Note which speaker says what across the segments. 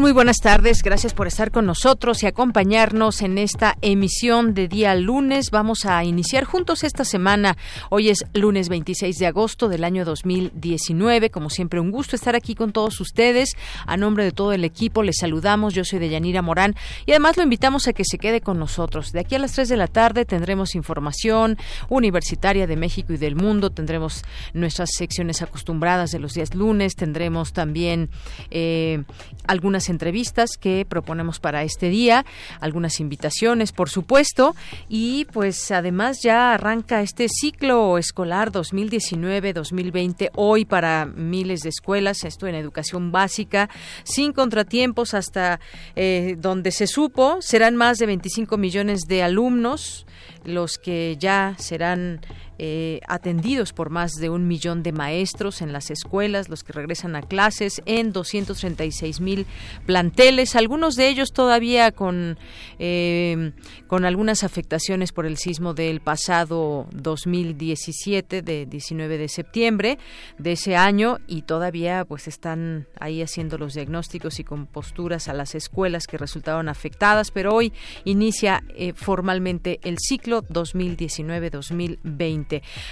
Speaker 1: Muy buenas tardes. Gracias por estar con nosotros y acompañarnos en esta emisión de día lunes. Vamos a iniciar juntos esta semana. Hoy es lunes 26 de agosto del año 2019. Como siempre, un gusto estar aquí con todos ustedes. A nombre de todo el equipo, les saludamos. Yo soy Deyanira Morán y además lo invitamos a que se quede con nosotros. De aquí a las 3 de la tarde tendremos información universitaria de México y del mundo. Tendremos nuestras secciones acostumbradas de los días lunes. Tendremos también eh, algunas entrevistas que proponemos para este día, algunas invitaciones, por supuesto, y pues además ya arranca este ciclo escolar 2019-2020 hoy para miles de escuelas, esto en educación básica, sin contratiempos hasta eh, donde se supo, serán más de 25 millones de alumnos los que ya serán eh, atendidos por más de un millón de maestros en las escuelas, los que regresan a clases en 236 mil planteles, algunos de ellos todavía con, eh, con algunas afectaciones por el sismo del pasado 2017, de 19 de septiembre de ese año, y todavía pues están ahí haciendo los diagnósticos y con posturas a las escuelas que resultaron afectadas, pero hoy inicia eh, formalmente el ciclo 2019-2020.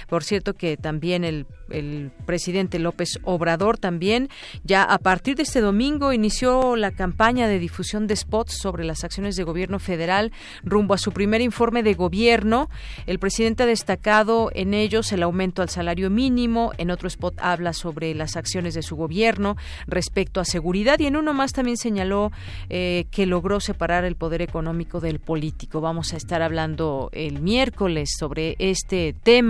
Speaker 1: Por cierto que también el, presidente López Obrador también ya a partir de este domingo inició la campaña de difusión de spots sobre las acciones de gobierno federal rumbo a su primer informe de gobierno. El presidente ha destacado en ellos el aumento al salario mínimo, en otro spot habla sobre las acciones de su gobierno respecto a seguridad y en uno más también señaló eh, que logró separar el poder económico del político. Vamos a estar hablando el miércoles sobre este tema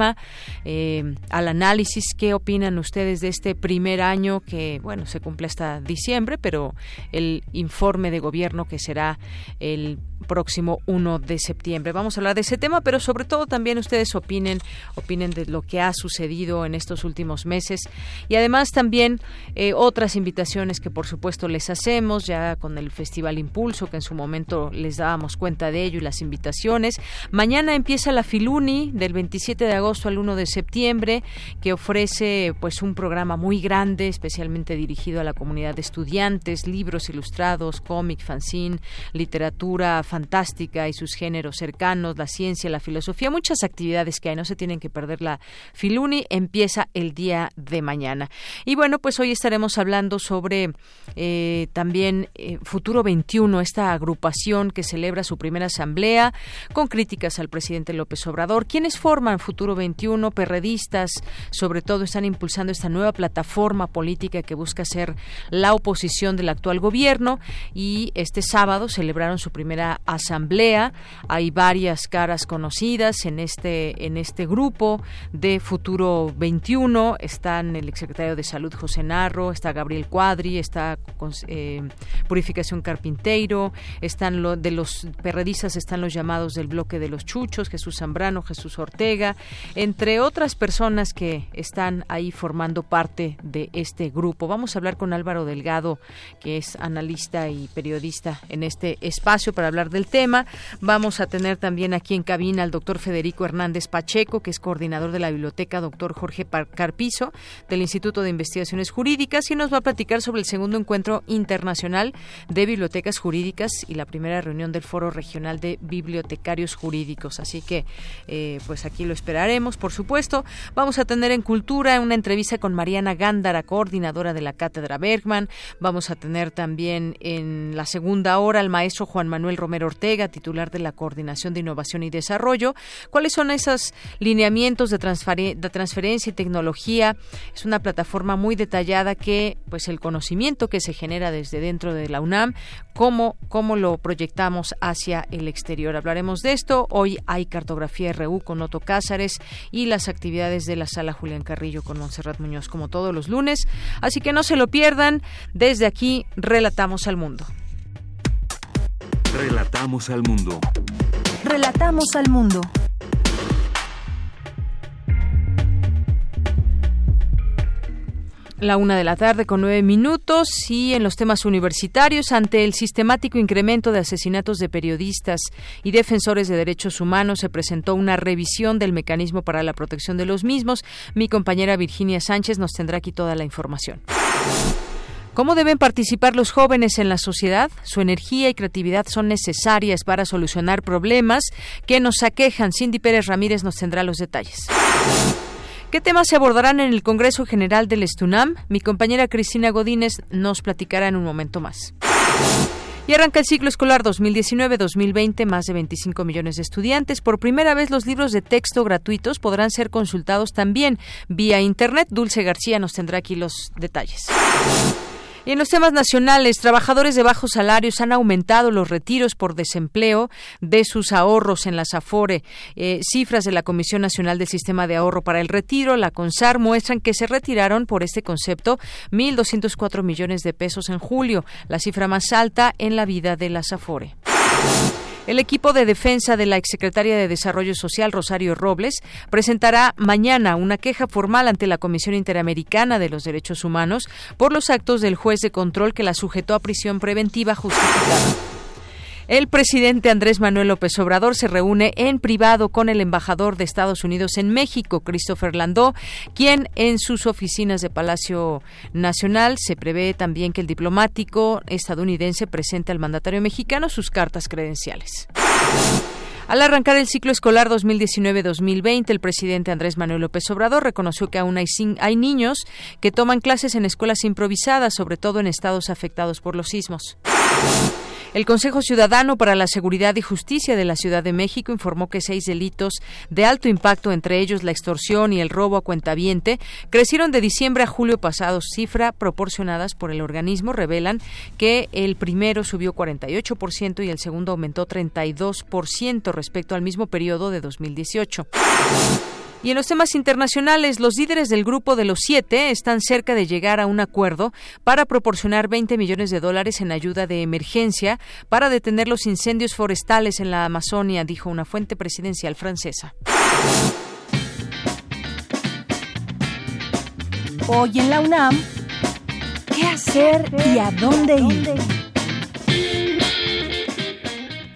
Speaker 1: eh, al análisis. ¿Qué opinan ustedes de este primer año que, bueno, se cumple hasta diciembre, pero el informe de gobierno que será el próximo 1 de septiembre. Vamos a hablar de ese tema, pero sobre todo también ustedes opinen, opinen de lo que ha sucedido en estos últimos meses y además también eh, otras invitaciones que por supuesto les hacemos ya con el Festival Impulso, que en su momento les dábamos cuenta de ello y las invitaciones. Mañana empieza la Filuni del 27 de agosto al 1 de septiembre, que ofrece pues un programa muy grande, especialmente dirigido a la comunidad de estudiantes, libros ilustrados, cómic, fanzine, literatura fantástica y sus géneros cercanos, la ciencia, la filosofía, muchas actividades que hay, no se tienen que perder la Filuni, empieza el día de mañana. Y bueno, pues hoy estaremos hablando sobre eh, también eh, Futuro 21, esta agrupación que celebra su primera asamblea con críticas al presidente López Obrador. ¿Quiénes forman Futuro 21, perredistas, sobre todo están impulsando esta nueva plataforma política que busca ser la oposición del actual gobierno y este sábado celebraron su primera asamblea. Hay varias caras conocidas en este en este grupo de Futuro 21. Están el exsecretario de Salud José Narro, está Gabriel Cuadri, está eh, Purificación Carpinteiro, están lo, de los perredistas están los llamados del bloque de los chuchos, Jesús Zambrano, Jesús Ortega, entre otras personas que están ahí formando parte de este grupo. Vamos a hablar con Álvaro Delgado, que es analista y periodista en este espacio para hablar del tema. Vamos a tener también aquí en cabina al doctor Federico Hernández Pacheco, que es coordinador de la biblioteca, doctor Jorge Carpizo, del Instituto de Investigaciones Jurídicas, y nos va a platicar sobre el segundo encuentro internacional de bibliotecas jurídicas y la primera reunión del Foro Regional de Bibliotecarios Jurídicos. Así que, eh, pues aquí lo esperaré por supuesto. Vamos a tener en Cultura una entrevista con Mariana Gándara, coordinadora de la Cátedra Bergman. Vamos a tener también en la segunda hora al maestro Juan Manuel Romero Ortega, titular de la Coordinación de Innovación y Desarrollo. ¿Cuáles son esos lineamientos de, de transferencia y tecnología? Es una plataforma muy detallada que, pues, el conocimiento que se genera desde dentro de la UNAM, cómo, cómo lo proyectamos hacia el exterior. Hablaremos de esto. Hoy hay cartografía RU con Otto Cázares y las actividades de la sala Julián Carrillo con Montserrat Muñoz, como todos los lunes. Así que no se lo pierdan. Desde aquí, relatamos al mundo.
Speaker 2: Relatamos al mundo.
Speaker 3: Relatamos al mundo.
Speaker 1: La una de la tarde con nueve minutos y en los temas universitarios, ante el sistemático incremento de asesinatos de periodistas y defensores de derechos humanos, se presentó una revisión del mecanismo para la protección de los mismos. Mi compañera Virginia Sánchez nos tendrá aquí toda la información. ¿Cómo deben participar los jóvenes en la sociedad? Su energía y creatividad son necesarias para solucionar problemas que nos aquejan. Cindy Pérez Ramírez nos tendrá los detalles. ¿Qué temas se abordarán en el Congreso General del Estunam? Mi compañera Cristina Godínez nos platicará en un momento más. Y arranca el ciclo escolar 2019-2020, más de 25 millones de estudiantes. Por primera vez los libros de texto gratuitos podrán ser consultados también vía Internet. Dulce García nos tendrá aquí los detalles. Y en los temas nacionales, trabajadores de bajos salarios han aumentado los retiros por desempleo de sus ahorros en la SAFORE. Eh, cifras de la Comisión Nacional del Sistema de Ahorro para el Retiro, la CONSAR, muestran que se retiraron por este concepto 1.204 millones de pesos en julio, la cifra más alta en la vida de la SAFORE. El equipo de defensa de la exsecretaria de Desarrollo Social, Rosario Robles, presentará mañana una queja formal ante la Comisión Interamericana de los Derechos Humanos por los actos del juez de control que la sujetó a prisión preventiva justificada. El presidente Andrés Manuel López Obrador se reúne en privado con el embajador de Estados Unidos en México, Christopher Landó, quien en sus oficinas de Palacio Nacional se prevé también que el diplomático estadounidense presente al mandatario mexicano sus cartas credenciales. Al arrancar el ciclo escolar 2019-2020, el presidente Andrés Manuel López Obrador reconoció que aún hay, hay, niños que toman clases en escuelas improvisadas, sobre todo en estados afectados por los sismos. El Consejo Ciudadano para la Seguridad y Justicia de la Ciudad de México informó que seis delitos de alto impacto, entre ellos la extorsión y el robo a cuentaviente, crecieron de diciembre a julio pasado. Cifra proporcionadas por el organismo revelan que el primero subió 48% y el segundo aumentó 32% respecto al mismo periodo de 2018. Y en los temas internacionales, los líderes del grupo de los siete están cerca de llegar a un acuerdo para proporcionar 20 millones de dólares en ayuda de emergencia para detener los incendios forestales en la Amazonia, dijo una fuente presidencial francesa.
Speaker 3: Hoy en la UNAM, ¿qué hacer y a dónde ir?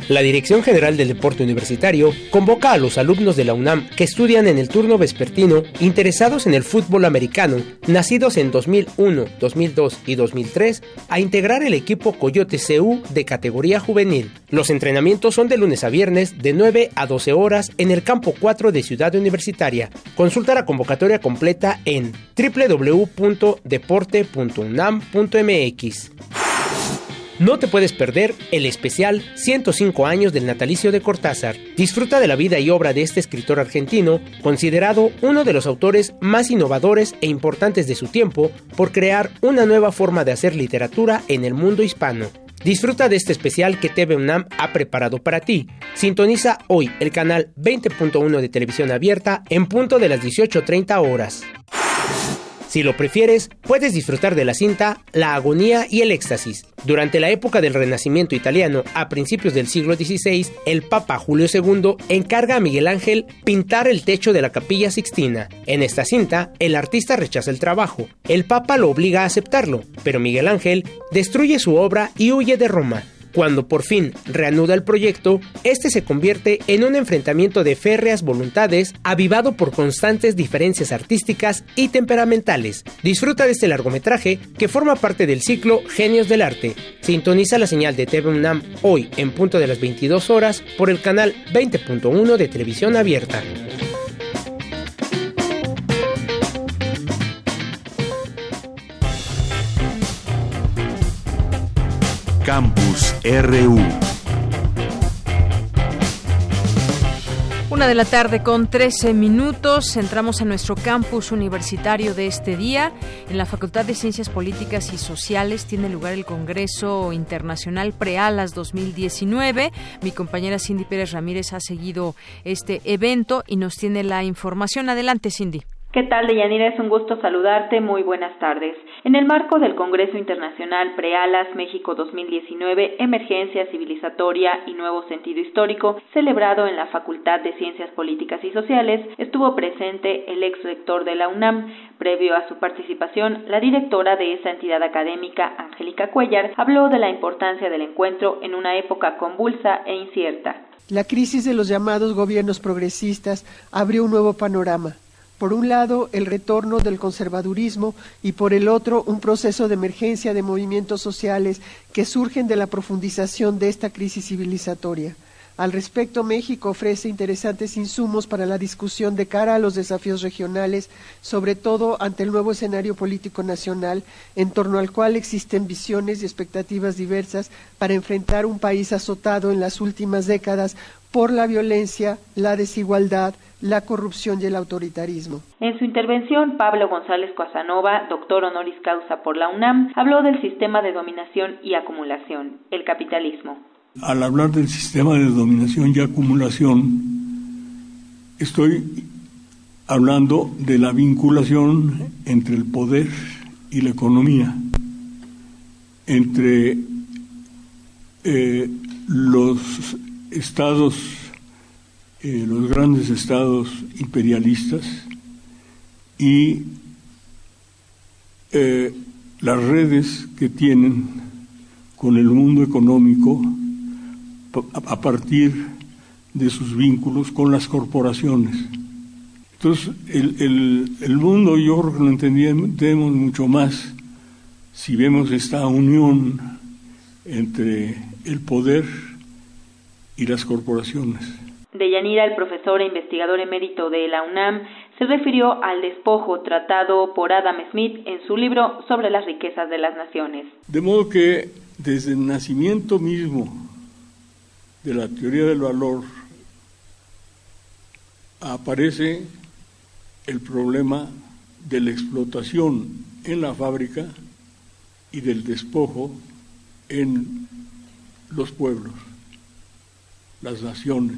Speaker 4: La Dirección General del Deporte Universitario convoca a los alumnos de la UNAM que estudian en el turno vespertino interesados en el fútbol americano, nacidos en 2001, 2002 y 2003, a integrar el equipo Coyote CU de categoría juvenil. Los entrenamientos son de lunes a viernes de 9 a 12 horas en el campo 4 de Ciudad Universitaria. Consulta la convocatoria completa en www.deporte.unam.mx. No te puedes perder el especial 105 años del natalicio de Cortázar. Disfruta de la vida y obra de este escritor argentino, considerado uno de los autores más innovadores e importantes de su tiempo por crear una nueva forma de hacer literatura en el mundo hispano. Disfruta de este especial que TV UNAM ha preparado para ti. Sintoniza hoy el canal 20.1 de televisión abierta en punto de las 18.30 horas. Si lo prefieres, puedes disfrutar de la cinta La agonía y el éxtasis. Durante la época del Renacimiento italiano, a principios del siglo XVI, el Papa Julio II encarga a Miguel Ángel pintar el techo de la capilla Sixtina. En esta cinta, el artista rechaza el trabajo. El Papa lo obliga a aceptarlo, pero Miguel Ángel destruye su obra y huye de Roma. Cuando por fin reanuda el proyecto, este se convierte en un enfrentamiento de férreas voluntades avivado por constantes diferencias artísticas y temperamentales. Disfruta de este largometraje que forma parte del ciclo Genios del Arte. Sintoniza la señal de TV UNAM hoy en punto de las 22 horas por el canal 20.1 de televisión abierta.
Speaker 2: Campus RU.
Speaker 1: Una de la tarde con 13 minutos, entramos a nuestro campus universitario de este día. En la Facultad de Ciencias Políticas y Sociales tiene lugar el Congreso Internacional Prealas 2019. Mi compañera Cindy Pérez Ramírez ha seguido este evento y nos tiene la información. Adelante, Cindy.
Speaker 2: ¿Qué tal, Deyanira? Es un gusto saludarte. Muy buenas tardes. En el marco del Congreso Internacional Prealas México 2019, Emergencia Civilizatoria y Nuevo Sentido Histórico, celebrado en la Facultad de Ciencias Políticas y Sociales, estuvo presente el ex rector de la UNAM. Previo a su participación, la directora de esa entidad académica, Angélica Cuellar, habló de la importancia del encuentro en una época convulsa e incierta.
Speaker 5: La crisis de los llamados gobiernos progresistas abrió un nuevo panorama por un lado, el retorno del conservadurismo y por el otro, un proceso de emergencia de movimientos sociales que surgen de la profundización de esta crisis civilizatoria. Al respecto, México ofrece interesantes insumos para la discusión de cara a los desafíos regionales, sobre todo ante el nuevo escenario político nacional, en torno al cual existen visiones y expectativas diversas para enfrentar un país azotado en las últimas décadas por la violencia, la desigualdad, la corrupción y el autoritarismo.
Speaker 2: En su intervención, Pablo González Coazanova, doctor honoris causa por la UNAM, habló del sistema de dominación y acumulación, el capitalismo.
Speaker 6: Al hablar del sistema de dominación y acumulación, estoy hablando de la vinculación entre el poder y la economía, entre eh, los estados eh, los grandes estados imperialistas y eh, las redes que tienen con el mundo económico a partir de sus vínculos con las corporaciones. Entonces, el, el, mundo yo creo lo entendemos mucho más si vemos esta unión entre el poder y las corporaciones.
Speaker 2: Deyanira, el profesor e investigador emérito de la UNAM, se refirió al despojo tratado por Adam Smith en su libro sobre las riquezas de las naciones.
Speaker 6: De modo que desde el nacimiento mismo de la teoría del valor aparece el problema de la explotación en la fábrica y del despojo en los pueblos, las naciones.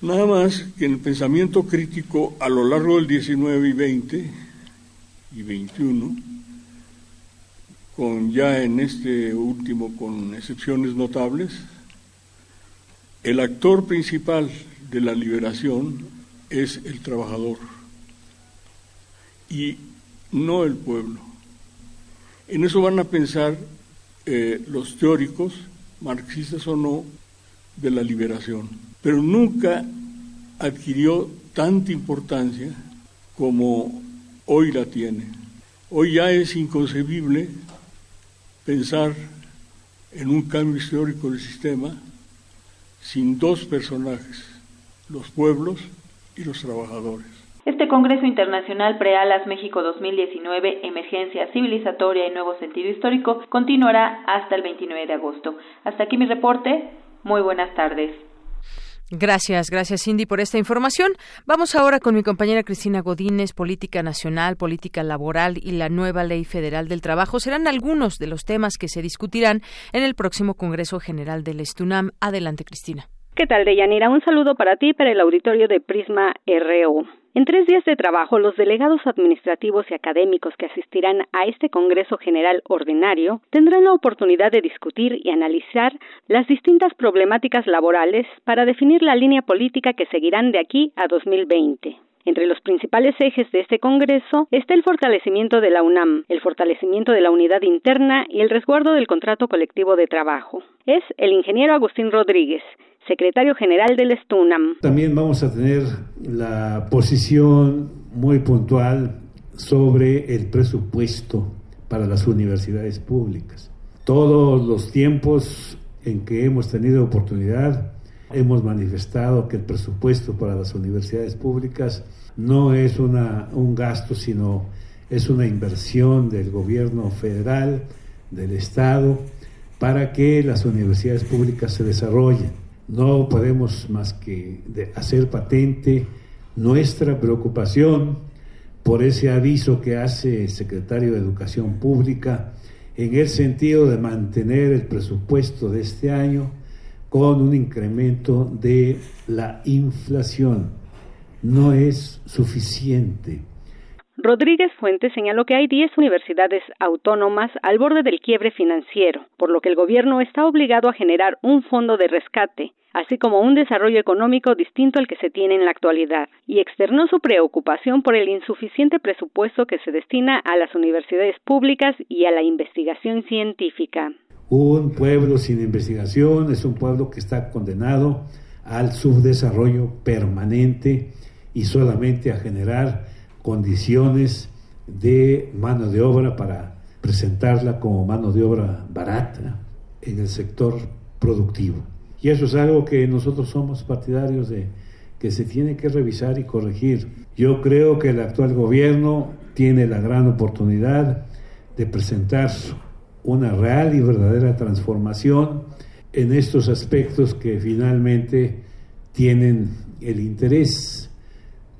Speaker 6: Nada más que en el pensamiento crítico a lo largo del 19 y 20 y 21, con ya en este último con excepciones notables, el actor principal de la liberación es el trabajador y no el pueblo. En eso van a pensar eh, los teóricos, marxistas o no, de la liberación pero nunca adquirió tanta importancia como hoy la tiene. Hoy ya es inconcebible pensar en un cambio histórico del sistema sin dos personajes, los pueblos y los trabajadores.
Speaker 2: Este Congreso Internacional Prealas México 2019, Emergencia Civilizatoria y Nuevo Sentido Histórico, continuará hasta el 29 de agosto. Hasta aquí mi reporte. Muy buenas tardes.
Speaker 1: Gracias, gracias Cindy por esta información. Vamos ahora con mi compañera Cristina Godínez, Política Nacional, Política Laboral y la nueva Ley Federal del Trabajo serán algunos de los temas que se discutirán en el próximo Congreso General del Estunam. Adelante, Cristina.
Speaker 7: ¿Qué tal, Deyanira? Un saludo para ti y para el auditorio de Prisma RU. En tres días de trabajo, los delegados administrativos y académicos que asistirán a este Congreso General Ordinario tendrán la oportunidad de discutir y analizar las distintas problemáticas laborales para definir la línea política que seguirán de aquí a 2020. Entre los principales ejes de este Congreso está el fortalecimiento de la UNAM, el fortalecimiento de la unidad interna y el resguardo del contrato colectivo de trabajo. Es el ingeniero Agustín Rodríguez, secretario general del STUNAM.
Speaker 8: También vamos a tener la posición muy puntual sobre el presupuesto para las universidades públicas. Todos los tiempos en que hemos tenido oportunidad, hemos manifestado que el presupuesto para las universidades públicas no es una, un gasto, sino es una inversión del gobierno federal, del Estado, para que las universidades públicas se desarrollen no podemos más que hacer patente nuestra preocupación por ese aviso que hace el secretario de Educación Pública en el sentido de mantener el presupuesto de este año con un incremento de la inflación. No es suficiente.
Speaker 7: Rodríguez Fuentes señaló que hay 10 universidades autónomas al borde del quiebre financiero, por lo que el gobierno está obligado a generar un fondo de rescate, así como un desarrollo económico distinto al que se tiene en la actualidad, y externó su preocupación por el insuficiente presupuesto que se destina a las universidades públicas y a la investigación científica.
Speaker 8: Un pueblo sin investigación es un pueblo que está condenado al subdesarrollo permanente y solamente a generar condiciones de mano de obra para presentarla como mano de obra barata en el sector productivo. Y eso es algo que nosotros somos partidarios de que se tiene que revisar y corregir. Yo creo que el actual gobierno tiene la gran oportunidad de presentar una real y verdadera transformación en estos aspectos que finalmente tienen el interés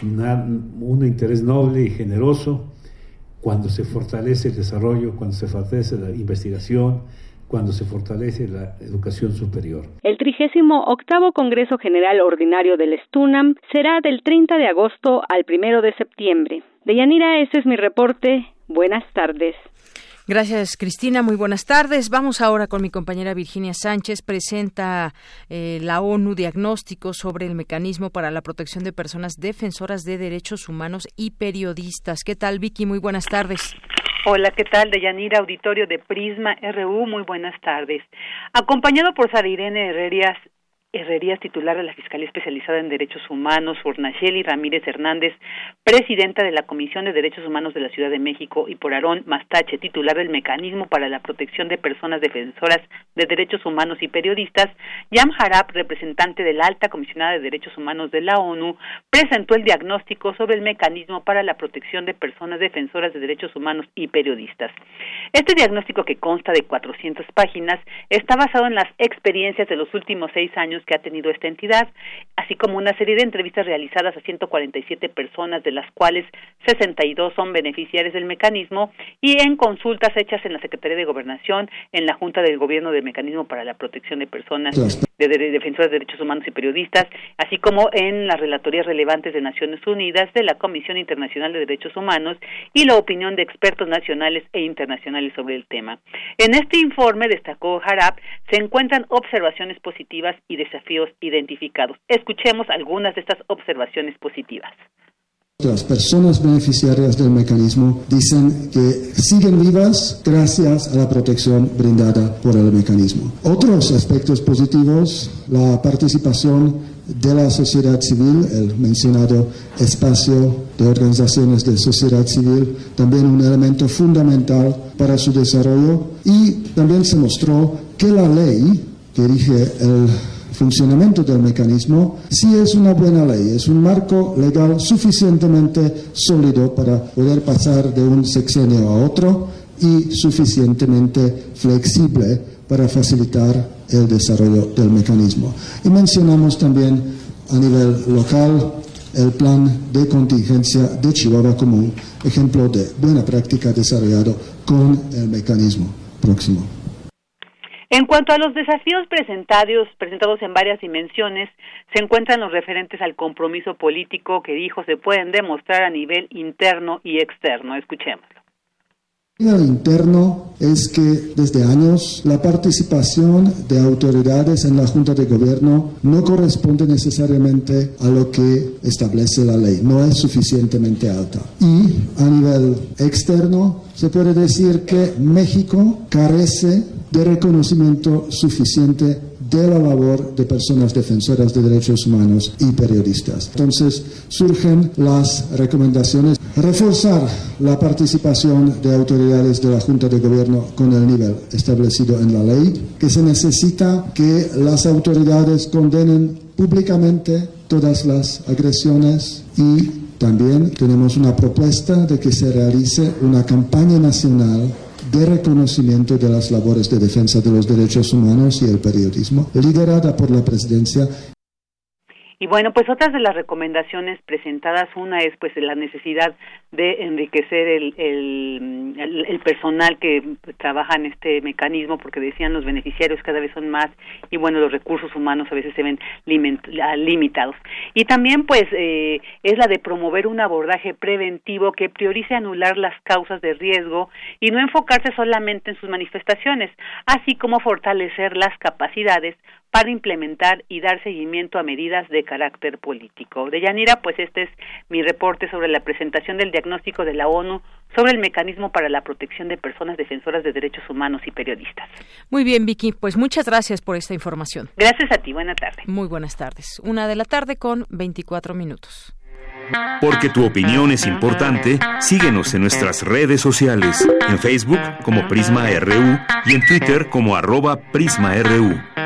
Speaker 8: un interés noble y generoso cuando se fortalece el desarrollo, cuando se fortalece la investigación, cuando se fortalece la educación superior.
Speaker 7: El trigésimo octavo Congreso General Ordinario del Estunam será del 30 de agosto al 1 de septiembre. Deyanira, ese es mi reporte. Buenas tardes.
Speaker 1: Gracias, Cristina. Muy buenas tardes. Vamos ahora con mi compañera Virginia Sánchez. Presenta eh, la ONU diagnóstico sobre el mecanismo para la protección de personas defensoras de derechos humanos y periodistas. ¿Qué tal, Vicky? Muy buenas tardes.
Speaker 9: Hola, ¿qué tal? Deyanira, auditorio de Prisma RU, muy buenas tardes. Acompañado por Sara Irene Herrerías, Herrerías, titular de la Fiscalía Especializada en Derechos Humanos, Urnacheli Ramírez Hernández, presidenta de la Comisión de Derechos Humanos de la Ciudad de México, y por Aarón Mastache, titular del Mecanismo para la Protección de Personas Defensoras de Derechos Humanos y Periodistas, Yam Harap, representante de la Alta Comisionada de Derechos Humanos de la ONU, presentó el diagnóstico sobre el Mecanismo para la Protección de Personas Defensoras de Derechos Humanos y Periodistas. Este diagnóstico, que consta de 400 páginas, está basado en las experiencias de los últimos seis años que ha tenido esta entidad, así como una serie de entrevistas realizadas a 147 personas, de las cuales 62 son beneficiarios del mecanismo, y en consultas hechas en la Secretaría de Gobernación, en la Junta del Gobierno del Mecanismo para la Protección de Personas, de, de, Defensoras de Derechos Humanos y Periodistas, así como en las relatorías relevantes de Naciones Unidas, de la Comisión Internacional de Derechos Humanos y la opinión de expertos nacionales e internacionales sobre el tema. En este informe, destacó Harap, se encuentran observaciones positivas y desafíos desafíos identificados. Escuchemos algunas de estas observaciones positivas.
Speaker 10: Las personas beneficiarias del mecanismo dicen que siguen vivas gracias a la protección brindada por el mecanismo. Otros aspectos positivos, la participación de la sociedad civil, el mencionado espacio de organizaciones de sociedad civil, también un elemento fundamental para su desarrollo y también se mostró que la ley que rige el funcionamiento del mecanismo, si es una buena ley, es un marco legal suficientemente sólido para poder pasar de un sexenio a otro y suficientemente flexible para facilitar el desarrollo del mecanismo. Y mencionamos también a nivel local el plan de contingencia de Chihuahua como ejemplo de buena práctica desarrollado con el mecanismo próximo.
Speaker 9: En cuanto a los desafíos presentados, presentados en varias dimensiones, se encuentran los referentes al compromiso político que dijo se pueden demostrar a nivel interno y externo. Escuchémoslo.
Speaker 10: El interno es que desde años la participación de autoridades en la Junta de Gobierno no corresponde necesariamente a lo que establece la ley, no es suficientemente alta. Y a nivel externo se puede decir que México carece de reconocimiento suficiente de la labor de personas defensoras de derechos humanos y periodistas. Entonces surgen las recomendaciones, reforzar la participación de autoridades de la Junta de Gobierno con el nivel establecido en la ley, que se necesita que las autoridades condenen públicamente todas las agresiones y también tenemos una propuesta de que se realice una campaña nacional de reconocimiento de las labores de defensa de los derechos humanos y el periodismo, liderada por la presidencia
Speaker 9: y bueno, pues otras de las recomendaciones presentadas, una es pues la necesidad de enriquecer el, el, el, personal que trabaja en este mecanismo, porque decían los beneficiarios cada vez son más y bueno, los recursos humanos a veces se ven limitados. Y también pues eh, es la de promover un abordaje preventivo que priorice anular las causas de riesgo y no enfocarse solamente en sus manifestaciones, así como fortalecer las capacidades para implementar y dar seguimiento a medidas de carácter político. De Yanira, pues este es mi reporte sobre la presentación del diagnóstico de la ONU sobre el mecanismo para la protección de personas defensoras de derechos humanos y periodistas.
Speaker 1: Muy bien, Vicky, pues muchas gracias por esta información.
Speaker 9: Gracias a ti, buena tarde.
Speaker 1: Muy buenas tardes. Una de la tarde con 24 minutos.
Speaker 11: Porque tu opinión es importante, síguenos en nuestras redes sociales, en Facebook como Prisma RU y en Twitter como arroba PrismaRU.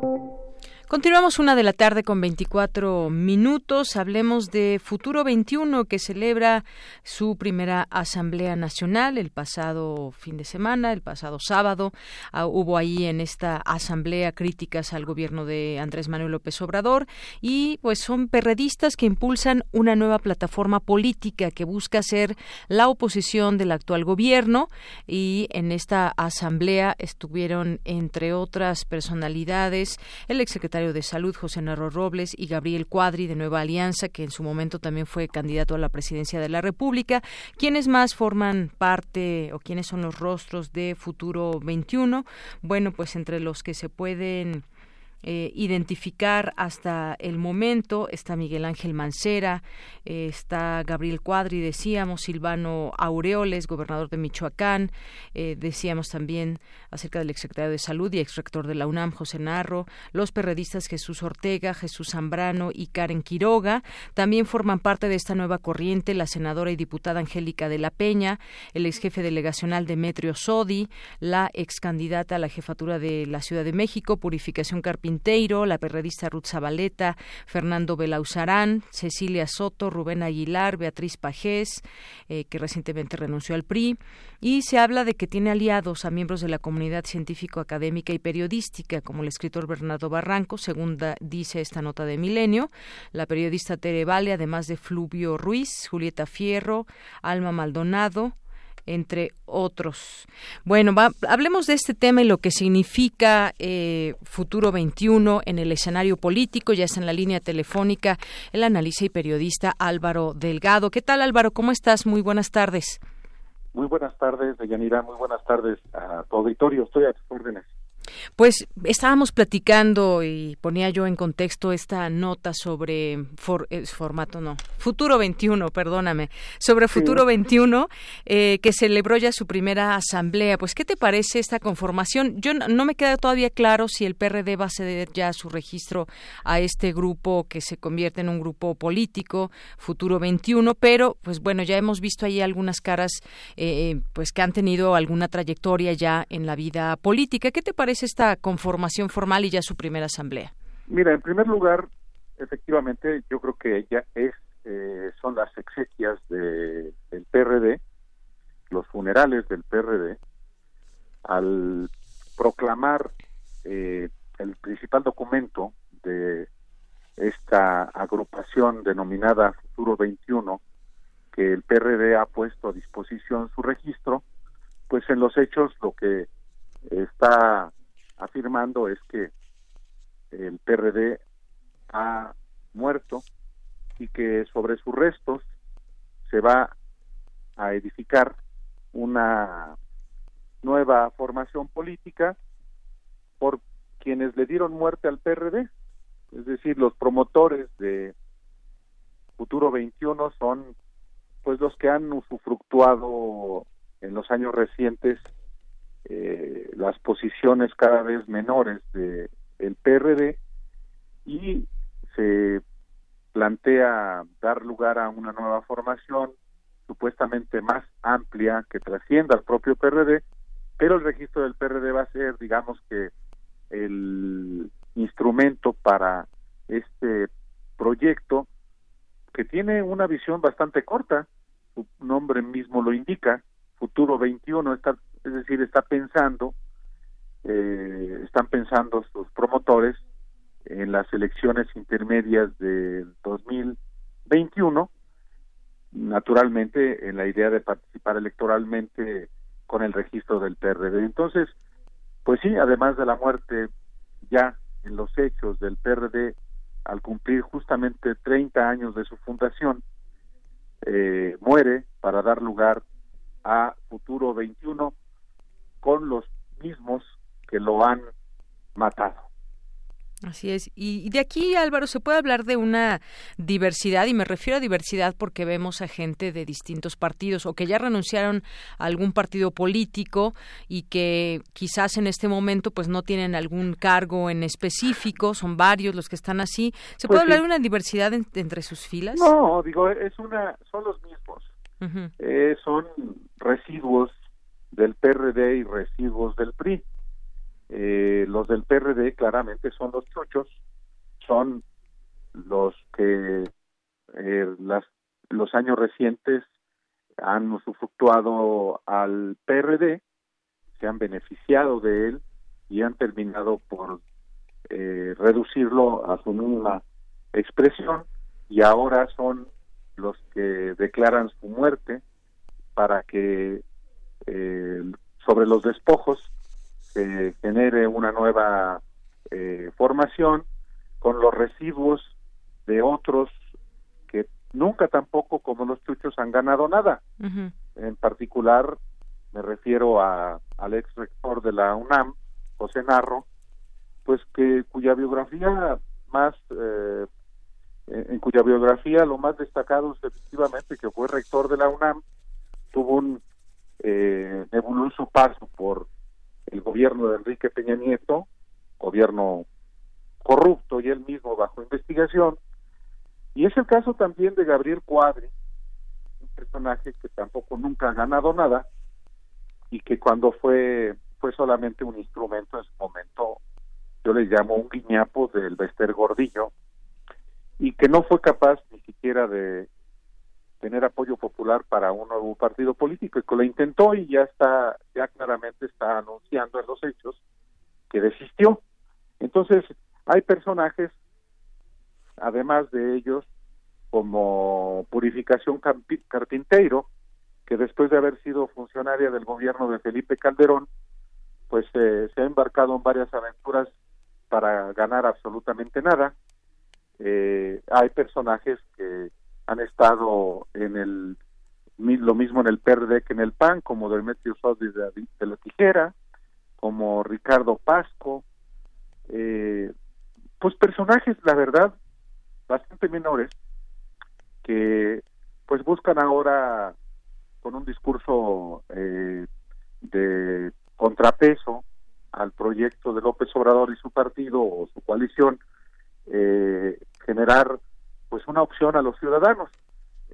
Speaker 1: Continuamos una de la tarde con 24 minutos. Hablemos de Futuro 21 que celebra su primera Asamblea Nacional el pasado fin de semana, el pasado sábado. Ah, hubo ahí en esta Asamblea críticas al gobierno de Andrés Manuel López Obrador y pues son perredistas que impulsan una nueva plataforma política que busca ser la oposición del actual gobierno y en esta Asamblea estuvieron entre otras personalidades el exsecretario de Salud, José Narro Robles, y Gabriel Cuadri, de Nueva Alianza, que en su momento también fue candidato a la presidencia de la República. ¿Quiénes más forman parte o quiénes son los rostros de Futuro 21? Bueno, pues entre los que se pueden eh, identificar hasta el momento. Está Miguel Ángel Mancera, eh, está Gabriel Cuadri, decíamos, Silvano Aureoles, gobernador de Michoacán, eh, decíamos también acerca del exsecretario de Salud y exrector de la UNAM, José Narro, los perredistas Jesús Ortega, Jesús Zambrano y Karen Quiroga. También forman parte de esta nueva corriente la senadora y diputada Angélica de la Peña, el ex jefe delegacional Demetrio Sodi, la ex candidata a la jefatura de la Ciudad de México, Purificación Carpintero, la periodista Ruth Zabaleta, Fernando Belauzarán, Cecilia Soto, Rubén Aguilar, Beatriz Pajés, eh, que recientemente renunció al PRI, y se habla de que tiene aliados a miembros de la comunidad científico-académica y periodística, como el escritor Bernardo Barranco, según dice esta nota de Milenio, la periodista Tere Vale, además de Fluvio Ruiz, Julieta Fierro, Alma Maldonado, entre otros. Bueno, hablemos de este tema y lo que significa eh, Futuro 21 en el escenario político. Ya está en la línea telefónica el analista y periodista Álvaro Delgado. ¿Qué tal Álvaro? ¿Cómo estás? Muy buenas tardes.
Speaker 12: Muy buenas tardes, Deyanira. Muy buenas tardes a tu auditorio. Estoy a tus órdenes.
Speaker 1: Pues estábamos platicando y ponía yo en contexto esta nota sobre formato, no, Futuro 21, perdóname, sobre Futuro 21, eh, que celebró ya su primera asamblea. Pues, ¿qué te parece esta conformación? Yo no, me queda todavía claro si el PRD va a ceder ya su registro a este grupo que se convierte en un grupo político, Futuro 21, pero, pues bueno, ya hemos visto ahí algunas caras, eh, pues que han tenido alguna trayectoria ya en la vida política. ¿Qué te parece? Esta conformación formal y ya su primera asamblea?
Speaker 12: Mira, en primer lugar, efectivamente, yo creo que ya es eh, son las exequias de, del PRD, los funerales del PRD, al proclamar eh, el principal documento de esta agrupación denominada Futuro 21, que el PRD ha puesto a disposición su registro, pues en los hechos lo que está afirmando es que el PRD ha muerto y que sobre sus restos se va a edificar una nueva formación política por quienes le dieron muerte al PRD, es decir, los promotores de Futuro 21 son pues los que han usufructuado en los años recientes eh, las posiciones cada vez menores de el PRD y se plantea dar lugar a una nueva formación supuestamente más amplia que trascienda al propio PRD, pero el registro del PRD va a ser, digamos que, el instrumento para este proyecto que tiene una visión bastante corta, su nombre mismo lo indica, Futuro 21, está, es decir, está pensando, eh, están pensando sus promotores en las elecciones intermedias del 2021, naturalmente en la idea de participar electoralmente con el registro del PRD. Entonces, pues sí, además de la muerte ya en los hechos del PRD al cumplir justamente 30 años de su fundación, eh, muere para dar lugar a Futuro 21 con los mismos que lo han matado.
Speaker 1: Así es. Y, de aquí, Álvaro, se puede hablar de una diversidad, y me refiero a diversidad porque vemos a gente de distintos partidos o que ya renunciaron a algún partido político y que quizás en este momento pues no tienen algún cargo en específico, son varios los que están así. ¿Se puede pues hablar de una diversidad entre sus filas?
Speaker 12: No, digo, es una, son los mismos. Eh, son residuos del PRD y residuos del PRI. Eh, los del PRD claramente son los chuchos, son los que eh, las, los años recientes han usufructuado al PRD, se han beneficiado de él y han terminado por eh, reducirlo a su mínima expresión y ahora son los que declaran su muerte para que sobre los despojos se genere una nueva eh, formación con los residuos de otros que nunca tampoco como los chuchos han ganado nada. En particular me refiero a, al ex rector de la UNAM, José Narro, pues que cuya biografía más eh, en cuya biografía lo más destacado es efectivamente que fue rector de la UNAM, tuvo un eh, nebuloso paso por el gobierno de Enrique Peña Nieto, gobierno corrupto y él mismo bajo investigación, y es el caso también de Gabriel Cuadri, un personaje que tampoco nunca ha ganado nada y que cuando fue fue solamente un instrumento en su momento, yo le llamo un guiñapo del Bester Gordillo, y que no fue capaz ni siquiera de tener apoyo popular para un nuevo partido político y que lo intentó y ya está, ya claramente está anunciando en los hechos que desistió. Entonces, hay personajes, además de ellos, como Purificación Carpinteiro, que después de haber sido funcionaria del gobierno de Felipe Calderón, pues eh, se ha embarcado en varias aventuras para ganar absolutamente nada. Eh, hay personajes que han estado en el lo mismo en el PRD que en el PAN, como Demetrio Sodis de, de, la Tijera, como Ricardo Pasco, eh, pues personajes, la verdad, bastante menores, que pues buscan ahora con un discurso eh, de contrapeso al proyecto de López Obrador y su partido o su coalición, eh, generar pues una opción a los ciudadanos.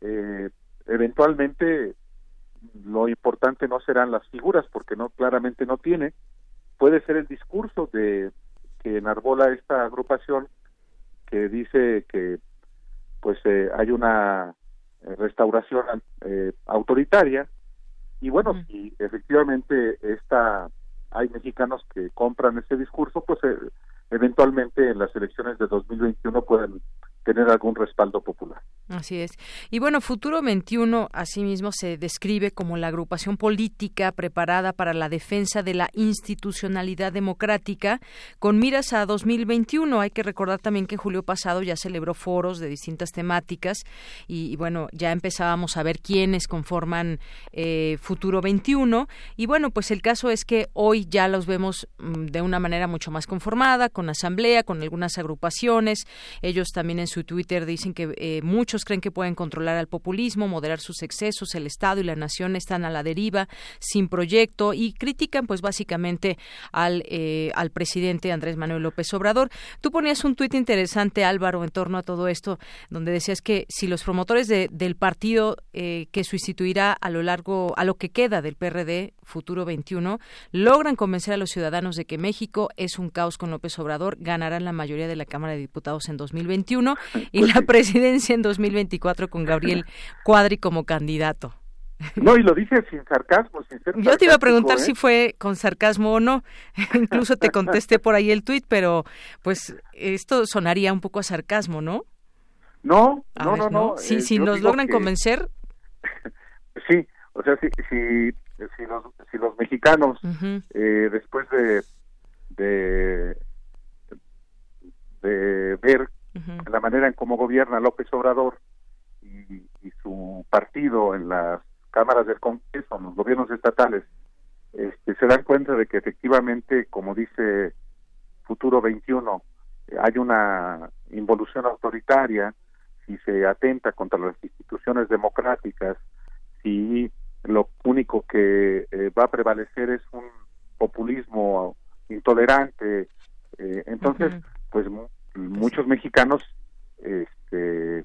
Speaker 12: Eh, eventualmente lo importante no serán las figuras porque no claramente no tiene. Puede ser el discurso de que enarbola esta agrupación que dice que pues eh, hay una eh, restauración autoritaria. Y bueno si efectivamente esta hay mexicanos que compran ese discurso pues eventualmente en las elecciones de 2021 pueden tener algún respaldo popular.
Speaker 1: Así es. Y bueno, Futuro 21 asimismo se describe como la agrupación política preparada para la defensa de la institucionalidad democrática con miras a 2021. Hay que recordar también que julio pasado ya celebró foros de distintas temáticas y, bueno, ya empezábamos a ver quiénes conforman eh, Futuro 21. Y bueno, pues el caso es que hoy ya los vemos mm, de una manera mucho más conformada, con asamblea, con algunas agrupaciones. Ellos también en su Twitter dicen que eh, muchos creen que pueden controlar al populismo, moderar sus excesos, el Estado y la nación están a la deriva, sin proyecto y critican pues básicamente al, eh, al presidente Andrés Manuel López Obrador. Tú ponías un tuit interesante, Álvaro, en torno a todo esto, donde decías que si los promotores del partido eh, que sustituirá a lo largo, a lo que queda del PRD, Futuro 21, logran convencer a los ciudadanos de que México es un caos con López Obrador, ganarán la mayoría de la Cámara de Diputados en 2021 y la presidencia en 2024 con Gabriel Cuadri como candidato.
Speaker 12: No, y lo dije sin sarcasmo, sin ser
Speaker 1: Yo te iba a preguntar ¿eh? si fue con sarcasmo o no. Incluso te contesté por ahí el tuit, pero pues esto sonaría un poco a sarcasmo, ¿no?
Speaker 12: No, no, no, no,
Speaker 1: Sí, eh, si nos logran convencer.
Speaker 12: Sí, o sea, si, si, si, los, si los mexicanos, eh, después de, de, de ver la manera en cómo gobierna López Obrador y, y su partido en las cámaras del Congreso, en los gobiernos estatales, este, se dan cuenta de que efectivamente, como dice Futuro 21, hay una involución autoritaria, si se atenta contra las instituciones democráticas, si lo único que eh, va a prevalecer es un populismo intolerante, eh, entonces, pues muchos mexicanos, este,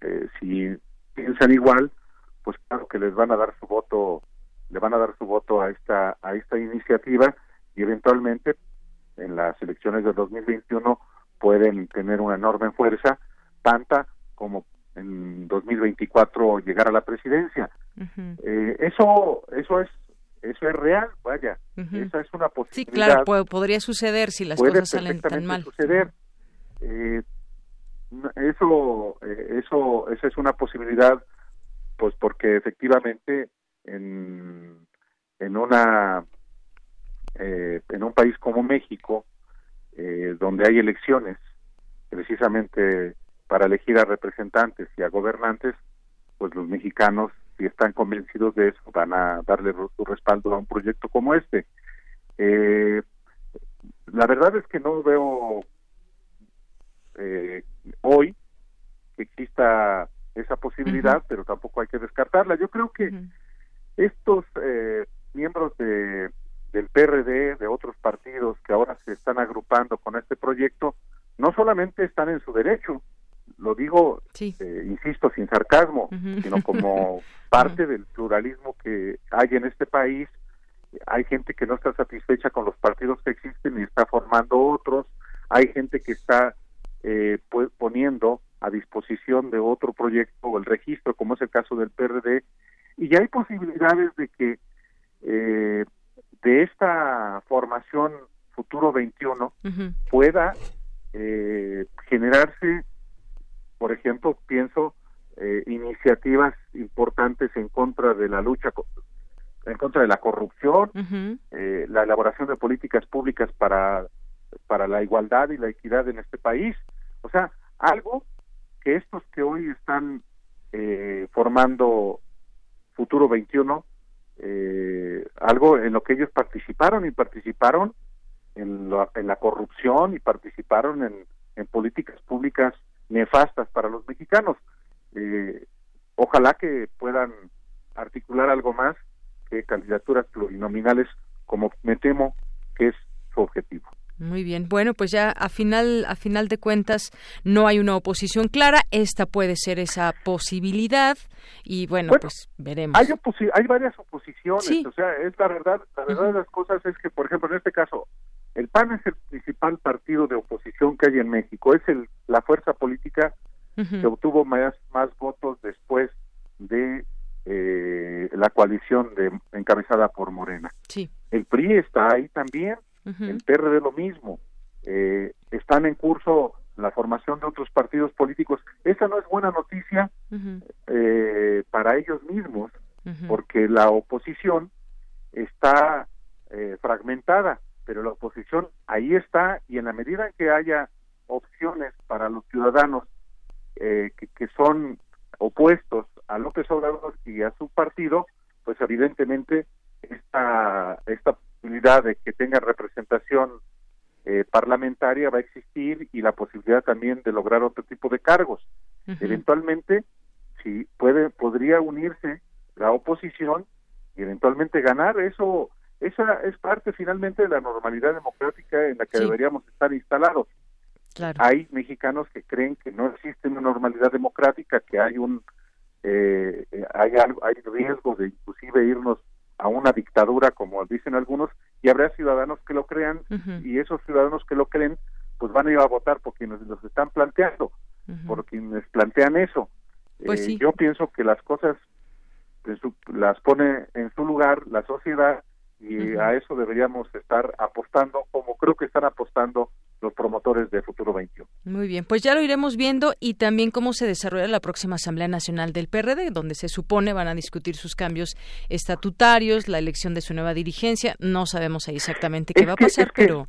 Speaker 12: eh, si piensan igual, pues claro que les van a dar su voto, le van a dar su voto a esta a esta iniciativa y eventualmente en las elecciones del 2021 pueden tener una enorme fuerza, tanta como en 2024 llegar a la presidencia. eh, eso eso es eso es real, vaya, esa es una posibilidad.
Speaker 1: Sí, claro, podría suceder si las cosas salen tan mal.
Speaker 12: suceder. Eh, eso, eh, eso, esa es una posibilidad, pues porque efectivamente en, en una eh, en un país como México, eh, donde hay elecciones, precisamente para elegir a representantes y a gobernantes, pues los mexicanos, si están convencidos de eso, van a darle su respaldo a un proyecto como este. Eh, la verdad es que no veo eh, hoy que exista esa posibilidad, pero tampoco hay que descartarla. Yo creo que estos eh, miembros de, del PRD, de otros partidos que ahora se están agrupando con este proyecto, no solamente están en su derecho, lo digo, eh, insisto, sin sarcasmo, sino como parte del pluralismo que hay en este país. Hay gente que no está satisfecha con los partidos que existen y está formando otros. Hay gente que está eh, poniendo a disposición de otro proyecto o el registro, como es el caso del PRD. Y ya hay posibilidades de que eh, de esta formación Futuro 21 pueda eh, generarse por ejemplo, pienso eh, iniciativas importantes en contra de la lucha en contra de la corrupción, eh, la elaboración de políticas públicas para para la igualdad y la equidad en este país. O sea, algo que estos que hoy están eh, formando Futuro 21, eh, algo en lo que ellos participaron y participaron en, en la corrupción y participaron en, en políticas públicas nefastas para los mexicanos. Eh, ojalá que puedan articular algo más que candidaturas plurinominales, como me temo que es su objetivo.
Speaker 1: Muy bien. Bueno, pues ya a final a final de cuentas no hay una oposición clara. Esta puede ser esa posibilidad y bueno, pues veremos.
Speaker 12: Hay, hay varias oposiciones. O sea, es la verdad. La verdad de las cosas es que, por ejemplo, en este caso, el PAN es el principal partido de oposición que hay en México. Es el, la fuerza política que obtuvo más, más votos después de eh, la coalición de, encabezada por Morena.
Speaker 1: Sí.
Speaker 12: El PRI está ahí también, el PRD lo mismo. Eh, están en curso la formación de otros partidos políticos. Esa no es buena noticia eh, para ellos mismos, porque la oposición está fragmentada pero la oposición ahí está y en la medida en que haya opciones para los ciudadanos eh, que, son opuestos a López Obrador y a su partido, pues evidentemente esta, esta posibilidad de que tenga representación eh, parlamentaria va a existir y la posibilidad también de lograr otro tipo de cargos. Eventualmente, si puede, podría unirse la oposición y eventualmente ganar. Eso, esa es parte finalmente de la normalidad democrática en la que deberíamos estar instalados. Hay mexicanos que creen que no existe una normalidad democrática, que hay un eh, hay hay riesgo de inclusive irnos a una dictadura como dicen algunos y habrá ciudadanos que lo crean y esos ciudadanos que lo creen pues van a ir a votar por quienes los están planteando por quienes plantean eso. Pues eh, yo pienso que las cosas las pone en su lugar la sociedad y a eso deberíamos estar apostando como creo que están apostando los promotores de Futuro 21.
Speaker 1: Muy bien, pues ya lo iremos viendo y también cómo se desarrolla la próxima Asamblea Nacional del PRD, donde se supone van a discutir sus cambios estatutarios, la elección de su nueva dirigencia. No sabemos ahí exactamente qué va a pasar, pero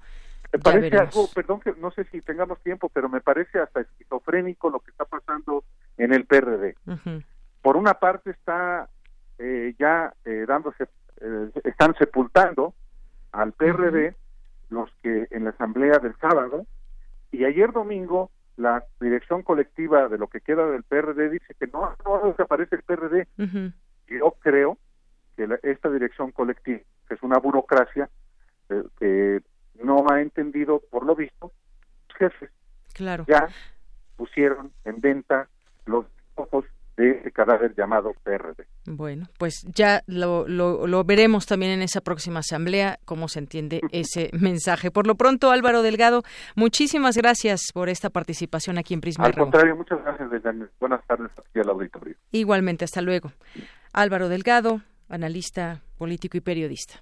Speaker 12: me parece algo, perdón que no sé si tengamos tiempo, pero me parece hasta esquizofrénico lo que está pasando en el PRD. Por una parte está eh, ya eh, dándose, eh, están sepultando al PRD los que en la asamblea del sábado y ayer domingo la dirección colectiva de lo que queda del PRD dice que no, no desaparece el PRD. Yo creo que esta dirección colectiva, que es una burocracia, eh, que no ha entendido, por lo visto, los jefes
Speaker 1: claro.
Speaker 12: ya pusieron en venta los ojos de ese cadáver llamado PRD.
Speaker 1: Bueno, pues ya lo, lo, veremos también en esa próxima asamblea, cómo se entiende ese mensaje. Por lo pronto, Álvaro Delgado, muchísimas gracias por esta participación aquí en Prisma.
Speaker 12: Al contrario, muchas gracias, Buenas tardes aquí al auditorio.
Speaker 1: Igualmente, hasta luego. Álvaro Delgado, analista político y periodista.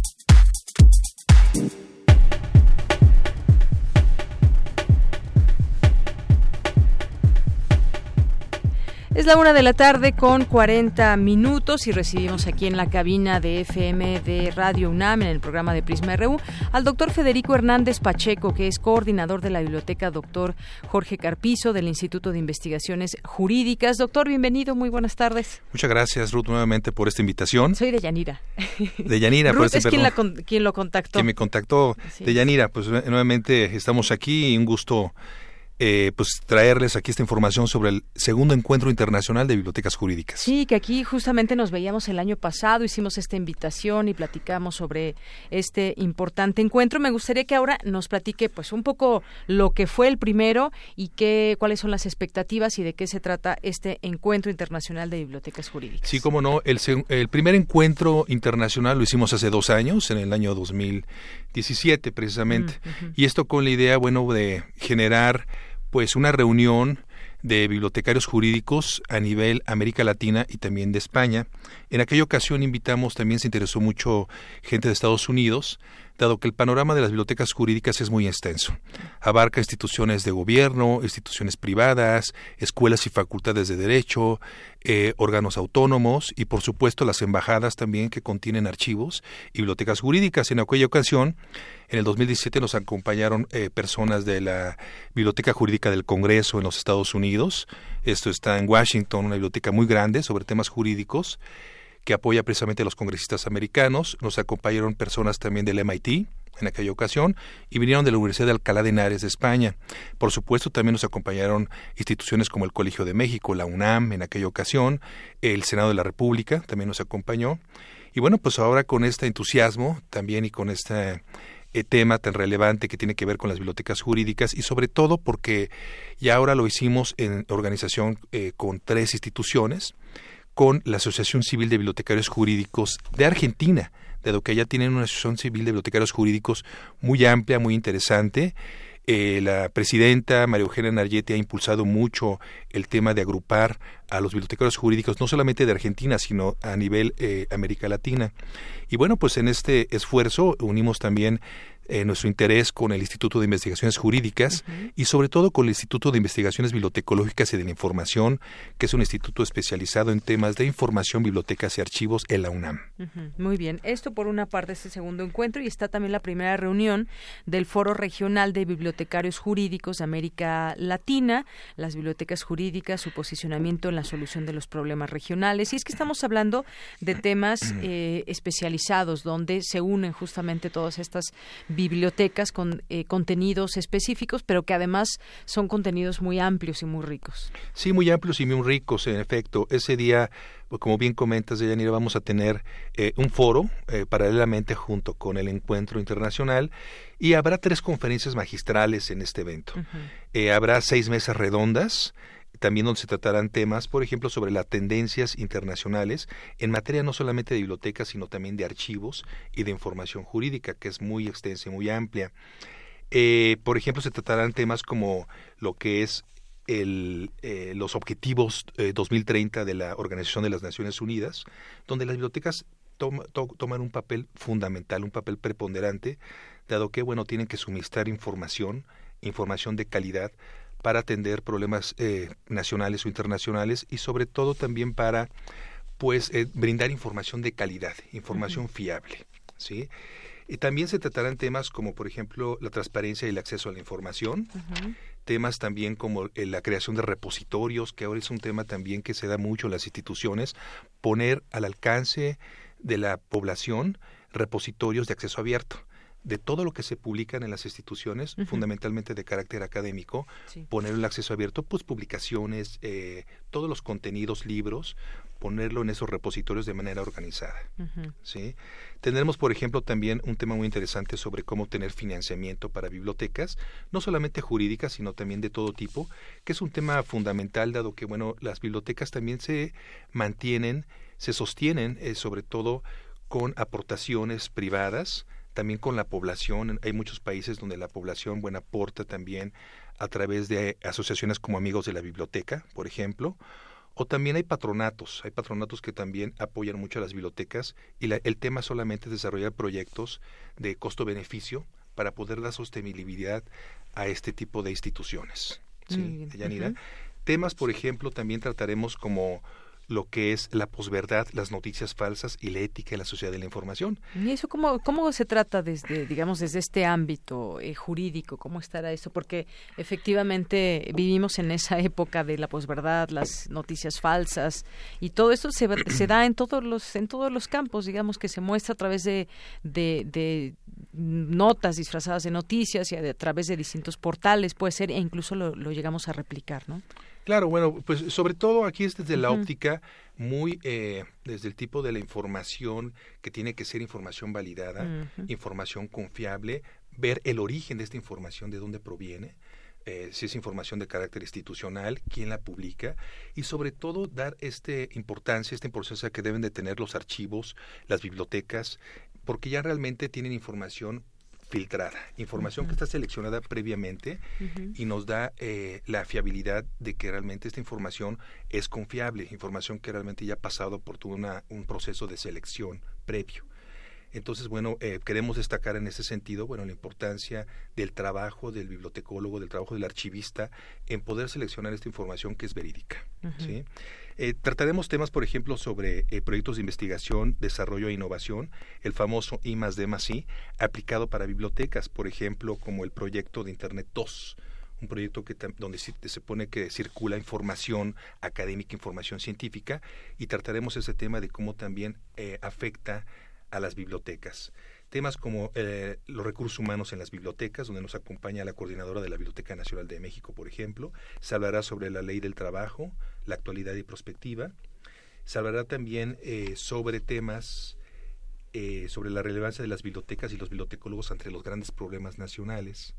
Speaker 1: Es la una de la tarde con 40 minutos y recibimos aquí en la cabina de FM de Radio UNAM en el programa de Prisma RU al doctor Federico Hernández Pacheco, que es coordinador de la biblioteca doctor Jorge Carpizo del Instituto de Investigaciones Jurídicas. Doctor, bienvenido, muy buenas tardes.
Speaker 13: Muchas gracias, Ruth, nuevamente por esta invitación.
Speaker 1: Soy de Yanira.
Speaker 13: De Yanira,
Speaker 1: Ruth es quien, la, quien, lo contactó.
Speaker 13: Quien me contactó de Yanira, pues nuevamente estamos aquí y un gusto eh, pues traerles aquí esta información sobre el segundo encuentro internacional de bibliotecas jurídicas.
Speaker 1: Sí, que aquí justamente nos veíamos el año pasado, hicimos esta invitación y platicamos sobre este importante encuentro. Me gustaría que ahora nos platique pues un poco lo que fue el primero y qué cuáles son las expectativas y de qué se trata este encuentro internacional de bibliotecas jurídicas.
Speaker 13: Sí, como no, el, el primer encuentro internacional lo hicimos hace dos años, en el año 2017 precisamente, mm, y esto con la idea, bueno, de generar pues una reunión de bibliotecarios jurídicos a nivel América Latina y también de España. En aquella ocasión invitamos, también se interesó mucho gente de Estados Unidos, dado que el panorama de las bibliotecas jurídicas es muy extenso. Abarca instituciones de gobierno, instituciones privadas, escuelas y facultades de derecho, eh, órganos autónomos y, por supuesto, las embajadas también que contienen archivos y bibliotecas jurídicas. En aquella ocasión, en el 2017 nos acompañaron eh, personas de la Biblioteca Jurídica del Congreso en los Estados Unidos. Esto está en Washington, una biblioteca muy grande sobre temas jurídicos que apoya precisamente a los congresistas americanos. Nos acompañaron personas también del MIT en aquella ocasión y vinieron de la Universidad de Alcalá de Henares de España. Por supuesto, también nos acompañaron instituciones como el Colegio de México, la UNAM en aquella ocasión, el Senado de la República también nos acompañó. Y bueno, pues ahora con este entusiasmo también y con este eh, tema tan relevante que tiene que ver con las bibliotecas jurídicas y sobre todo porque ya ahora lo hicimos en organización eh, con tres instituciones, con la Asociación Civil de Bibliotecarios Jurídicos de Argentina, dado que ya tienen una Asociación Civil de Bibliotecarios Jurídicos muy amplia, muy interesante. Eh, la presidenta María Eugenia Nargete ha impulsado mucho el tema de agrupar a los bibliotecarios jurídicos, no solamente de Argentina, sino a nivel eh, América Latina. Y bueno, pues en este esfuerzo unimos también eh, nuestro interés con el Instituto de Investigaciones Jurídicas y sobre todo con el Instituto de Investigaciones Bibliotecológicas y de la Información, que es un instituto especializado en temas de información, bibliotecas y archivos en la UNAM.
Speaker 1: Muy bien, esto por una parte es el segundo encuentro y está también la primera reunión del Foro Regional de Bibliotecarios Jurídicos de América Latina, las bibliotecas jurídicas, su posicionamiento en la solución de los problemas regionales. Y es que estamos hablando de temas eh, especializados donde se unen justamente todas estas bibliotecas con eh, contenidos específicos, pero que además son contenidos muy amplios y muy ricos.
Speaker 13: Sí, muy amplios y muy ricos, en efecto. Ese día, como bien comentas, Yanira, vamos a tener eh, un foro eh, paralelamente junto con el encuentro internacional y habrá tres conferencias magistrales en este evento. habrá seis mesas redondas también donde se tratarán temas, por ejemplo, sobre las tendencias internacionales en materia no solamente de bibliotecas, sino también de archivos y de información jurídica, que es muy extensa y muy amplia. Eh, por ejemplo, se tratarán temas como lo que es el, eh, los objetivos 2030 eh, de la Organización de las Naciones Unidas, donde las bibliotecas toman un papel fundamental, un papel preponderante, dado que, bueno, tienen que suministrar información, información de calidad para atender problemas eh, nacionales o internacionales y sobre todo también para pues eh, brindar información de calidad, información fiable, ¿sí? Y también se tratarán temas como, por ejemplo, la transparencia y el acceso a la información, temas también como eh, la creación de repositorios, que ahora es un tema también que se da mucho en las instituciones, poner al alcance de la población repositorios de acceso abierto de todo lo que se publica en las instituciones, fundamentalmente de carácter académico, poner el acceso abierto, pues publicaciones, eh, todos los contenidos, libros, ponerlo en esos repositorios de manera organizada. ¿sí? Tendremos, por ejemplo, también un tema muy interesante sobre cómo tener financiamiento para bibliotecas, no solamente jurídicas, sino también de todo tipo, que es un tema fundamental, dado que, bueno, las bibliotecas también se mantienen, se sostienen, eh, sobre todo con aportaciones privadas, también con la población. Hay muchos países donde la población aporta también a través de asociaciones como Amigos de la Biblioteca, por ejemplo, o también hay patronatos, hay patronatos que también apoyan mucho a las bibliotecas y el tema solamente es desarrollar proyectos de costo-beneficio para poder dar sostenibilidad a este tipo de instituciones. ¿sí, Temas, por ejemplo, también trataremos como lo que es la posverdad, las noticias falsas y la ética en la sociedad de la información.
Speaker 1: ¿Y eso cómo, cómo se trata desde, digamos, desde este ámbito eh, jurídico? ¿Cómo estará eso? Porque efectivamente vivimos en esa época de la posverdad, las noticias falsas y todo esto se, se da en todos los en todos los campos, digamos, que se muestra a través de, notas disfrazadas de noticias y a, través de distintos portales, puede ser, e incluso lo llegamos a replicar, ¿no?
Speaker 13: Claro, bueno, pues sobre todo aquí es desde la óptica, muy eh, desde el tipo de la información que tiene que ser información validada, información confiable, ver el origen de esta información, de dónde proviene, eh, si es información de carácter institucional, quién la publica y sobre todo dar este importancia, esta importancia que deben de tener los archivos, las bibliotecas, porque ya realmente tienen información filtrada, información que está seleccionada previamente y nos da eh, la fiabilidad de que realmente esta información es confiable, información que realmente ya ha pasado por todo un proceso de selección previo. Entonces, bueno, eh, queremos destacar en ese sentido, bueno, la importancia del trabajo del bibliotecólogo, del trabajo del archivista en poder seleccionar esta información que es verídica. ¿sí? Eh, trataremos temas, por ejemplo, sobre eh, proyectos de investigación, desarrollo e innovación, el famoso I más D más I, aplicado para bibliotecas, por ejemplo, como el proyecto de Internet 2, un proyecto que donde se, pone que circula información académica, información científica, y trataremos ese tema de cómo también eh, afecta a las bibliotecas temas como eh, los recursos humanos en las bibliotecas, donde nos acompaña la coordinadora de la Biblioteca Nacional de México, por ejemplo. Se hablará sobre la ley del trabajo, la actualidad y prospectiva. Se hablará también eh, sobre temas eh, sobre la relevancia de las bibliotecas y los bibliotecólogos ante los grandes problemas nacionales.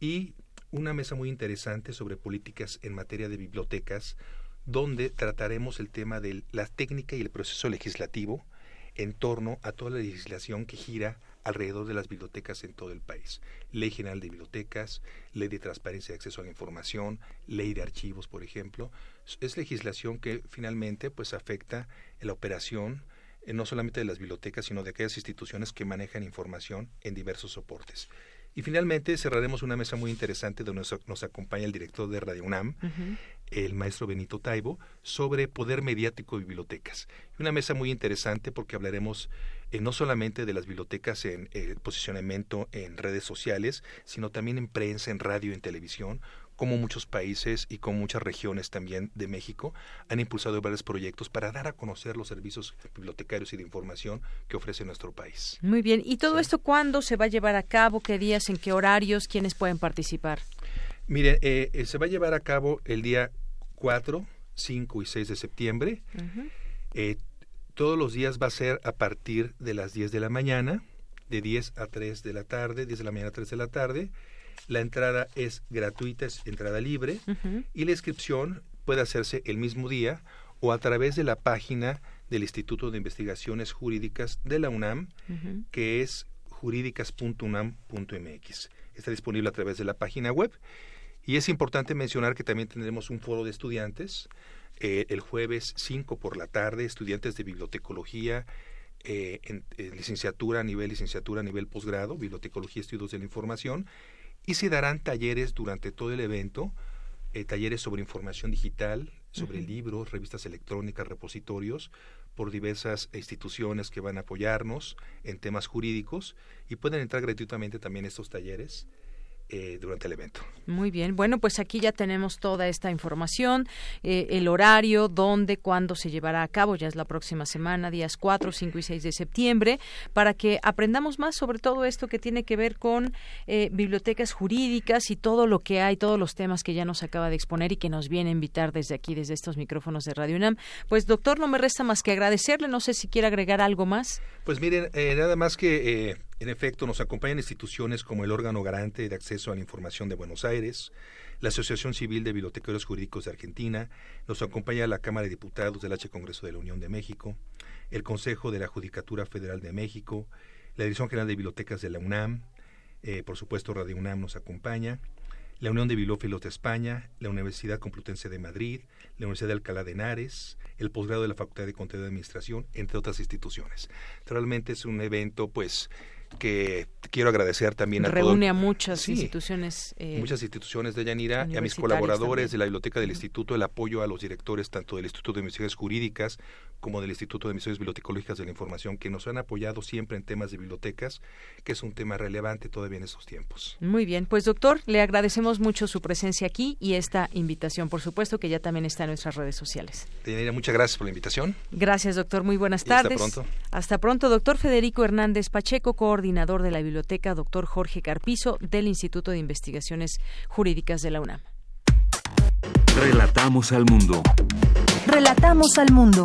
Speaker 13: Y una mesa muy interesante sobre políticas en materia de bibliotecas, donde trataremos el tema de la técnica y el proceso legislativo, en torno a toda la legislación que gira alrededor de las bibliotecas en todo el país. Ley General de Bibliotecas, Ley de Transparencia y Acceso a la Información, Ley de Archivos, por ejemplo. Es legislación que finalmente pues afecta la operación eh, no solamente de las bibliotecas, sino de aquellas instituciones que manejan información en diversos soportes. Y finalmente cerraremos una mesa muy interesante donde nos, acompaña el director de Radio UNAM, el maestro Benito Taibo, sobre poder mediático de bibliotecas. Una mesa muy interesante porque hablaremos eh, no solamente de las bibliotecas en eh, posicionamiento en redes sociales, sino también en prensa, en radio, en televisión, como muchos países y como muchas regiones también de México han impulsado varios proyectos para dar a conocer los servicios bibliotecarios y de información que ofrece nuestro país.
Speaker 1: Muy bien. ¿Y todo esto cuándo se va a llevar a cabo? ¿Qué días? ¿En qué horarios? ¿Quiénes pueden participar?
Speaker 13: Mire, eh, eh, se va a llevar a cabo el día 4, 5 y 6 de septiembre. Eh, todos los días va a ser a partir de las 10 de la mañana, de 10 a 3 de la tarde, 10 de la mañana a 3 de la tarde la entrada es gratuita, es entrada libre y la inscripción puede hacerse el mismo día o a través de la página del Instituto de Investigaciones Jurídicas de la UNAM, que es jurídicas.unam.mx. Está disponible a través de la página web. Y es importante mencionar que también tendremos un foro de estudiantes eh, el jueves 5 por la tarde, estudiantes de bibliotecología, eh, en, eh, licenciatura a nivel licenciatura a nivel posgrado, bibliotecología y estudios de la información, y se darán talleres durante todo el evento, eh, talleres sobre información digital, sobre libros, revistas electrónicas, repositorios, por diversas instituciones que van a apoyarnos en temas jurídicos y pueden entrar gratuitamente también a estos talleres eh, durante el evento.
Speaker 1: Muy bien, bueno, pues aquí ya tenemos toda esta información, eh, el horario, dónde, cuándo se llevará a cabo, ya es la próxima semana, días 4, 5 y 6 de septiembre, para que aprendamos más sobre todo esto que tiene que ver con eh, bibliotecas jurídicas y todo lo que hay, todos los temas que ya nos acaba de exponer y que nos viene a invitar desde aquí, desde estos micrófonos de Radio UNAM. Pues doctor, no me resta más que agradecerle, no sé si quiere agregar algo más.
Speaker 13: Pues miren, nada más que en efecto, nos acompañan instituciones como el órgano garante de acceso a la información de Buenos Aires, la Asociación Civil de Bibliotecarios Jurídicos de Argentina, nos acompaña la Cámara de Diputados del H Congreso de la Unión de México, el Consejo de la Judicatura Federal de México, la Dirección General de Bibliotecas de la UNAM, eh, por supuesto Radio UNAM nos acompaña, la Unión de Bibliófilos de España, la Universidad Complutense de Madrid, la Universidad de Alcalá de Henares, el posgrado de la Facultad de Contabilidad de Administración, entre otras instituciones. Realmente es un evento, pues, que quiero agradecer también a
Speaker 1: reúne a muchas instituciones
Speaker 13: eh, muchas instituciones de Yanira y a mis colaboradores de la biblioteca del instituto el apoyo a los directores tanto del instituto de investigaciones jurídicas como del instituto de investigaciones bibliotecológicas de la información que nos han apoyado siempre en temas de bibliotecas que es un tema relevante todavía en estos tiempos
Speaker 1: muy bien pues doctor le agradecemos mucho su presencia aquí y esta invitación por supuesto que ya también está en nuestras redes sociales
Speaker 13: Yanira muchas gracias por la invitación
Speaker 1: gracias doctor muy buenas tardes
Speaker 13: hasta pronto
Speaker 1: hasta pronto doctor Federico Hernández Pacheco coordinador de la biblioteca, doctor Jorge Carpizo, del Instituto de Investigaciones Jurídicas de la UNAM.
Speaker 11: Relatamos al mundo.
Speaker 3: Relatamos al mundo.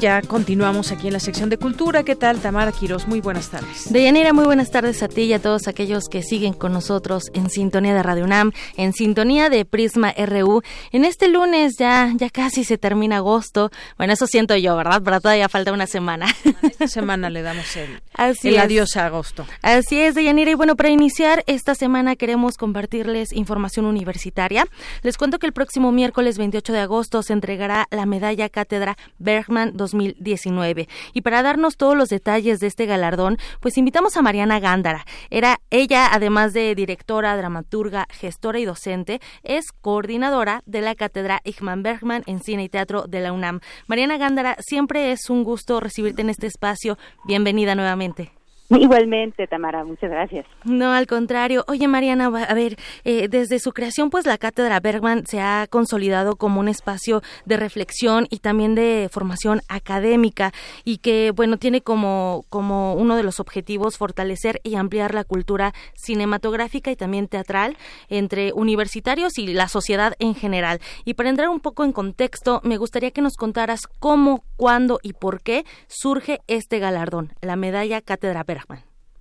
Speaker 1: Ya continuamos aquí en la sección de cultura. ¿Qué tal, Tamara Quiroz? Muy buenas tardes.
Speaker 14: Deyanira, muy buenas tardes a ti y a todos aquellos que siguen con nosotros en sintonía de Radio UNAM, en sintonía de Prisma RU. En este lunes ya, ya casi se termina agosto. Bueno, eso siento yo, ¿verdad? Pero todavía falta una semana.
Speaker 1: Esta semana le damos el, el adiós a agosto.
Speaker 14: Así es, Deyanira. Y bueno, para iniciar esta semana queremos compartirles información universitaria. Les cuento que el próximo miércoles 28 de agosto se entregará la medalla cátedra Berg 2019. Y para darnos todos los detalles de este galardón, pues invitamos a Mariana Gándara. Era ella, además de directora, dramaturga, gestora y docente, es coordinadora de la cátedra Igman Bergman en cine y teatro de la UNAM. Mariana Gándara, siempre es un gusto recibirte en este espacio. Bienvenida nuevamente.
Speaker 7: Igualmente, Tamara, muchas gracias.
Speaker 14: No, al contrario. Oye, Mariana, a ver, eh, desde su creación, pues la Cátedra Bergman se ha consolidado como un espacio de reflexión y también de formación académica y que, bueno, tiene como, como uno de los objetivos fortalecer y ampliar la cultura cinematográfica y también teatral entre universitarios y la sociedad en general. Y para entrar un poco en contexto, me gustaría que nos contaras cómo, cuándo y por qué surge este galardón, la medalla Cátedra Bergman.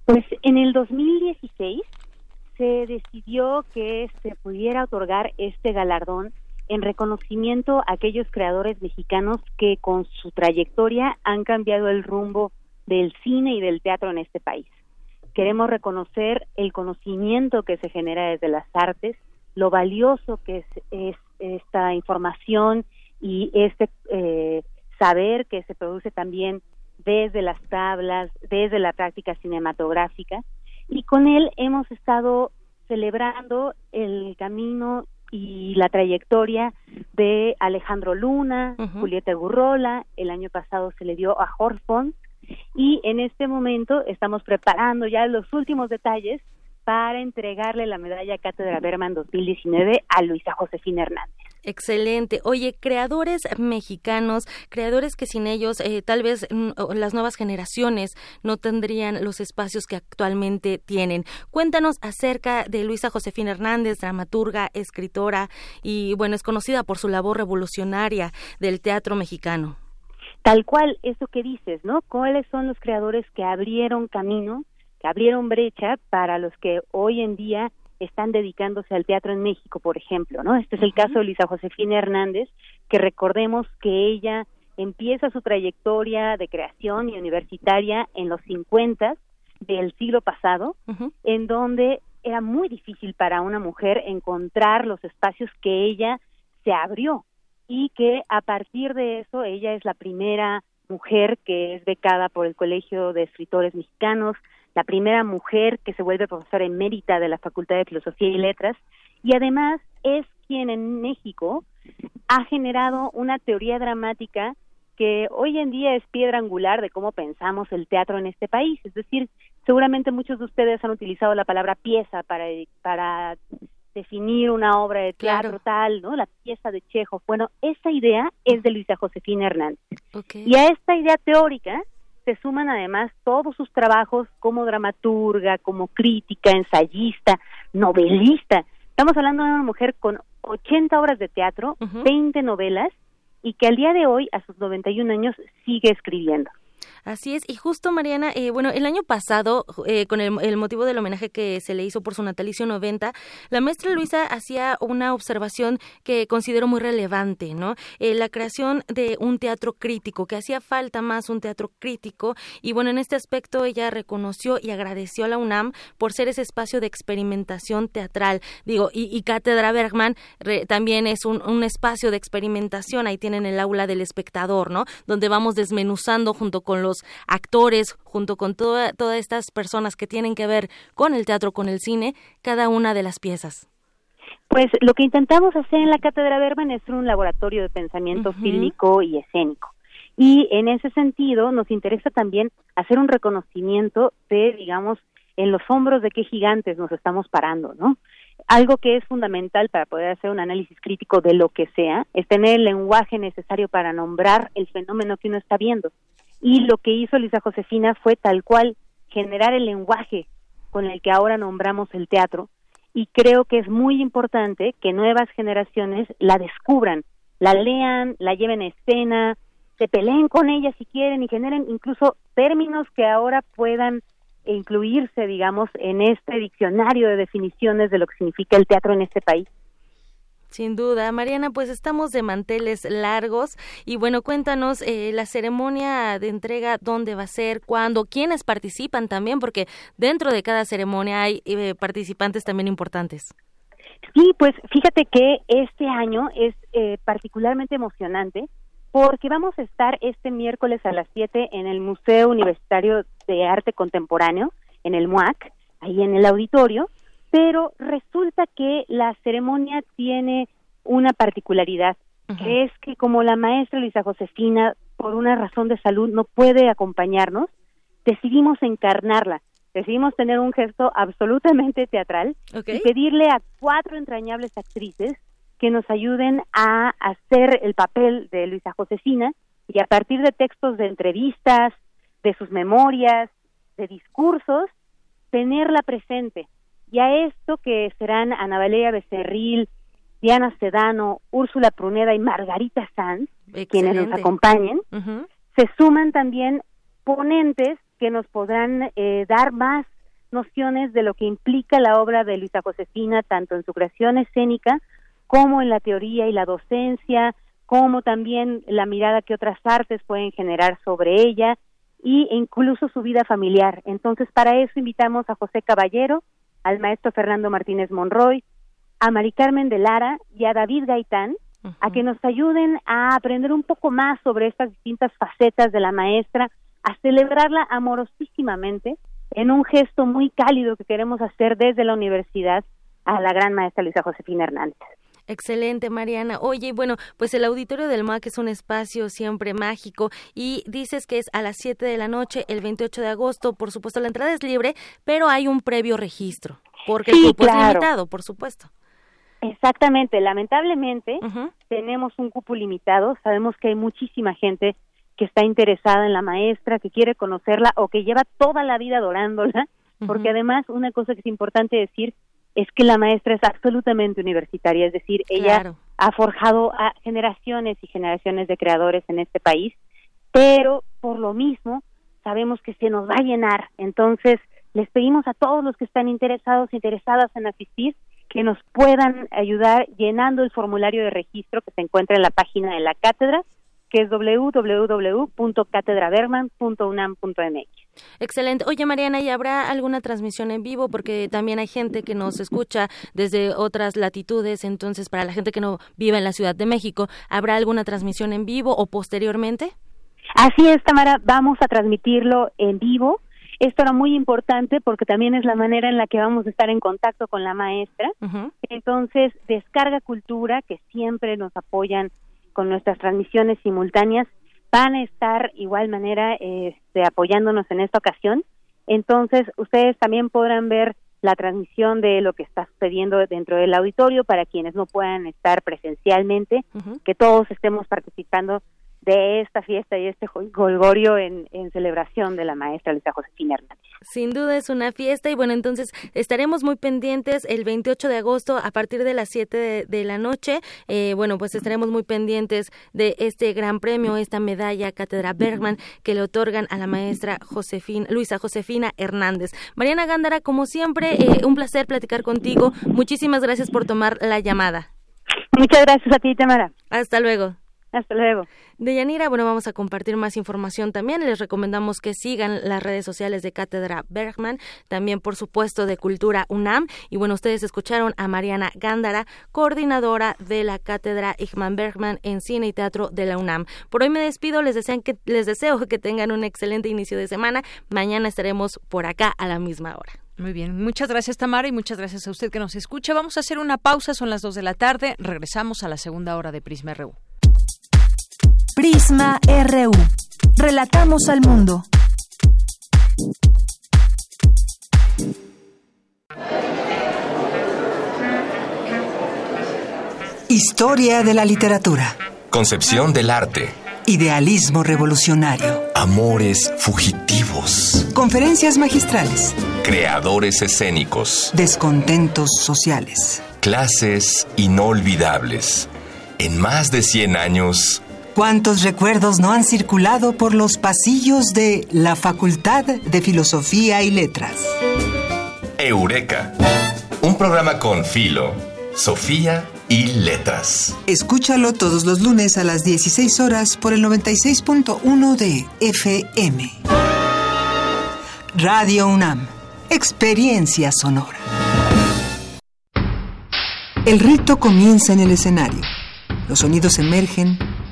Speaker 7: Pues en el 2016 se decidió que se pudiera otorgar este galardón en reconocimiento a aquellos creadores mexicanos que con su trayectoria han cambiado el rumbo del cine y del teatro en este país. Queremos reconocer el conocimiento que se genera desde las artes, lo valioso que es, esta información y este eh, saber que se produce también desde las tablas, desde la práctica cinematográfica, y con él hemos estado celebrando el camino y la trayectoria de Alejandro Luna, Julieta Gurrola, el año pasado se le dio a Jorge Fons, y en este momento estamos preparando ya los últimos detalles para entregarle la medalla Cátedra Berman 2019 a Luisa Josefina Hernández.
Speaker 14: Excelente. Oye, creadores mexicanos, creadores que sin ellos eh, tal vez las nuevas generaciones no tendrían los espacios que actualmente tienen. Cuéntanos acerca de Luisa Josefina Hernández, dramaturga, escritora y bueno, es conocida por su labor revolucionaria del teatro mexicano.
Speaker 7: Tal cual, eso que dices, ¿no? ¿Cuáles son los creadores que abrieron camino que abrieron brecha para los que hoy en día están dedicándose al teatro en México, por ejemplo, ¿no? Este es el caso de Luisa Josefina Hernández, que recordemos que ella empieza su trayectoria de creación y universitaria en los 50 del siglo pasado, en donde era muy difícil para una mujer encontrar los espacios que ella se abrió y que a partir de eso ella es la primera mujer que es becada por el Colegio de Escritores Mexicanos, la primera mujer que se vuelve profesora emérita de la Facultad de Filosofía y Letras, y además es quien en México ha generado una teoría dramática que hoy en día es piedra angular de cómo pensamos el teatro en este país. Es decir, seguramente muchos de ustedes han utilizado la palabra pieza para, para definir una obra de teatro tal, ¿no? La pieza de Chejo. Bueno, esa idea es de Luisa Josefina Hernández. Y a esta idea teórica se suman además todos sus trabajos como dramaturga, como crítica, ensayista, novelista. Estamos hablando de una mujer con 80 obras de teatro, 20 novelas y que al día de hoy, a sus 91 años, sigue escribiendo.
Speaker 14: Así es, y justo Mariana, eh, bueno, el año pasado, eh, con el, motivo del homenaje que se le hizo por su natalicio 90, la maestra Luisa hacía una observación que considero muy relevante, ¿no? Eh, la creación de un teatro crítico, que hacía falta más un teatro crítico, y bueno, en este aspecto ella reconoció y agradeció a la UNAM por ser ese espacio de experimentación teatral. Digo, y, Cátedra Bergman también es un, un espacio de experimentación, ahí tienen el aula del espectador, ¿no? Donde vamos desmenuzando junto con los actores, junto con todas estas personas que tienen que ver con el teatro, con el cine, cada una de las piezas.
Speaker 7: Pues lo que intentamos hacer en la Cátedra Berman es un laboratorio de pensamiento fílmico y escénico. Y en ese sentido nos interesa también hacer un reconocimiento de, digamos, en los hombros de qué gigantes nos estamos parando, ¿no? Algo que es fundamental para poder hacer un análisis crítico de lo que sea es tener el lenguaje necesario para nombrar el fenómeno que uno está viendo y lo que hizo Luisa Josefina fue tal cual generar el lenguaje con el que ahora nombramos el teatro y creo que es muy importante que nuevas generaciones la descubran, la lean, la lleven a escena, se peleen con ella si quieren y generen incluso términos que ahora puedan incluirse, digamos, en este diccionario de definiciones de lo que significa el teatro en este país.
Speaker 14: Sin duda, Mariana, pues estamos de manteles largos y bueno, cuéntanos eh, la ceremonia de entrega, dónde va a ser, cuándo, quiénes participan también, porque dentro de cada ceremonia hay eh, participantes también importantes.
Speaker 7: Sí, pues fíjate que este año es eh, particularmente emocionante porque vamos a estar este miércoles a las 7 en el Museo Universitario de Arte Contemporáneo, en el MUAC, ahí en el auditorio, pero resulta que la ceremonia tiene una particularidad, que es que como la maestra Luisa Josefina, por una razón de salud, no puede acompañarnos, decidimos encarnarla, decidimos tener un gesto absolutamente teatral y pedirle a cuatro entrañables actrices que nos ayuden a hacer el papel de Luisa Josefina y a partir de textos de entrevistas, de sus memorias, de discursos, tenerla presente. Y a esto que serán Ana Valeria Becerril, Diana Sedano, Úrsula Pruneda y Margarita Sanz, quienes nos acompañen, se suman también ponentes que nos podrán eh, dar más nociones de lo que implica la obra de Luisa Josefina, tanto en su creación escénica como en la teoría y la docencia, como también la mirada que otras artes pueden generar sobre ella y incluso su vida familiar. Entonces, para eso invitamos a José Caballero, al maestro Fernando Martínez Monroy, a Mari Carmen de Lara y a David Gaitán, a que nos ayuden a aprender un poco más sobre estas distintas facetas de la maestra, a celebrarla amorosísimamente en un gesto muy cálido que queremos hacer desde la universidad a la gran maestra Luisa Josefina Hernández.
Speaker 14: Excelente, Mariana. Oye, bueno, pues el auditorio del MAC es un espacio siempre mágico y dices que es a las 7 de la noche, el 28 de agosto. Por supuesto, la entrada es libre, pero hay un previo registro, porque el cupo es limitado, por supuesto.
Speaker 7: Exactamente. Lamentablemente, tenemos un cupo limitado. Sabemos que hay muchísima gente que está interesada en la maestra, que quiere conocerla o que lleva toda la vida adorándola, porque además una cosa que es importante decir es que la maestra es absolutamente universitaria, es decir, ella ha forjado a generaciones y generaciones de creadores en este país, pero por lo mismo sabemos que se nos va a llenar, entonces les pedimos a todos los que están interesados, interesadas en asistir, que nos puedan ayudar llenando el formulario de registro que se encuentra en la página de la cátedra que es www.catedraberman.unam.mx.
Speaker 14: Excelente. Oye, Mariana, ¿y habrá alguna transmisión en vivo? Porque también hay gente que nos escucha desde otras latitudes, entonces para la gente que no vive en la Ciudad de México, ¿habrá alguna transmisión en vivo o posteriormente?
Speaker 7: Así es, Tamara, vamos a transmitirlo en vivo. Esto era muy importante porque también es la manera en la que vamos a estar en contacto con la maestra. Entonces, Descarga Cultura, que siempre nos apoyan con nuestras transmisiones simultáneas van a estar igual manera este, apoyándonos en esta ocasión. Entonces, ustedes también podrán ver la transmisión de lo que está sucediendo dentro del auditorio para quienes no puedan estar presencialmente, que todos estemos participando de esta fiesta y este golgorio en, celebración de la maestra Luisa Josefina Hernández.
Speaker 14: Sin duda es una fiesta y bueno, entonces estaremos muy pendientes el 28 de agosto a partir de las 7 de, la noche. Eh, bueno, pues estaremos muy pendientes de este gran premio, esta medalla Cátedra Bergman que le otorgan a la maestra Josefina, Luisa Josefina Hernández. Mariana Gándara, como siempre, eh, un placer platicar contigo. Muchísimas gracias por tomar la llamada.
Speaker 7: Muchas gracias a ti, Tamara.
Speaker 14: Hasta luego.
Speaker 7: Hasta luego.
Speaker 14: Deyanira, bueno, vamos a compartir más información también. Les recomendamos que sigan las redes sociales de Cátedra Bergman, también por supuesto de Cultura UNAM. Y bueno, ustedes escucharon a Mariana Gándara, coordinadora de la Cátedra Igman Bergman en Cine y Teatro de la UNAM. Por hoy me despido, les, desean que, les deseo que tengan un excelente inicio de semana. Mañana estaremos por acá a la misma hora.
Speaker 1: Muy bien, muchas gracias Tamara y muchas gracias a usted que nos escucha. Vamos a hacer una pausa, son las dos de la tarde, regresamos a la segunda hora de Prisma RU.
Speaker 3: Prisma RU. Relatamos al mundo.
Speaker 15: Historia de la literatura.
Speaker 16: Concepción del arte.
Speaker 15: Idealismo revolucionario.
Speaker 16: Amores fugitivos.
Speaker 15: Conferencias magistrales.
Speaker 16: Creadores escénicos.
Speaker 15: Descontentos sociales.
Speaker 16: Clases inolvidables. En más de 100 años,
Speaker 15: ¿Cuántos recuerdos no han circulado por los pasillos de la Facultad de Filosofía y Letras?
Speaker 16: Eureka, un programa con Filo, Sofía y Letras.
Speaker 15: Escúchalo todos los lunes a las 16 horas por el 96.1 de FM. Radio UNAM, experiencia sonora. El rito comienza en el escenario. Los sonidos emergen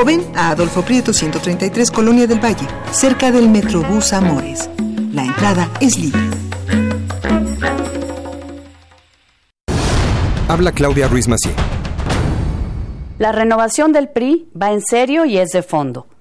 Speaker 15: o ven a Adolfo Prieto 133 Colonia del Valle, cerca del Metrobús Amores. La entrada es libre.
Speaker 17: Habla Claudia Ruiz Macié.
Speaker 18: La renovación del PRI va en serio y es de fondo.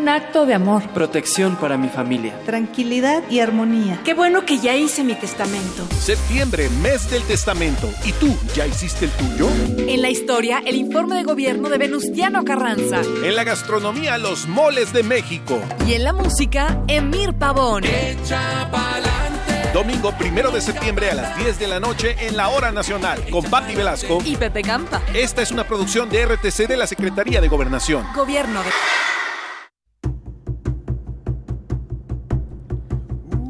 Speaker 19: un acto de amor.
Speaker 20: Protección para mi familia.
Speaker 21: Tranquilidad y armonía.
Speaker 19: Qué bueno que ya hice mi testamento.
Speaker 22: Septiembre, mes del testamento. ¿Y tú, ya hiciste el tuyo?
Speaker 19: En la historia, el informe de gobierno de Venustiano Carranza.
Speaker 22: En la gastronomía, los moles de México.
Speaker 19: Y en la música, Emir Pavón.
Speaker 22: Domingo primero de septiembre a las 10 de la noche en la Hora Nacional con Patti Velasco
Speaker 19: y Pepe Campa.
Speaker 22: Esta es una producción de RTC de la Secretaría de Gobernación.
Speaker 19: Gobierno de.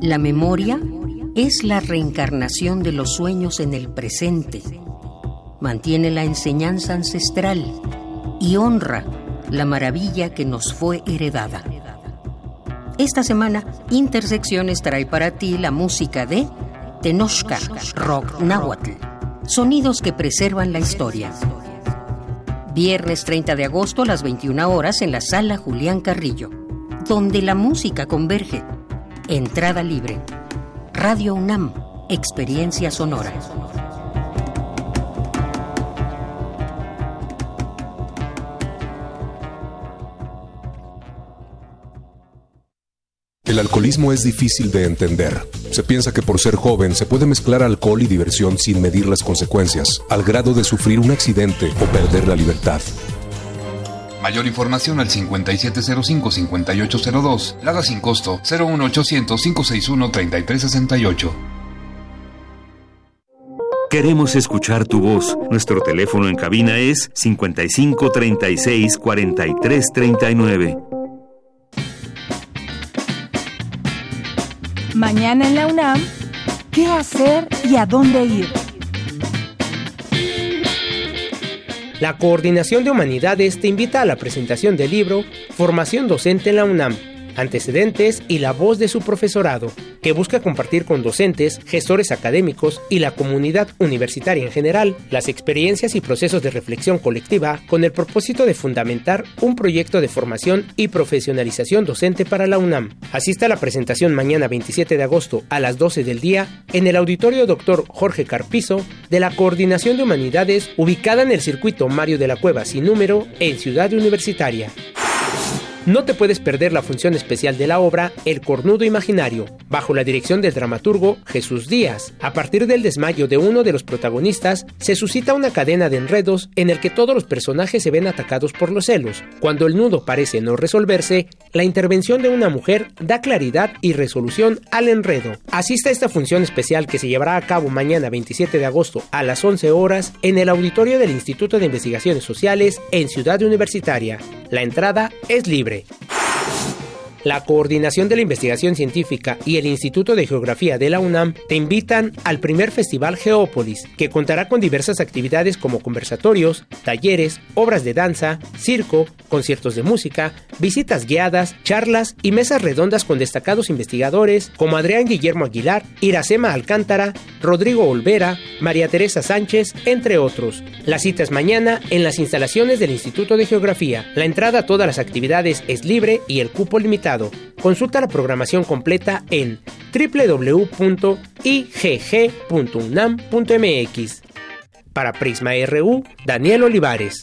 Speaker 23: La memoria es la reencarnación de los sueños en el presente. Mantiene la enseñanza ancestral y honra la maravilla que nos fue heredada. Esta semana, Intersecciones trae para ti la música de Tenochca, Rock Nahuatl, sonidos que preservan la historia. Viernes 30 de agosto a las 21 horas en la sala Julián Carrillo, donde la música converge Entrada libre. Radio UNAM, Experiencia Sonora.
Speaker 24: El alcoholismo es difícil de entender. Se piensa que por ser joven se puede mezclar alcohol y diversión sin medir las consecuencias, al grado de sufrir un accidente o perder la libertad.
Speaker 25: Mayor información al 5705-5802. Lada sin costo 01800-561-3368.
Speaker 11: Queremos escuchar tu voz. Nuestro teléfono en cabina es 5536 4339.
Speaker 3: Mañana en la UNAM, ¿qué hacer y a dónde ir?
Speaker 4: La Coordinación de Humanidades te invita a la presentación del libro Formación Docente en la UNAM antecedentes y la voz de su profesorado, que busca compartir con docentes, gestores académicos y la comunidad universitaria en general las experiencias y procesos de reflexión colectiva con el propósito de fundamentar un proyecto de formación y profesionalización docente para la UNAM. Asista a la presentación mañana 27 de agosto a las 12 del día en el auditorio Dr. Jorge Carpizo de la Coordinación de Humanidades ubicada en el circuito Mario de la Cueva sin número en Ciudad Universitaria. No te puedes perder la función especial de la obra El Cornudo Imaginario, bajo la dirección del dramaturgo Jesús Díaz. A partir del desmayo de uno de los protagonistas, se suscita una cadena de enredos en el que todos los personajes se ven atacados por los celos. Cuando el nudo parece no resolverse, la intervención de una mujer da claridad y resolución al enredo. Asista a esta función especial que se llevará a cabo mañana 27 de agosto a las 11 horas en el auditorio del Instituto de Investigaciones Sociales en Ciudad Universitaria. La entrada es libre. septiembre. La Coordinación de la Investigación Científica y el Instituto de Geografía de la UNAM te invitan al primer Festival Geópolis, que contará con diversas actividades como conversatorios, talleres, obras de danza, circo, conciertos de música, visitas guiadas, charlas y mesas redondas con destacados investigadores como Adrián Guillermo Aguilar, Iracema Alcántara, Rodrigo Olvera, María Teresa Sánchez, entre otros. La cita es mañana en las instalaciones del Instituto de Geografía. La entrada a todas las actividades es libre y el cupo limitado. Consulta la programación completa en www.igg.unam.mx. Para Prisma RU, Daniel Olivares.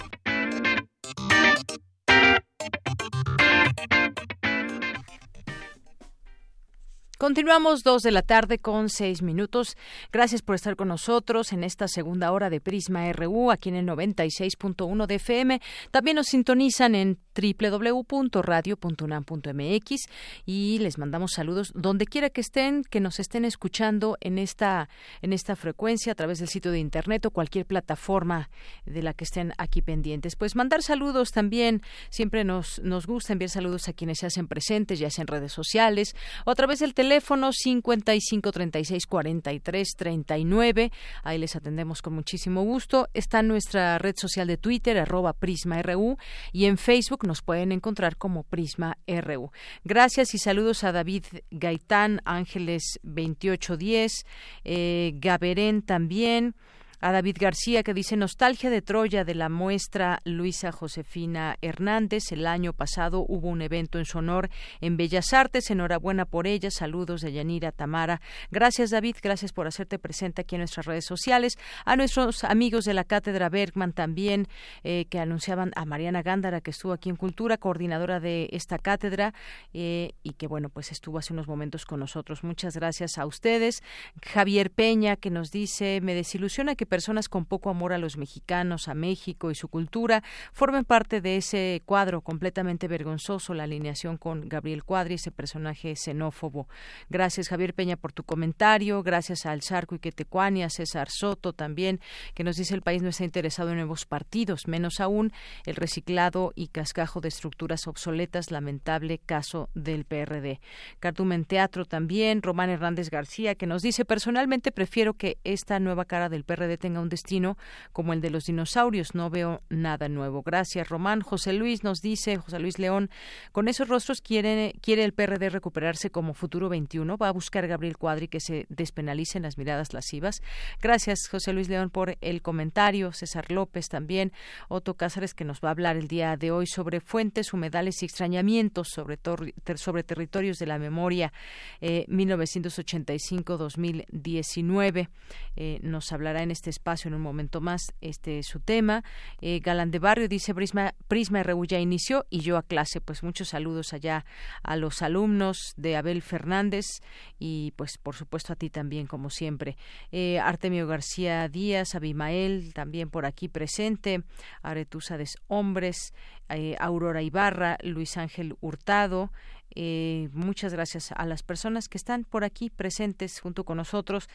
Speaker 1: Continuamos dos de la tarde con seis minutos. Gracias por estar con nosotros en esta segunda hora de Prisma RU, aquí en el 96.1 de FM. También nos sintonizan en www.radio.unam.mx y les mandamos saludos donde quiera que estén, que nos estén escuchando en esta, en esta frecuencia a través del sitio de internet o cualquier plataforma de la que estén aquí pendientes. Pues mandar saludos también, siempre nos, nos gusta enviar saludos a quienes se hacen presentes, ya sea en redes sociales o a través del teléfono 55 36 43 39. Ahí les atendemos con muchísimo gusto. Está en nuestra red social de Twitter, arroba PrismaRU, y en Facebook nos pueden encontrar como Prisma RU. Gracias y saludos a David Gaitán, Ángeles 2810, eh, Gaberén también a David García que dice nostalgia de Troya de la muestra Luisa Josefina Hernández. El año pasado hubo un evento en su honor en Bellas Artes. Enhorabuena por ella. Saludos de Yanira Tamara. Gracias David, gracias por hacerte presente aquí en nuestras redes sociales. A nuestros amigos de la Cátedra Bergman también eh, que anunciaban a Mariana Gándara que estuvo aquí en Cultura, coordinadora de esta cátedra eh, y que bueno pues estuvo hace unos momentos con nosotros. Muchas gracias a ustedes. Javier Peña que nos dice me desilusiona que personas con poco amor a los mexicanos, a México y su cultura formen parte de ese cuadro completamente vergonzoso, la alineación con Gabriel Cuadri, ese personaje xenófobo. Gracias, Javier Peña, por tu comentario. Gracias al Zarco y Quetecuani, a César Soto también, que nos dice el país no está interesado en nuevos partidos, menos aún el reciclado y cascajo de estructuras obsoletas, lamentable caso del PRD. Cartumen Teatro también, Román Hernández García, que nos dice personalmente prefiero que esta nueva cara del PRD tenga un destino como el de los dinosaurios. No veo nada nuevo. Gracias, Román. José Luis nos dice, José Luis León, con esos rostros quiere, quiere el PRD recuperarse como futuro 21. Va a buscar Gabriel Cuadri que se despenalicen las miradas lascivas. Gracias, José Luis León, por el comentario. César López también. Otto Cázares que nos va a hablar el día de hoy sobre fuentes, humedales y extrañamientos sobre, sobre territorios de la memoria eh, 1985-2019. Eh, nos hablará en este espacio en un momento más este su tema. Eh, Galán de Barrio dice Prisma, Prisma RU ya inició y yo a clase. Pues muchos saludos allá a los alumnos de Abel Fernández y pues por supuesto a ti también como siempre. Eh, Artemio García Díaz, Abimael también por aquí presente, Aretusa de Hombres, eh, Aurora Ibarra, Luis Ángel Hurtado, eh, muchas gracias a las personas que están por aquí presentes junto con nosotros.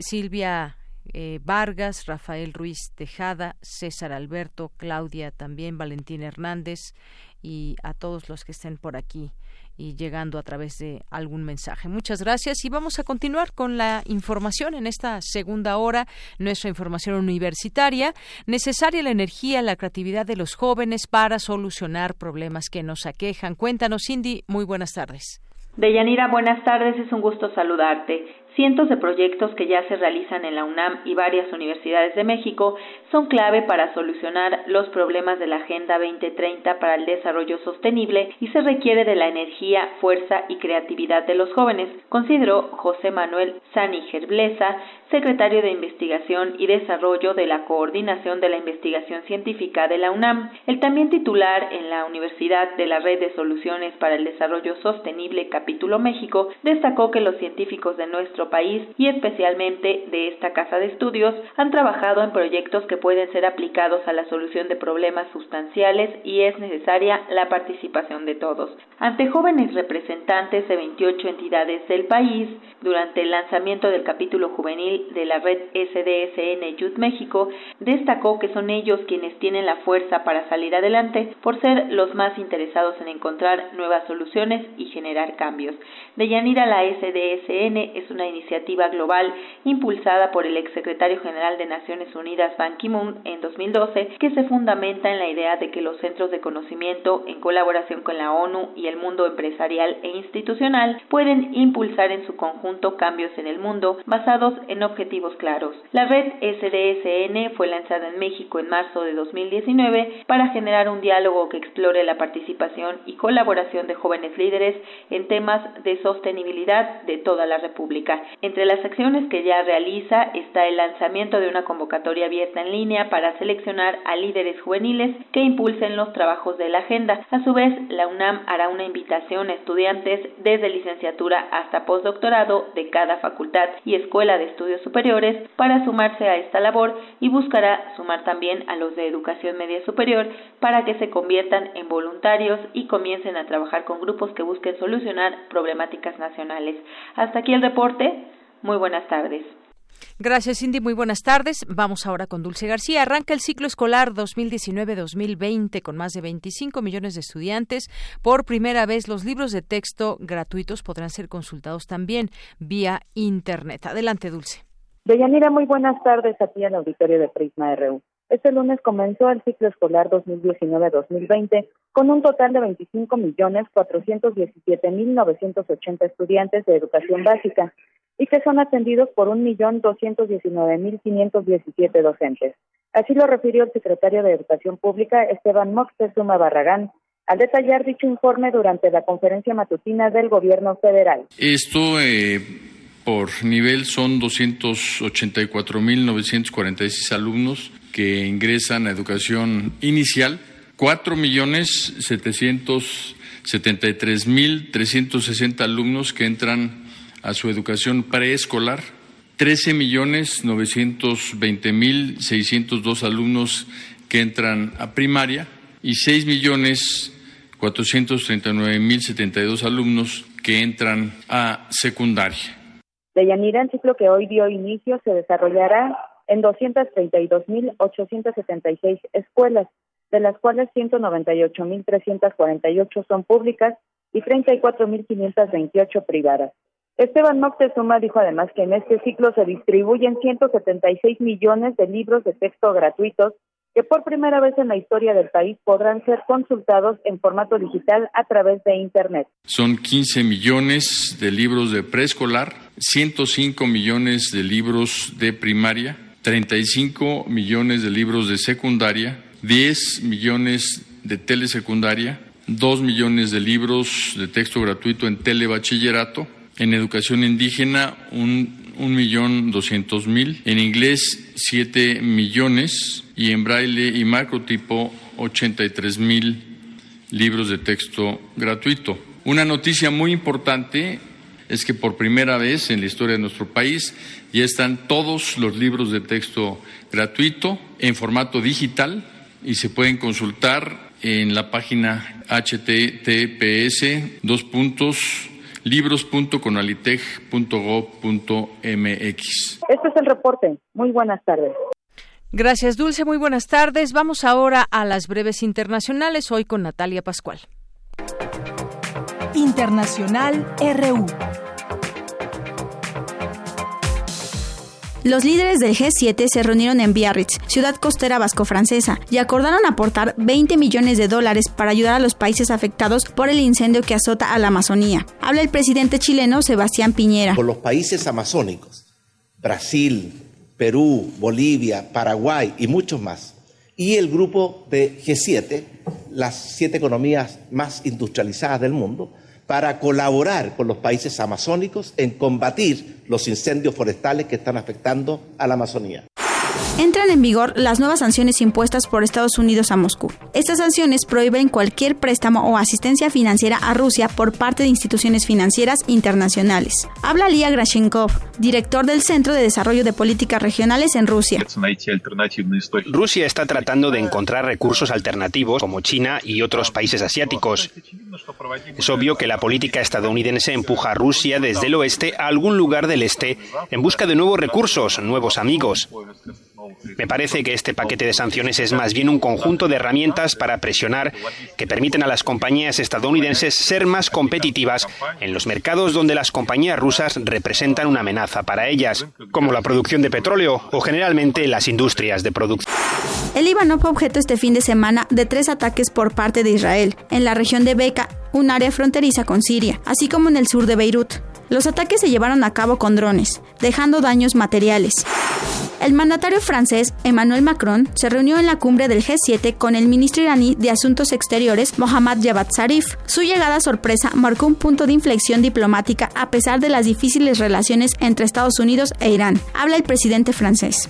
Speaker 1: Silvia eh, Vargas, Rafael Ruiz Tejada, César Alberto, Claudia también, Valentín Hernández y a todos los que estén por aquí y llegando a través de algún mensaje. Muchas gracias y vamos a continuar con la información en esta segunda hora, nuestra información universitaria. Necesaria la energía, la creatividad de los jóvenes para solucionar problemas que nos aquejan. Cuéntanos, Cindy, muy buenas tardes.
Speaker 2: Deyanira, buenas tardes, es un gusto saludarte. Cientos de proyectos que ya se realizan en la UNAM y varias universidades de México son clave para solucionar los problemas de la Agenda 2030 para el Desarrollo Sostenible y se requiere de la energía, fuerza y creatividad de los jóvenes, consideró José Manuel Sániger Blesa, secretario de Investigación y Desarrollo de la Coordinación de la Investigación Científica de la UNAM. El también titular en la Universidad de la Red de Soluciones para el Desarrollo Sostenible Capítulo México destacó que los científicos de nuestro país y especialmente de esta casa de estudios han trabajado en proyectos que pueden ser aplicados a la solución de problemas sustanciales y es necesaria la participación de todos. Ante jóvenes representantes de 28 entidades del país, durante el lanzamiento del capítulo juvenil de la red SDSN Youth México, destacó que son ellos quienes tienen la fuerza para salir adelante por ser los más interesados en encontrar nuevas soluciones y generar cambios. Deyanira, la SDSN es una iniciativa global impulsada por el exsecretario general de Naciones Unidas Ban Ki-moon en 2012 que se fundamenta en la idea de que los centros de conocimiento en colaboración con la ONU y el mundo empresarial e institucional pueden impulsar en su conjunto cambios en el mundo basados en objetivos claros. La red SDSN fue lanzada en México en marzo de 2019 para generar un diálogo que explore la participación y colaboración de jóvenes líderes en temas de sostenibilidad de toda la República.
Speaker 26: Entre las acciones que ya realiza está el lanzamiento de una convocatoria abierta en línea para seleccionar a líderes juveniles que impulsen los trabajos de la agenda. A su vez, la UNAM hará una invitación a estudiantes desde licenciatura hasta postdoctorado de cada facultad y escuela de estudios superiores para sumarse a esta labor y buscará sumar también a los de educación media superior para que se conviertan en voluntarios y comiencen a trabajar con grupos que busquen solucionar problemáticas nacionales. Hasta aquí el reporte. Muy buenas tardes.
Speaker 1: Gracias, Cindy. Muy buenas tardes. Vamos ahora con Dulce García. Arranca el ciclo escolar 2019-2020 con más de 25 millones de estudiantes. Por primera vez, los libros de texto gratuitos podrán ser consultados también vía Internet. Adelante, Dulce.
Speaker 27: Deyanira, muy buenas tardes a ti al auditorio de Prisma RU. Este lunes comenzó el ciclo escolar 2019-2020 con un total de 25.417.980 estudiantes de educación básica y que son atendidos por 1.219.517 docentes. Así lo refirió el secretario de Educación Pública, Esteban Moctezuma Barragán, al detallar dicho informe durante la conferencia matutina del Gobierno federal.
Speaker 28: Esto eh, por nivel son 284.946 alumnos que ingresan a educación inicial, 4.773.360 alumnos que entran a su educación preescolar, 13.920.602 alumnos que entran a primaria y 6.439.072 alumnos que entran a secundaria.
Speaker 27: De Yanira, el ciclo que hoy dio inicio se desarrollará en 232.876 escuelas, de las cuales 198.348 son públicas y 34.528 privadas. Esteban Moctezuma dijo además que en este ciclo se distribuyen 176 millones de libros de texto gratuitos que por primera vez en la historia del país podrán ser consultados en formato digital a través de Internet.
Speaker 28: Son 15 millones de libros de preescolar, 105 millones de libros de primaria, 35 millones de libros de secundaria, 10 millones de telesecundaria, 2 millones de libros de texto gratuito en telebachillerato, en educación indígena un, un millón doscientos mil, en inglés siete millones y en braille y macrotipo 83 mil libros de texto gratuito. Una noticia muy importante es que por primera vez en la historia de nuestro país ya están todos los libros de texto gratuito en formato digital y se pueden consultar en la página https dos puntos libros.conalitech.gov.mx.
Speaker 27: Este es el reporte. Muy buenas tardes.
Speaker 1: Gracias, Dulce. Muy buenas tardes. Vamos ahora a las breves internacionales, hoy con Natalia Pascual.
Speaker 3: Internacional RU.
Speaker 29: Los líderes del G7 se reunieron en Biarritz, ciudad costera vasco-francesa, y acordaron aportar 20 millones de dólares para ayudar a los países afectados por el incendio que azota a la Amazonía. Habla el presidente chileno Sebastián Piñera.
Speaker 30: Por los países amazónicos, Brasil, Perú, Bolivia, Paraguay y muchos más. Y el grupo de G7, las siete economías más industrializadas del mundo, para colaborar con los países amazónicos en combatir los incendios forestales que están afectando a la Amazonía.
Speaker 29: Entran en vigor las nuevas sanciones impuestas por Estados Unidos a Moscú. Estas sanciones prohíben cualquier préstamo o asistencia financiera a Rusia por parte de instituciones financieras internacionales. Habla Lia Grashenkov, director del Centro de Desarrollo de Políticas Regionales en Rusia.
Speaker 31: Rusia está tratando de encontrar recursos alternativos como China y otros países asiáticos. Es obvio que la política estadounidense empuja a Rusia desde el oeste a algún lugar del este en busca de nuevos recursos, nuevos amigos. Me parece que este paquete de sanciones es más bien un conjunto de herramientas para presionar que permiten a las compañías estadounidenses ser más competitivas en los mercados donde las compañías rusas representan una amenaza para ellas, como la producción de petróleo o generalmente las industrias de producción.
Speaker 29: El Líbano fue objeto este fin de semana de tres ataques por parte de Israel en la región de Beca, un área fronteriza con Siria, así como en el sur de Beirut. Los ataques se llevaron a cabo con drones, dejando daños materiales. El mandatario francés Emmanuel Macron, se reunió en la cumbre del G7 con el ministro iraní de Asuntos Exteriores, Mohammad Javad Zarif. Su llegada sorpresa marcó un punto de inflexión diplomática a pesar de las difíciles relaciones entre Estados Unidos e Irán. Habla el presidente francés.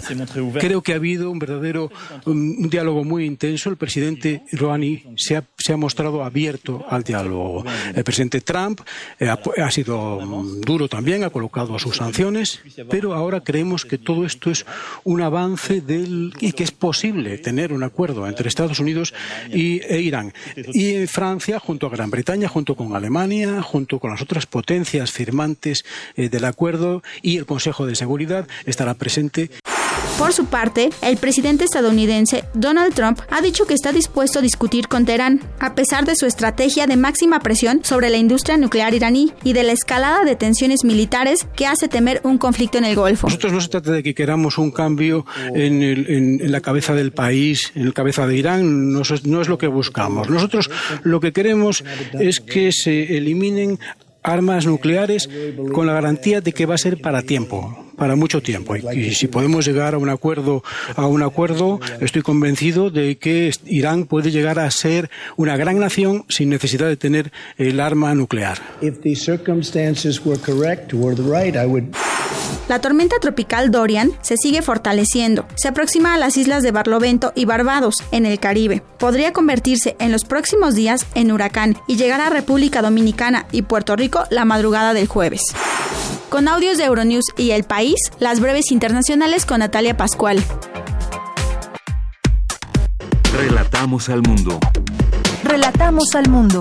Speaker 32: Creo que ha habido un verdadero un, diálogo muy intenso. El presidente Rouhani se ha, se ha, mostrado abierto al diálogo. El presidente Trump eh, ha, ha, sido duro también, ha colocado sus sanciones, pero ahora creemos que todo esto es un avance del, y que es posible tener un acuerdo entre Estados Unidos y, e Irán. Y Francia, junto a Gran Bretaña, junto con Alemania, junto con las otras potencias firmantes eh, del acuerdo y el Consejo de Seguridad, estará presente.
Speaker 29: Por su parte, el presidente estadounidense Donald Trump ha dicho que está dispuesto a discutir con Teherán, a pesar de su estrategia de máxima presión sobre la industria nuclear iraní y de la escalada de tensiones militares que hace temer un conflicto en el Golfo.
Speaker 32: Nosotros no se trata de que queramos un cambio en, la cabeza del país, en la cabeza de Irán, no es lo que buscamos. Nosotros lo que queremos es que se eliminen armas nucleares con la garantía de que va a ser para tiempo, para mucho tiempo. Y, y, si podemos llegar a un acuerdo, a un acuerdo, estoy convencido de que Irán puede llegar a ser una gran nación sin necesidad de tener el arma nuclear.
Speaker 29: La tormenta tropical Dorian se sigue fortaleciendo. Se aproxima a las islas de Barlovento y Barbados, en el Caribe. Podría convertirse en los próximos días en huracán y llegar a República Dominicana y Puerto Rico la madrugada del jueves. Con audios de Euronews y El País, las breves internacionales con Natalia Pascual.
Speaker 11: Relatamos al mundo.
Speaker 3: Relatamos al mundo.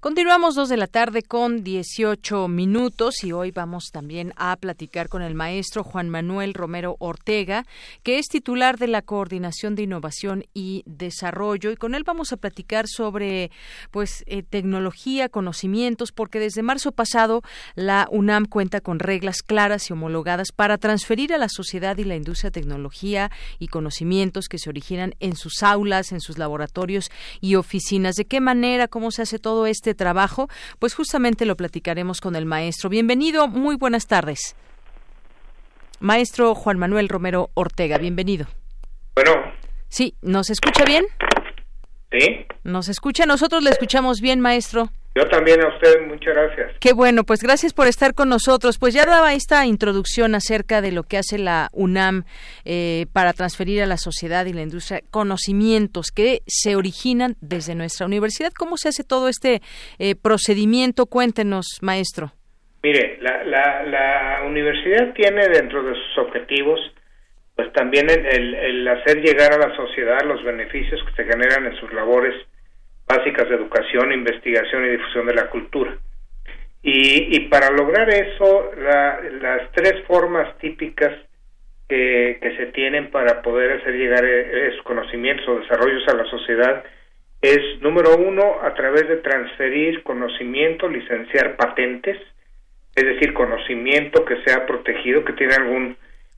Speaker 1: Continuamos dos de la tarde con 18 minutos y hoy vamos también a platicar con el maestro Juan Manuel Romero Ortega, que es titular de la Coordinación de Innovación y Desarrollo y con él vamos a platicar sobre pues eh, tecnología, conocimientos, porque desde marzo pasado la UNAM cuenta con reglas claras y homologadas para transferir a la sociedad y la industria tecnología y conocimientos que se originan en sus aulas, en sus laboratorios y oficinas. ¿De qué manera, cómo se hace todo este trabajo, pues justamente lo platicaremos con el maestro. Bienvenido, muy buenas tardes. Maestro Juan Manuel Romero Ortega, bienvenido.
Speaker 33: Bueno.
Speaker 1: Sí, ¿nos escucha bien?
Speaker 33: Sí.
Speaker 1: ¿Nos escucha? Nosotros le escuchamos bien, maestro.
Speaker 33: Yo también a usted, muchas gracias.
Speaker 1: Qué bueno, pues gracias por estar con nosotros. Pues ya daba esta introducción acerca de lo que hace la UNAM eh, para transferir a la sociedad y la industria conocimientos que se originan desde nuestra universidad. ¿Cómo se hace todo este eh, procedimiento? Cuéntenos, maestro.
Speaker 33: Mire, la, la, la, universidad tiene dentro de sus objetivos pues también el, el, el hacer llegar a la sociedad los beneficios que se generan en sus labores básicas de educación, investigación y difusión de la cultura. Y, y para lograr eso, la, las tres formas típicas que, que, se tienen para poder hacer llegar e, esos conocimientos o desarrollos a la sociedad es, número uno, a través de transferir conocimiento, licenciar patentes, es decir, conocimiento que sea protegido, que tiene algún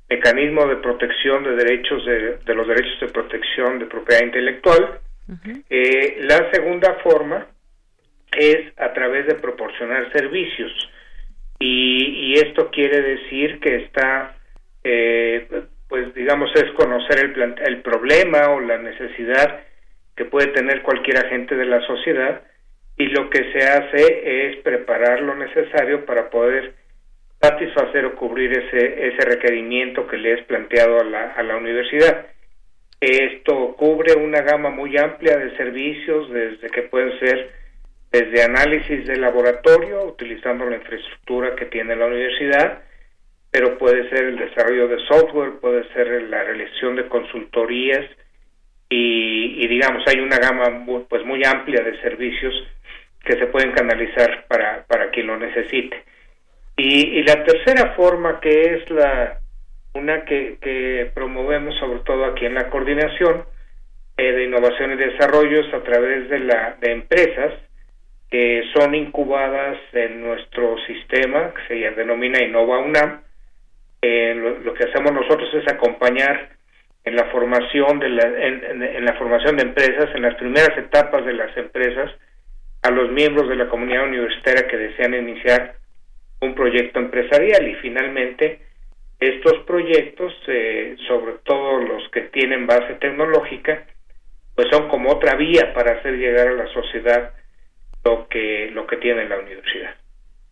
Speaker 33: mecanismo de protección de derechos de, de los derechos de protección de propiedad intelectual, eh, la segunda forma es a través de proporcionar servicios y, y esto quiere decir que está, eh, pues digamos, es conocer el, el problema o la necesidad que puede tener cualquier agente de la sociedad y lo que se hace es preparar lo necesario para poder satisfacer o cubrir ese, ese requerimiento que le es planteado a la, a la universidad. Esto cubre una gama muy amplia de servicios, desde que pueden ser desde análisis de laboratorio, utilizando la infraestructura que tiene la universidad, pero puede ser el desarrollo de software, puede ser la realización de consultorías y, y digamos hay una gama muy, pues muy amplia de servicios que se pueden canalizar para, para quien lo necesite. Y, y la tercera forma que es la una que, que promovemos sobre todo aquí en la coordinación eh, de innovación y desarrollo es a través de la de empresas que son incubadas en nuestro sistema que se denomina Innova UNAM. Eh, lo, lo, que hacemos nosotros es acompañar en la formación de la, en, la formación de empresas, en las primeras etapas de las empresas, a los miembros de la comunidad universitaria que desean iniciar un proyecto empresarial y finalmente estos proyectos, eh, sobre todo los que tienen base tecnológica, pues son como otra vía para hacer llegar a la sociedad lo que lo que tiene la universidad.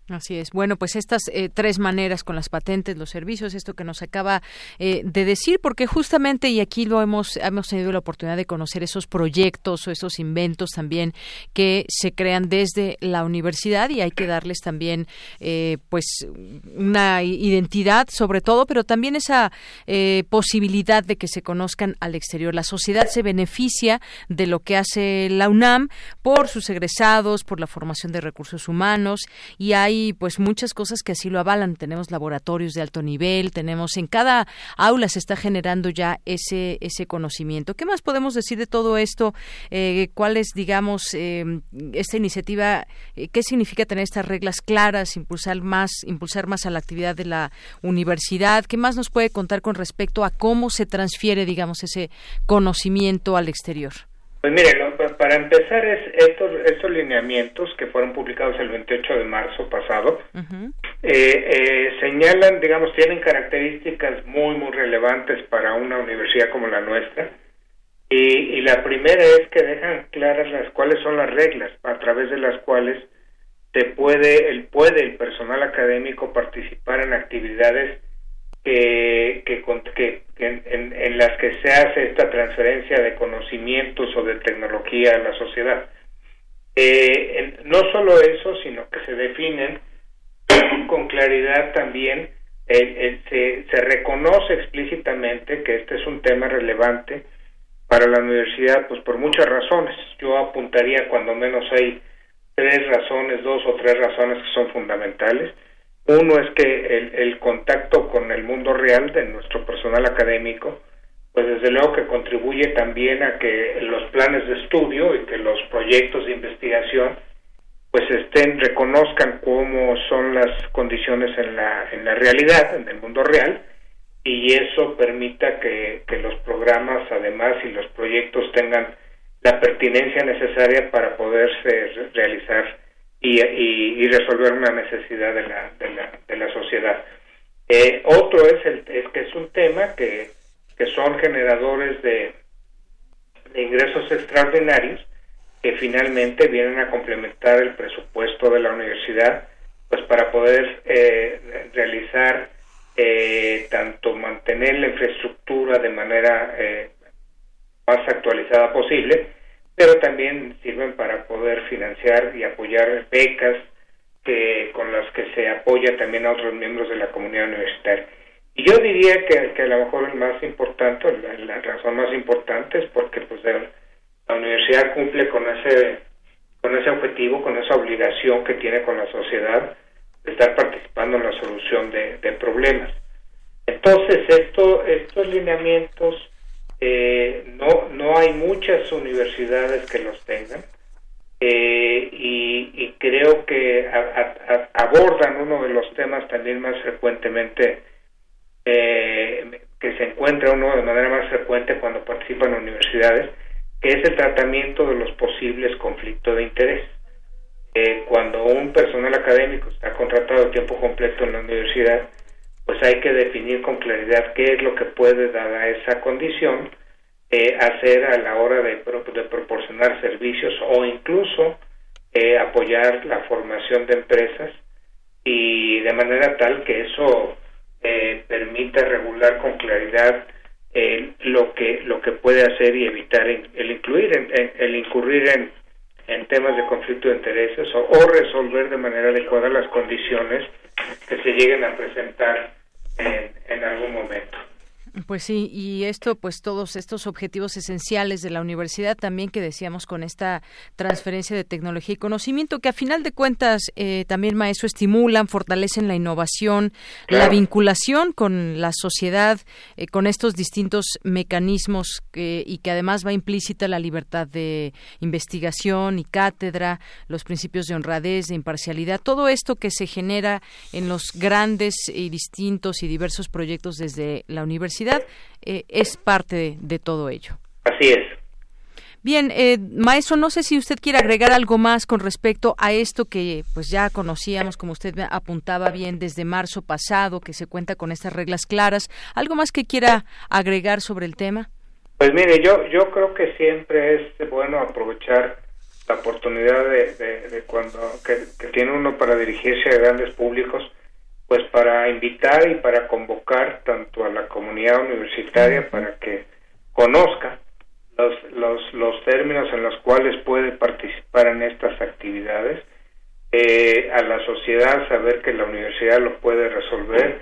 Speaker 1: Así es. Bueno, pues estas eh, tres maneras con las patentes, los servicios, esto que nos acaba eh, de decir, porque justamente, y aquí lo hemos, hemos tenido la oportunidad de conocer esos proyectos o esos inventos también que se crean desde la universidad y hay que darles también, eh, pues, una identidad sobre todo, pero también esa posibilidad de que se conozcan al exterior. La sociedad se beneficia de lo que hace la UNAM por sus egresados, por la formación de recursos humanos y hay pues muchas cosas que así lo avalan. Tenemos laboratorios de alto nivel, tenemos en cada aula se está generando ya ese ese conocimiento. ¿Qué más podemos decir de todo esto? Eh, ¿Cuál es, digamos, eh, esta iniciativa? Eh, ¿Qué significa tener estas reglas claras, impulsar más, impulsar más a la actividad de la universidad? ¿Qué más nos puede contar con respecto a cómo se transfiere, digamos, ese conocimiento al exterior?
Speaker 33: Pues mire, para empezar, es estos, estos lineamientos que fueron publicados el 28 de marzo pasado, eh, eh, señalan, digamos, tienen características muy, muy relevantes para una universidad como la nuestra. Y, la primera es que dejan claras las cuáles son las reglas a través de las cuales se puede, el, puede el personal académico participar en actividades que, que, en, las que se hace esta transferencia de conocimientos o de tecnología a la sociedad. Eh, no solo eso, sino que se definen con claridad también, se, se reconoce explícitamente que este es un tema relevante para la universidad, pues por muchas razones. Yo apuntaría cuando menos hay tres razones, dos o tres razones que son fundamentales. Uno es que el, contacto con el mundo real de nuestro personal académico, pues desde luego que contribuye también a que los planes de estudio y que los proyectos de investigación pues estén, reconozcan cómo son las condiciones en la, en la realidad, en el mundo real, y eso permita que, que los programas además y los proyectos tengan la pertinencia necesaria para poderse realizar y, resolver una necesidad de la, de la, de la sociedad. Eh, otro es, el, es que es un tema que, que son generadores de, ingresos extraordinarios que finalmente vienen a complementar el presupuesto de la universidad pues para poder eh, realizar eh, tanto mantener la infraestructura de manera eh, más actualizada posible pero también sirven para poder financiar y apoyar becas que, con las que se apoya también a otros miembros de la comunidad universitaria. Y yo diría que, que a lo mejor el más importante, la, razón más importante es porque pues la universidad cumple con ese con ese objetivo, con esa obligación que tiene con la sociedad de estar participando en la solución de, problemas. Entonces, esto, estos lineamientos eh, no, no hay muchas universidades que los tengan eh, y, creo que abordan uno de los temas también más frecuentemente eh, que se encuentra uno de manera más frecuente cuando participan en universidades, que es el tratamiento de los posibles conflictos de interés. cuando un personal académico está contratado a tiempo completo en la universidad, pues hay que definir con claridad qué es lo que puede, dar esa condición, eh, hacer a la hora de, de proporcionar servicios o incluso eh, apoyar la formación de empresas y de manera tal que eso eh, permita regular con claridad lo que lo que puede hacer y evitar el incluir el incurrir en, en temas de conflicto de intereses o resolver de manera adecuada las condiciones que se lleguen a presentar en, algún momento.
Speaker 1: Pues sí, y esto, pues todos estos objetivos esenciales de la universidad también que decíamos con esta transferencia de tecnología y conocimiento, que a final de cuentas eh, también, maestro, estimulan, fortalecen la innovación, la vinculación con la sociedad, eh, con estos distintos mecanismos y que además va implícita la libertad de investigación y cátedra, los principios de honradez, de imparcialidad, todo esto que se genera en los grandes y distintos y diversos proyectos desde la universidad eh, es parte de, todo ello.
Speaker 33: Así es.
Speaker 1: Bien, eh, maestro, no sé si usted quiere agregar algo más con respecto a esto que pues ya conocíamos, como usted apuntaba bien desde marzo pasado, que se cuenta con estas reglas claras. ¿Algo más que quiera agregar sobre el tema?
Speaker 33: Pues mire, yo yo creo que siempre es bueno aprovechar la oportunidad de, cuando que, tiene uno para dirigirse a grandes públicos, pues para invitar y para convocar tanto a la comunidad universitaria para que conozca los, los, los términos en los cuales puede participar en estas actividades, eh, a la sociedad saber que la universidad lo puede resolver.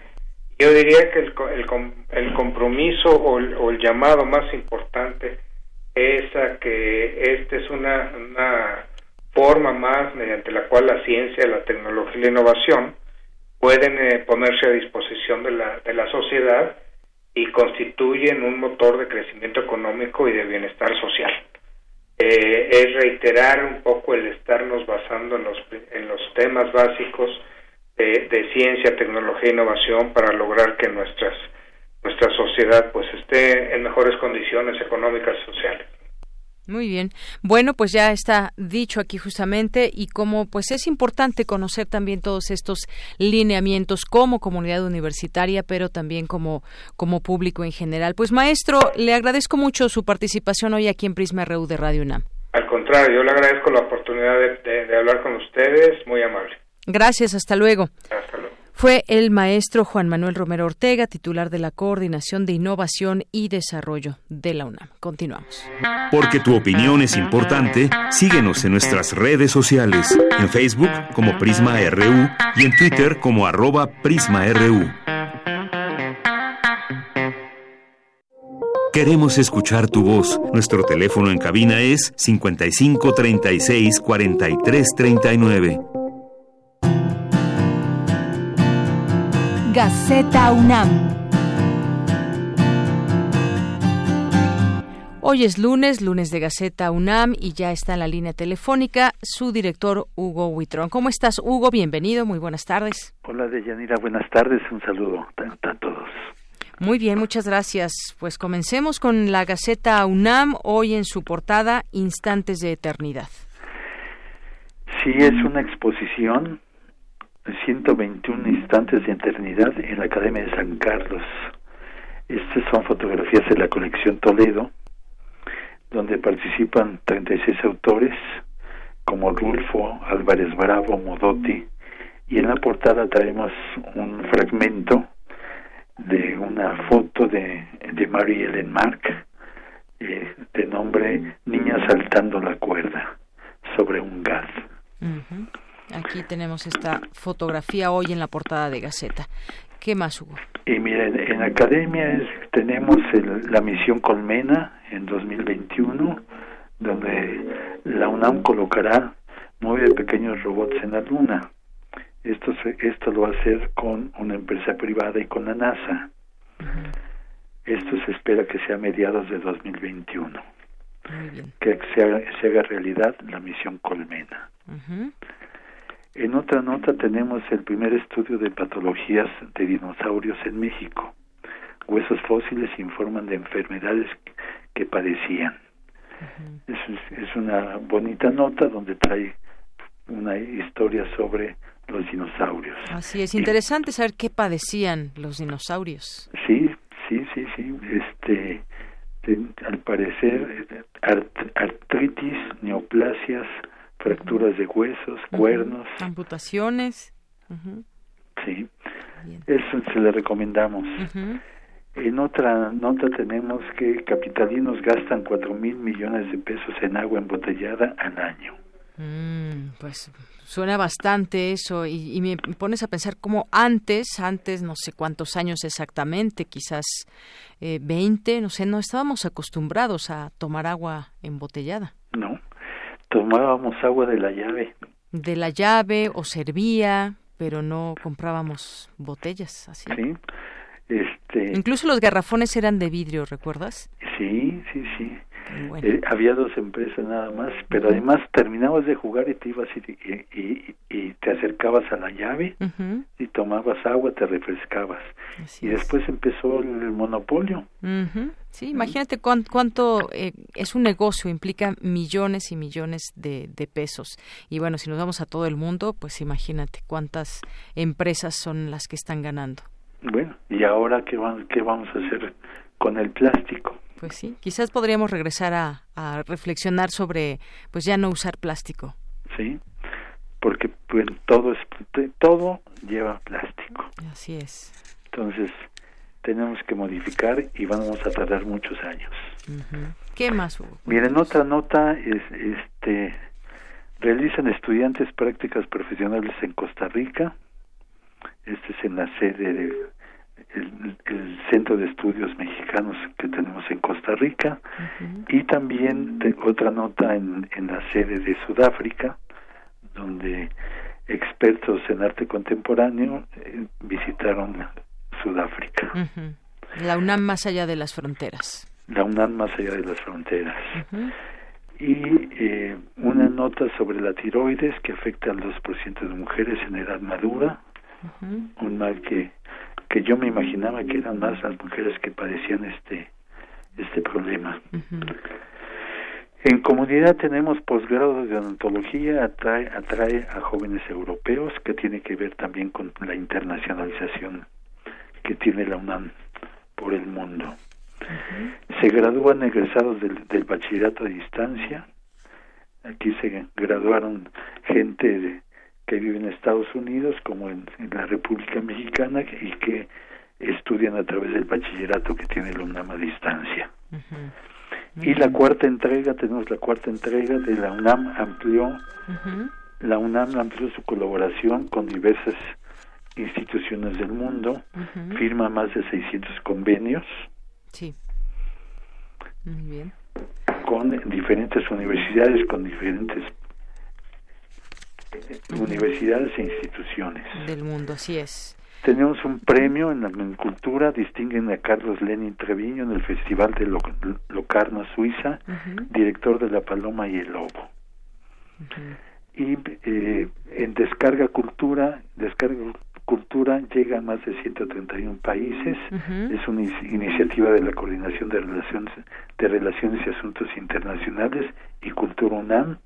Speaker 33: Yo diría que el, el, el compromiso o el, o el llamado más importante es a que esta es una, una forma más mediante la cual la ciencia, la tecnología y la innovación pueden eh, ponerse a disposición de la, de la sociedad y constituyen un motor de crecimiento económico y de bienestar social. Eh, es reiterar un poco el estarnos basando en los, en los temas básicos de, ciencia, tecnología e innovación para lograr que nuestras nuestra sociedad pues esté en mejores condiciones económicas y sociales.
Speaker 1: Muy bien. Bueno, pues ya está dicho aquí justamente y como pues es importante conocer también todos estos lineamientos como comunidad universitaria, pero también como como público en general. Pues maestro, le agradezco mucho su participación hoy aquí en Prisma RU de Radio UNAM.
Speaker 33: Al contrario, yo le agradezco la oportunidad de, de hablar con ustedes, muy amable.
Speaker 1: Gracias, hasta luego.
Speaker 33: Hasta luego
Speaker 1: fue el maestro Juan Manuel Romero Ortega, titular de la Coordinación de Innovación y Desarrollo de la UNAM. Continuamos.
Speaker 11: Porque tu opinión es importante, síguenos en nuestras redes sociales, en Facebook como Prisma RU y en Twitter como arroba PrismaRU. Queremos escuchar tu voz. Nuestro teléfono en cabina es 55 36
Speaker 3: Gaceta UNAM.
Speaker 1: Hoy es lunes, lunes de Gaceta UNAM y ya está en la línea telefónica su director Hugo Huitrón. ¿Cómo estás, Hugo? Bienvenido, muy buenas tardes.
Speaker 34: Hola, Deyanira, buenas tardes, un saludo a, todos.
Speaker 1: Muy bien, muchas gracias. Pues comencemos con la Gaceta UNAM, hoy en su portada Instantes de Eternidad.
Speaker 34: Sí, es una exposición 121 instantes de eternidad en la Academia de San Carlos. Estas son fotografías de la colección Toledo, donde participan 36 autores como Rulfo, Álvarez Bravo, Modotti, y en la portada traemos un fragmento de una foto de, de Mary Ellen Mark, eh, de nombre Niña saltando la cuerda, sobre un gas.
Speaker 1: Aquí tenemos esta fotografía hoy en la portada de Gaceta. ¿Qué más hubo?
Speaker 34: Y miren, en Academia tenemos la misión Colmena en 2021, donde la UNAM colocará nueve pequeños robots en la Luna. Esto, esto lo va a hacer con una empresa privada y con la NASA. Esto se espera que sea a mediados de 2021. Que se haga, se haga realidad la misión Colmena. En otra nota tenemos el primer estudio de patologías de dinosaurios en México. Huesos fósiles informan de enfermedades que padecían. es, una bonita nota donde trae una historia sobre los dinosaurios.
Speaker 1: Así es, interesante saber qué padecían los dinosaurios.
Speaker 34: Sí, sí, sí, sí. Este, al parecer, artritis, neoplasias, fracturas de huesos, cuernos.
Speaker 1: Amputaciones.
Speaker 34: Sí, eso se le recomendamos. En otra nota tenemos que capitalinos gastan cuatro mil millones de pesos en agua embotellada al año.
Speaker 1: Mm, pues suena bastante eso y, me pones a pensar cómo antes, antes no sé cuántos años exactamente, quizás eh, 20, no sé, no estábamos acostumbrados a tomar agua embotellada.
Speaker 34: No, tomábamos agua de la llave.
Speaker 1: De la llave o servía, pero no comprábamos botellas así.
Speaker 34: Sí. Este...
Speaker 1: Incluso los garrafones eran de vidrio, ¿recuerdas?
Speaker 34: Sí, sí, sí. Eh, había dos empresas nada más, pero además terminabas de jugar y te ibas y, y, y, te acercabas a la llave y tomabas agua, te refrescabas. y después empezó el, monopolio.
Speaker 1: Sí, imagínate cuánto, eh, es un negocio, implica millones y millones de, de pesos. Y bueno, si nos vamos a todo el mundo, pues imagínate cuántas empresas son las que están ganando.
Speaker 34: Bueno, ¿y ahora qué, qué vamos a hacer con el plástico?
Speaker 1: Pues sí, quizás podríamos regresar a, a reflexionar sobre, pues ya no usar plástico.
Speaker 34: Sí, porque pues, todo es todo lleva plástico.
Speaker 1: Así es.
Speaker 34: Entonces tenemos que modificar y vamos a tardar muchos años.
Speaker 1: ¿Qué más?
Speaker 34: Miren, otra nota es, este, realizan estudiantes prácticas profesionales en Costa Rica. Este es en la sede de el, Centro de Estudios Mexicanos que tenemos en Costa Rica y también otra nota en, en la sede de Sudáfrica, donde expertos en arte contemporáneo eh, visitaron Sudáfrica.
Speaker 1: La UNAM más allá de las fronteras.
Speaker 34: La UNAM más allá de las fronteras. Y eh, una nota sobre la tiroides que afecta al 2% de mujeres en edad madura, un mal que que yo me imaginaba que eran más las mujeres que padecían este este problema. En comunidad tenemos posgrado de odontología, atrae, atrae a jóvenes europeos, que tiene que ver también con la internacionalización que tiene la UNAM por el mundo. Se gradúan egresados del, del, bachillerato a distancia. Aquí se graduaron gente de, que viven en Estados Unidos como en, la República Mexicana y que estudian a través del bachillerato que tiene la UNAM a distancia. Y la cuarta entrega, tenemos la cuarta entrega de la UNAM amplió, la UNAM amplió su colaboración con diversas instituciones del mundo, firma más de 600 convenios.
Speaker 1: Sí. Muy bien.
Speaker 34: Con diferentes universidades, con diferentes universidades e instituciones.
Speaker 1: Del mundo, así es.
Speaker 34: Tenemos un premio en la cultura, distinguen a Carlos Lenin Treviño en el Festival de Locarno, Suiza, director de La Paloma y el Lobo. Y eh, en Descarga Cultura, Descarga Cultura llega a más de 131 países. Es una iniciativa de la Coordinación de Relaciones, de Relaciones y Asuntos Internacionales y Cultura UNAM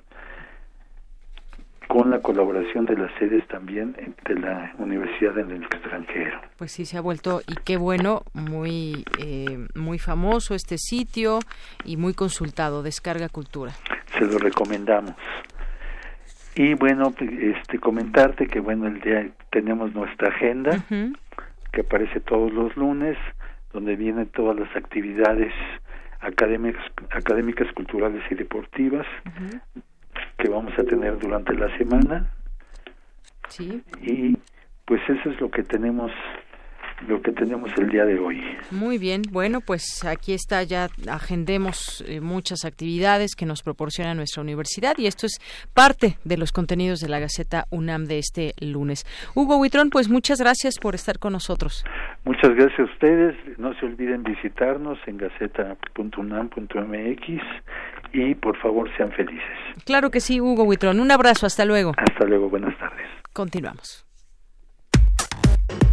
Speaker 34: con la colaboración de las sedes también de la universidad en el extranjero.
Speaker 1: Pues sí, se ha vuelto, y qué bueno, muy, eh, muy famoso este sitio y muy consultado, Descarga Cultura.
Speaker 34: Se lo recomendamos. Y bueno, este comentarte que bueno, el día tenemos nuestra agenda, que aparece todos los lunes, donde vienen todas las actividades académicas, académicas culturales y deportivas que vamos a tener durante la semana.
Speaker 1: Sí.
Speaker 34: Y pues eso es lo que tenemos lo que tenemos el día de hoy.
Speaker 1: Muy bien, bueno, pues aquí está, ya agendemos eh, muchas actividades que nos proporciona nuestra universidad y esto es parte de los contenidos de la Gaceta UNAM de este lunes. Hugo Huitrón, pues muchas gracias por estar con nosotros.
Speaker 34: Muchas gracias a ustedes, no se olviden visitarnos en gaceta.unam.mx y por favor sean felices.
Speaker 1: Claro que sí, Hugo Huitrón. Un abrazo, hasta luego.
Speaker 34: Hasta luego, buenas tardes.
Speaker 1: Continuamos.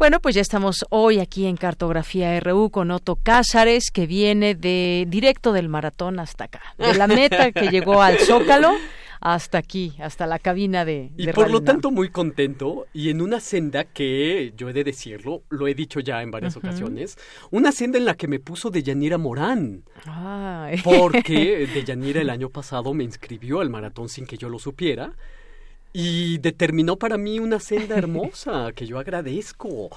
Speaker 1: Bueno, pues ya estamos hoy aquí en Cartografía RU con Otto Cázares, que viene de directo del maratón hasta acá, de la meta que llegó al Zócalo hasta aquí, hasta la cabina de...
Speaker 35: y por lo tanto muy contento y en una senda que, yo he de decirlo, lo he dicho ya en varias ocasiones, una senda en la que me puso de Yanira Morán. Porque de Yanira el año pasado me inscribió al maratón sin que yo lo supiera. Y determinó para mí una senda hermosa que yo agradezco.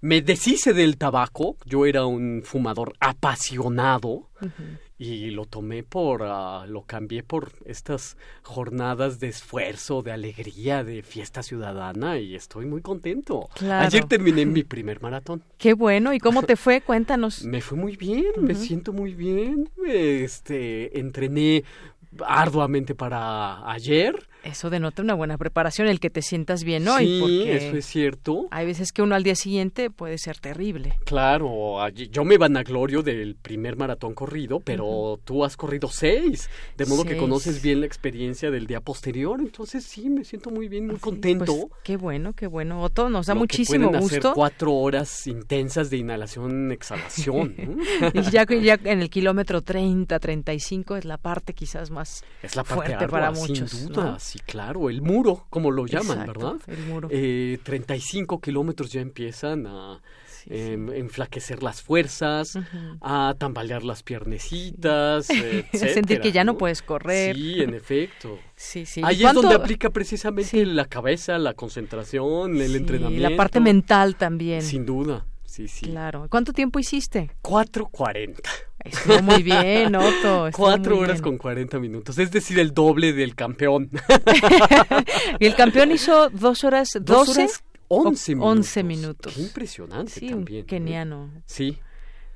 Speaker 35: me deshice del tabaco. Yo era un fumador apasionado y lo tomé por, uh, lo cambié por estas jornadas de esfuerzo, de alegría, de fiesta ciudadana y estoy muy contento.
Speaker 1: Claro.
Speaker 35: Ayer terminé mi primer maratón.
Speaker 1: Qué bueno, ¿y cómo te fue? Cuéntanos.
Speaker 35: Me fue muy bien, me siento muy bien. Este, entrené arduamente para ayer
Speaker 1: eso denota una buena preparación, el que te sientas bien hoy.
Speaker 35: Sí,
Speaker 1: porque
Speaker 35: eso es cierto.
Speaker 1: Hay veces que uno al día siguiente puede ser terrible.
Speaker 35: Claro, yo me vanaglorio del primer maratón corrido, pero tú has corrido seis, de modo que conoces bien la experiencia del día posterior. Entonces sí, me siento muy bien, muy contento. Pues,
Speaker 1: qué bueno, qué bueno. Otto, nos da muchísimo
Speaker 35: que
Speaker 1: gusto.
Speaker 35: Hacer cuatro horas intensas de inhalación, exhalación.
Speaker 1: y ya, ya en el kilómetro 30, 35 es la parte quizás más
Speaker 35: es la
Speaker 1: fuerte para muchos.
Speaker 35: Sin duda, Sí, claro, el muro, como lo llaman, ¿verdad?
Speaker 1: El muro.
Speaker 35: Eh, 35 kilómetros ya empiezan a em, enflaquecer las fuerzas, a tambalear las piernecitas,
Speaker 1: sentir que ya ¿no? puedes correr.
Speaker 35: Sí, en efecto.
Speaker 1: Sí, sí.
Speaker 35: Ahí es donde aplica precisamente la cabeza, la concentración, el entrenamiento.
Speaker 1: Y la parte mental también.
Speaker 35: Sin duda. Sí, sí.
Speaker 1: Claro. ¿Cuánto tiempo hiciste?
Speaker 35: 4.40.
Speaker 1: Estuvo muy bien, Otto.
Speaker 35: Cuatro horas con 40 minutos, es decir, el doble del campeón.
Speaker 1: y el campeón hizo dos horas, doce.
Speaker 35: once minutos.
Speaker 1: Once minutos.
Speaker 35: Qué impresionante
Speaker 1: sí,
Speaker 35: también.
Speaker 1: Un keniano.
Speaker 35: Sí.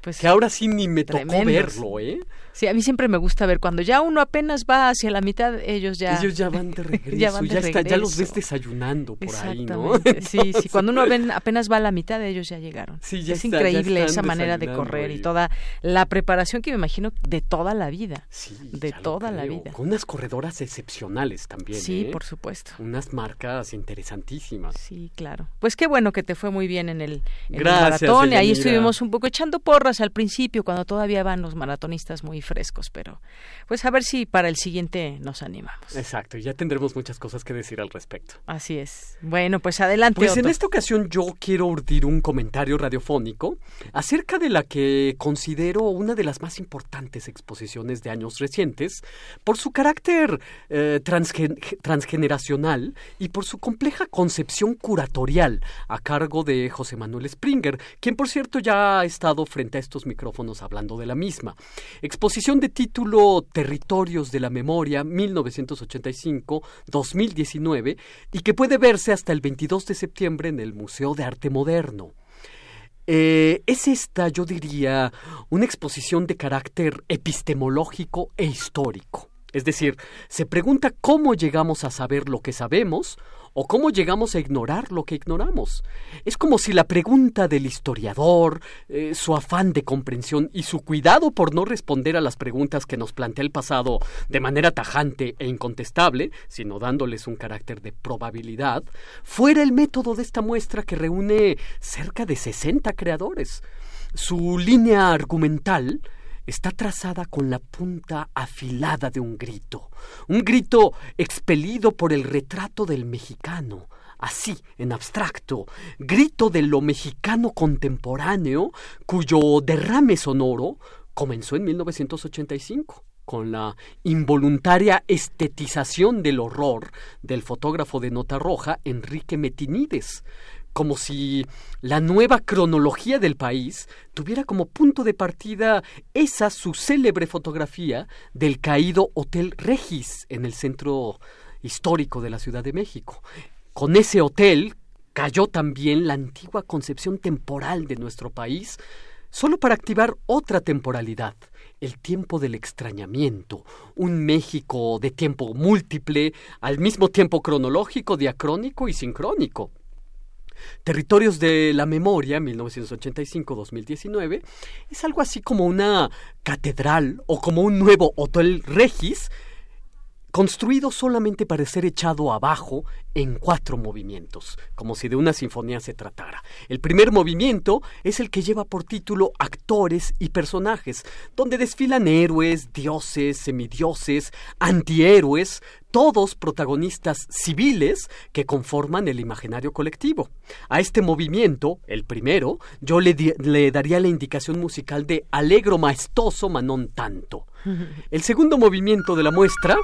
Speaker 35: Pues que ahora sí ni me tocó verlo, ¿eh?
Speaker 1: Sí, a mí siempre me gusta ver cuando ya uno apenas va hacia la mitad, ellos ya
Speaker 35: ellos ya van de regreso, ya, van de ya, está, ya los ves desayunando por ahí, ¿no?
Speaker 1: Sí, sí, cuando uno ven, apenas va a la mitad, ellos ya llegaron.
Speaker 35: Sí, ya
Speaker 1: es increíble esa manera de correr y toda la preparación que me imagino de toda la vida.
Speaker 35: Sí,
Speaker 1: de toda la vida.
Speaker 35: Con unas corredoras excepcionales también,
Speaker 1: Sí,
Speaker 35: ¿eh?
Speaker 1: por supuesto.
Speaker 35: Unas marcas interesantísimas.
Speaker 1: Sí, claro. Pues qué bueno que te fue muy bien en el, en
Speaker 35: Gracias,
Speaker 1: el maratón. Y ahí estuvimos un poco echando porras al principio, cuando todavía van los maratonistas muy frescos, pero pues a ver si para el siguiente nos animamos.
Speaker 35: Exacto, y ya tendremos muchas cosas que decir al respecto.
Speaker 1: Así es. Bueno, pues adelante.
Speaker 35: Pues en esta ocasión yo quiero urdir un comentario radiofónico acerca de la que considero una de las más importantes exposiciones de años recientes por su carácter eh, transgen- transgeneracional y por su compleja concepción curatorial a cargo de José Manuel Springer, quien por cierto ya ha estado frente estos micrófonos hablando de la misma. Exposición de título Territorios de la Memoria 1985-2019 y que puede verse hasta el 22 de septiembre en el Museo de Arte Moderno. Eh, es esta, yo diría, una exposición de carácter epistemológico e histórico. Es decir, se pregunta cómo llegamos a saber lo que sabemos o cómo llegamos a ignorar lo que ignoramos. Es como si la pregunta del historiador, eh, su afán de comprensión y su cuidado por no responder a las preguntas que nos plantea el pasado de manera tajante e incontestable, sino dándoles un carácter de probabilidad, fuera el método de esta muestra que reúne cerca de 60 creadores. Su línea argumental está trazada con la punta afilada de un grito, un grito expelido por el retrato del mexicano, así, en abstracto, grito de lo mexicano contemporáneo, cuyo derrame sonoro comenzó en 1985 con la involuntaria estetización del horror del fotógrafo de nota roja Enrique Metinides, como si la nueva cronología del país tuviera como punto de partida esa su célebre fotografía del caído Hotel Regis en el centro histórico de la Ciudad de México. Con ese hotel cayó también la antigua concepción temporal de nuestro país, solo para activar otra temporalidad, el tiempo del extrañamiento, un México de tiempo múltiple, al mismo tiempo cronológico, diacrónico y sincrónico. Territorios de la Memoria, 1985-2019, es algo así como una catedral o como un nuevo Hotel Regis, construido solamente para ser echado abajo en cuatro movimientos, como si de una sinfonía se tratara. El primer movimiento es el que lleva por título Actores y Personajes, donde desfilan héroes, dioses, semidioses, antihéroes, todos protagonistas civiles que conforman el imaginario colectivo. A este movimiento, el primero, yo le, di- le daría la indicación musical de Alegro maestoso manón tanto. El segundo movimiento de la muestra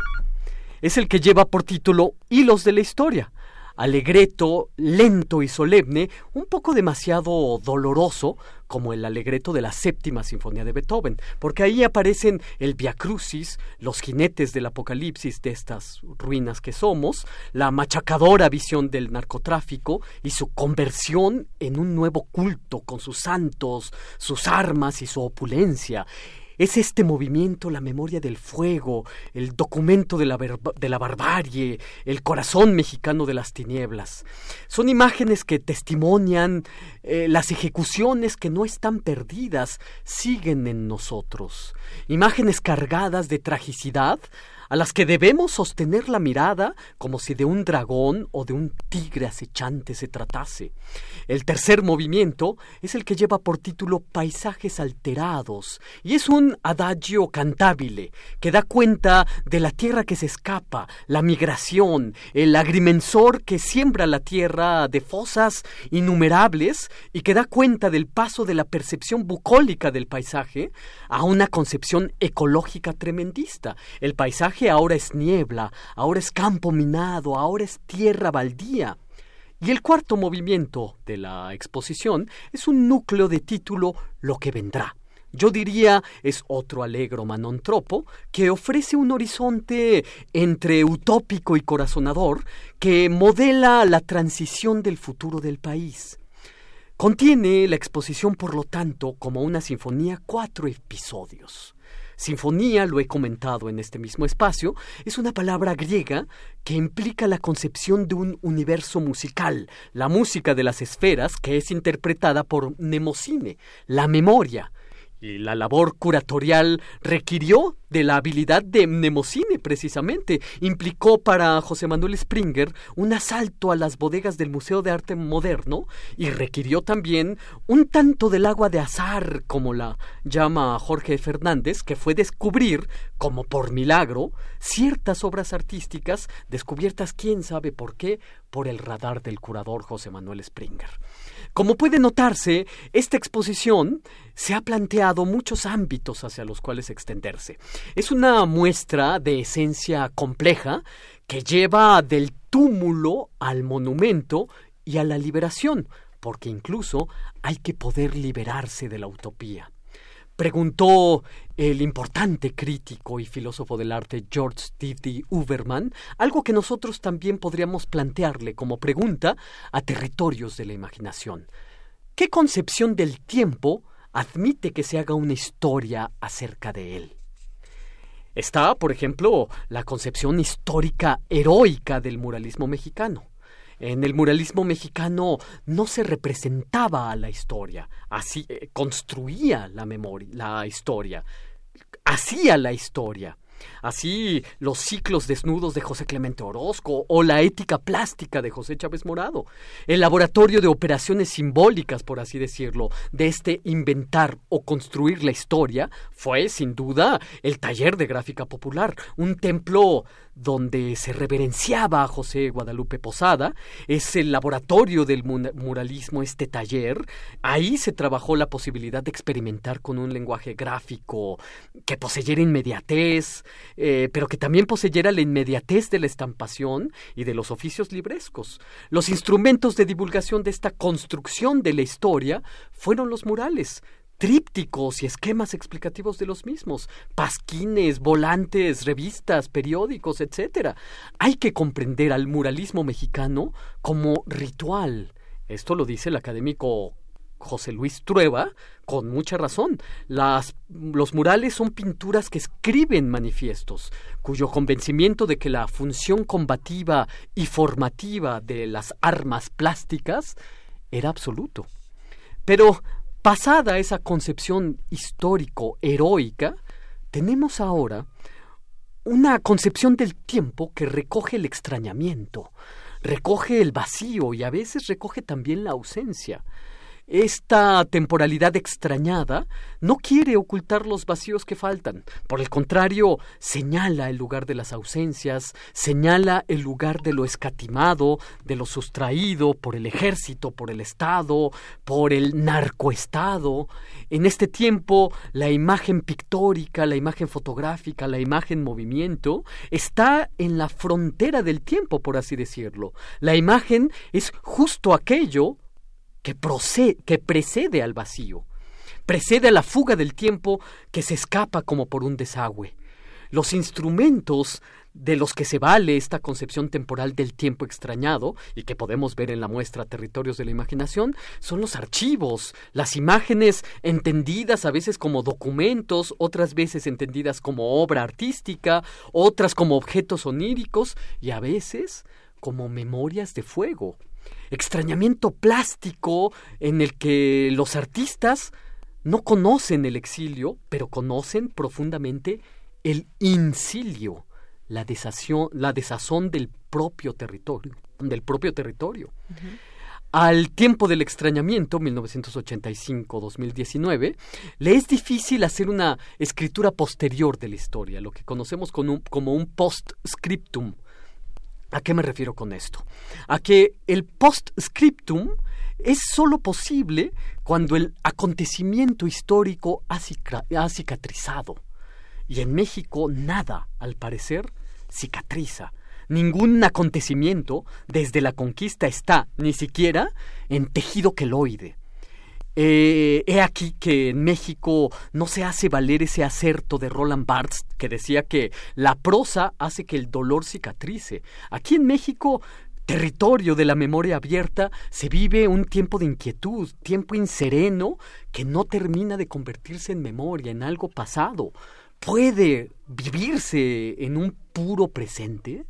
Speaker 35: es el que lleva por título Hilos de la Historia. alegreto lento y solemne, un poco demasiado doloroso, como el alegreto de la séptima sinfonía de Beethoven, porque ahí aparecen el Via Crucis, los jinetes del apocalipsis de estas ruinas que somos, la machacadora visión del narcotráfico y su conversión en un nuevo culto con sus santos, sus armas y su opulencia. Es este movimiento la memoria del fuego, el documento de la, de la, barbarie, el corazón mexicano de las tinieblas. Son imágenes que testimonian eh, las ejecuciones que no están perdidas, siguen en nosotros. Imágenes cargadas de tragicidad, a las que debemos sostener la mirada como si de un dragón o de un tigre acechante se tratase. El tercer movimiento es el que lleva por título Paisajes alterados y es un adagio cantabile que da cuenta de la tierra que se escapa, la migración, el agrimensor que siembra la tierra de fosas innumerables y que da cuenta del paso de la percepción bucólica del paisaje a una concepción ecológica tremendista. El paisaje ahora es niebla, ahora es campo minado, ahora es tierra baldía. Y el cuarto movimiento de la exposición es un núcleo de título Lo que vendrá. Yo diría es otro alegro manontropo que ofrece un horizonte entre utópico y corazonador que modela la transición del futuro del país. Contiene la exposición, por lo tanto, como una sinfonía, cuatro episodios. Sinfonía, lo he comentado en este mismo espacio, es una palabra griega que implica la concepción de un universo musical, la música de las esferas que es interpretada por Nemocine, la memoria, y la labor curatorial requirió de la habilidad de Mnemocine, precisamente. Implicó para José Manuel Springer un asalto a las bodegas del Museo de Arte Moderno y requirió también un tanto del agua de azar, como la llama Jorge Fernández, que fue descubrir, como por milagro, ciertas obras artísticas descubiertas, quién sabe por qué, por el radar del curador José Manuel Springer. Como puede notarse, esta exposición se ha planteado muchos ámbitos hacia los cuales extenderse. Es una muestra de esencia compleja que lleva del túmulo al monumento y a la liberación, porque incluso hay que poder liberarse de la utopía. Preguntó el importante crítico y filósofo del arte George D. Uberman algo que nosotros también podríamos plantearle como pregunta a territorios de la imaginación. ¿Qué concepción del tiempo admite que se haga una historia acerca de él? Está, por ejemplo, la concepción histórica heroica del muralismo mexicano. En el muralismo mexicano no se representaba a la historia, así eh, construía la memoria, la historia, hacía la historia. Así los ciclos desnudos de José Clemente Orozco o la ética plástica de José Chávez Morado, el laboratorio de operaciones simbólicas, por así decirlo, de este inventar o construir la historia, fue sin duda el taller de gráfica popular, un templo donde se reverenciaba a José Guadalupe Posada, es el laboratorio del muralismo, este taller. Ahí se trabajó la posibilidad de experimentar con un lenguaje gráfico que poseyera inmediatez, eh, pero que también poseyera la inmediatez de la estampación y de los oficios librescos. Los instrumentos de divulgación de esta construcción de la historia fueron los murales, trípticos y esquemas explicativos de los mismos, pasquines, volantes, revistas, periódicos, etc. Hay que comprender al muralismo mexicano como ritual. Esto lo dice el académico José Luis Trueba con mucha razón. Las, los murales son pinturas que escriben manifiestos, cuyo convencimiento de que la función combativa y formativa de las armas plásticas era absoluto. Pero Pasada esa concepción histórico-heroica, tenemos ahora una concepción del tiempo que recoge el extrañamiento, recoge el vacío y a veces recoge también la ausencia. Esta temporalidad extrañada no quiere ocultar los vacíos que faltan. Por el contrario, señala el lugar de las ausencias, señala el lugar de lo escatimado, de lo sustraído por el ejército, por el Estado, por el narcoestado. En este tiempo, la imagen pictórica, la imagen fotográfica, la imagen movimiento está en la frontera del tiempo, por así decirlo. La imagen es justo aquello que, precede al vacío, precede a la fuga del tiempo que se escapa como por un desagüe. Los instrumentos de los que se vale esta concepción temporal del tiempo extrañado y que podemos ver en la muestra Territorios de la Imaginación son los archivos, las imágenes entendidas a veces como documentos, otras veces entendidas como obra artística, otras como objetos oníricos y a veces como memorias de fuego extrañamiento plástico en el que los artistas no conocen el exilio, pero conocen profundamente el incilio, la, la desazón del propio territorio, del propio territorio. Al tiempo del extrañamiento, 1985-2019, le es difícil hacer una escritura posterior de la historia, lo que conocemos como un postscriptum, ¿A qué me refiero con esto? A que el postscriptum es sólo posible cuando el acontecimiento histórico ha, cicatrizado. Y en México nada, al parecer, cicatriza. Ningún acontecimiento desde la conquista está ni siquiera en tejido queloide. Eh, he aquí que en México no se hace valer ese acerto de Roland Barthes que decía que la prosa hace que el dolor cicatrice. Aquí en México territorio de la memoria abierta, se vive un tiempo de inquietud, tiempo insereno que no termina de convertirse en memoria, en algo pasado. ¿Puede vivirse en un puro presente?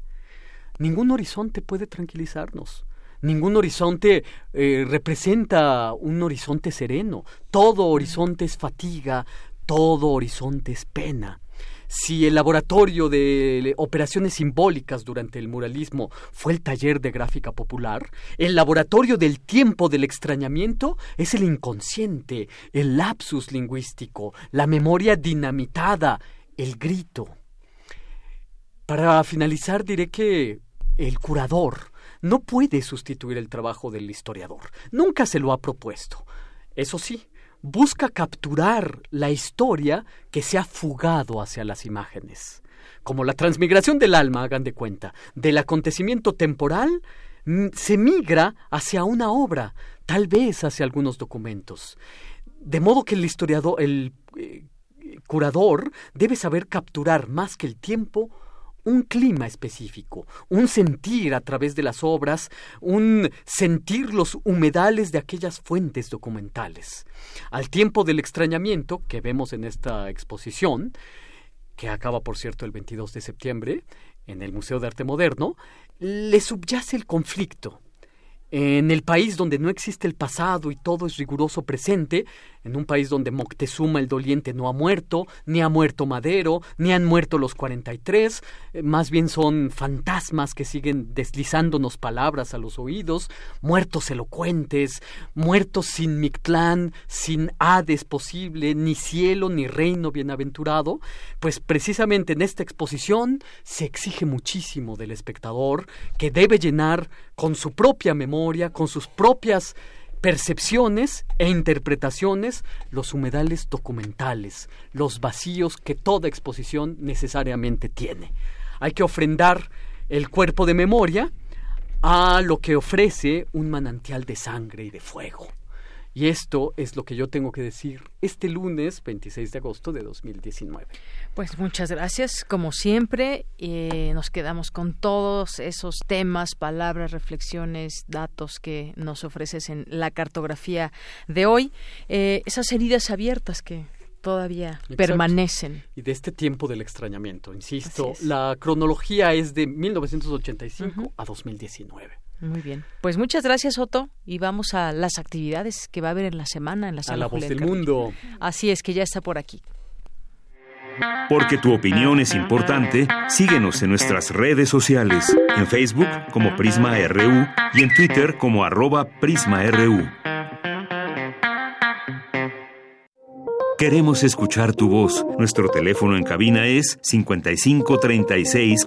Speaker 35: Ningún horizonte puede tranquilizarnos. Ningún horizonte eh, representa un horizonte sereno. Todo horizonte es fatiga, todo horizonte es pena. Si el laboratorio de operaciones simbólicas durante el muralismo fue el taller de gráfica popular, el laboratorio del tiempo del extrañamiento es el inconsciente, el lapsus lingüístico, la memoria dinamitada, el grito. Para finalizar diré que el curador, no puede sustituir el trabajo del historiador. Nunca se lo ha propuesto. Eso sí, busca capturar la historia que se ha fugado hacia las imágenes. Como la transmigración del alma, hagan de cuenta, del acontecimiento temporal mm, se migra hacia una obra, tal vez hacia algunos documentos. De modo que el historiador, el eh, curador, debe saber capturar más que el tiempo un clima específico, un sentir a través de las obras, un sentir los humedales de aquellas fuentes documentales. Al tiempo del extrañamiento que vemos en esta exposición, que acaba por cierto el 22 de septiembre en el Museo de Arte Moderno, le subyace el conflicto. En el país donde no existe el pasado y todo es riguroso presente, en un país donde Moctezuma el doliente no ha muerto, ni ha muerto Madero, ni han muerto los 43, eh, más bien son fantasmas que siguen deslizándonos palabras a los oídos, muertos elocuentes, muertos sin Mictlán, sin Hades posible, ni cielo ni reino bienaventurado, pues precisamente en esta exposición se exige muchísimo del espectador que debe llenar con su propia memoria, con sus propias percepciones e interpretaciones, los humedales documentales, los vacíos que toda exposición necesariamente tiene. Hay que ofrendar el cuerpo de memoria a lo que ofrece un manantial de sangre y de fuego. Y esto es lo que yo tengo que decir este lunes 26 de agosto de 2019.
Speaker 1: Pues muchas gracias, como siempre. Eh, nos quedamos con todos esos temas, palabras, reflexiones, datos que nos ofreces en la cartografía de hoy. Eh, esas heridas abiertas que todavía permanecen.
Speaker 35: Y de este tiempo del extrañamiento, insisto, la cronología es de 1985 a 2019.
Speaker 1: Muy bien. Pues muchas gracias, Otto. Y vamos a las actividades que va a haber en la semana en la sala.
Speaker 35: A la voz del mundo.
Speaker 1: Así es, que ya está por aquí.
Speaker 11: Porque tu opinión es importante, síguenos en nuestras redes sociales, en Facebook como Prisma RU y en Twitter como arroba PrismaRU. Queremos escuchar tu voz. Nuestro teléfono en cabina es 55 36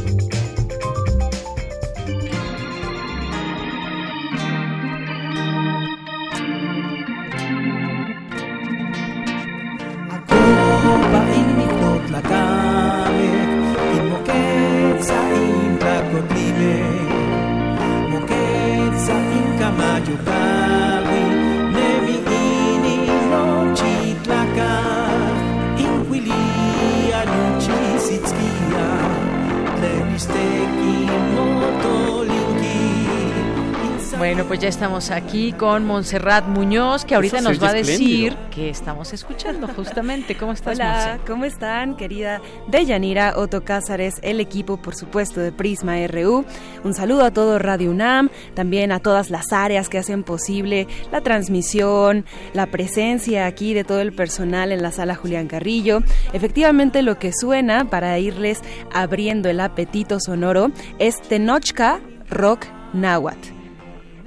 Speaker 1: Pues ya estamos aquí con Montserrat Muñoz, que ahorita nos va a decir que estamos escuchando justamente. ¿Cómo estás,
Speaker 36: Hola, ¿cómo están, querida Deyanira Otto Cázares, el equipo, por supuesto, de Prisma RU? Un saludo a todo Radio UNAM, también a todas las áreas que hacen posible la transmisión, la presencia aquí de todo el personal en la sala Julián Carrillo. Efectivamente, lo que suena para irles abriendo el apetito sonoro es Tenochca Rock Náhuatl.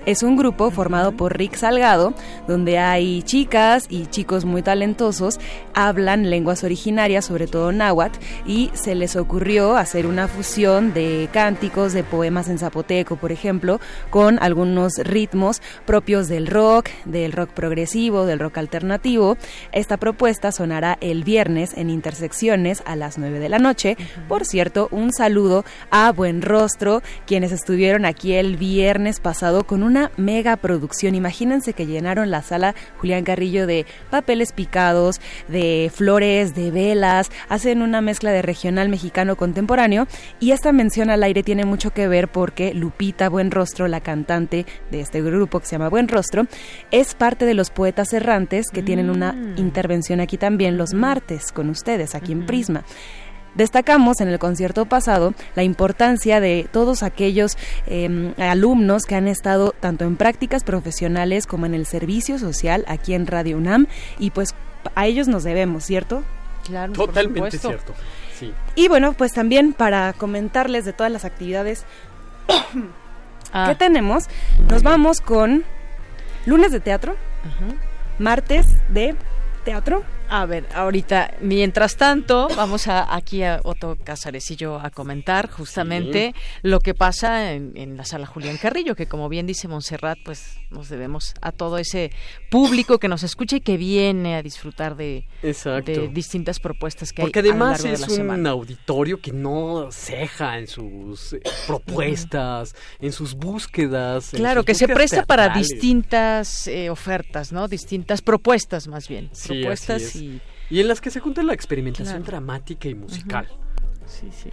Speaker 36: Es un grupo formado por Rick Salgado, donde hay chicas y chicos muy talentosos, hablan lenguas originarias, sobre todo náhuatl, y se les ocurrió hacer una fusión de cánticos, de poemas en zapoteco, por ejemplo, con algunos ritmos propios del rock, del rock progresivo, del rock alternativo. Esta propuesta sonará el viernes en Intersecciones a las 9 de la noche. Por cierto, un saludo a Buen Rostro, quienes estuvieron aquí el viernes pasado con un una mega producción. Imagínense que llenaron la sala Julián Carrillo de papeles picados, de flores, de velas, hacen una mezcla de regional mexicano contemporáneo y esta mención al aire tiene mucho que ver porque Lupita Buenrostro, la cantante de este grupo que se llama Buen Rostro, es parte de los poetas errantes que tienen una mm. intervención aquí también los martes con ustedes, aquí en Prisma. Destacamos en el concierto pasado la importancia de todos aquellos em, alumnos que han estado tanto en prácticas profesionales como en el servicio social aquí en Radio UNAM y pues a ellos nos debemos, ¿cierto?
Speaker 35: Claro, totalmente cierto. Sí.
Speaker 36: Y bueno, pues también para comentarles de todas las actividades ah. que tenemos, nos vamos con lunes de teatro, martes de teatro,
Speaker 1: a ver, ahorita, mientras tanto, vamos a, aquí a Otto Casares y yo a comentar justamente lo que pasa en, la sala Julián Carrillo, que como bien dice Montserrat, pues nos debemos a todo ese público que nos escucha y que viene a disfrutar de, distintas propuestas que
Speaker 35: Porque
Speaker 1: hay
Speaker 35: además
Speaker 1: a lo
Speaker 35: es un auditorio que no ceja en sus eh, propuestas, en sus búsquedas.
Speaker 1: Claro, que se presta para distintas eh, ofertas, ¿no? Distintas propuestas más bien. propuestas
Speaker 35: y... en las que se junta la experimentación dramática y musical.
Speaker 1: Sí, sí.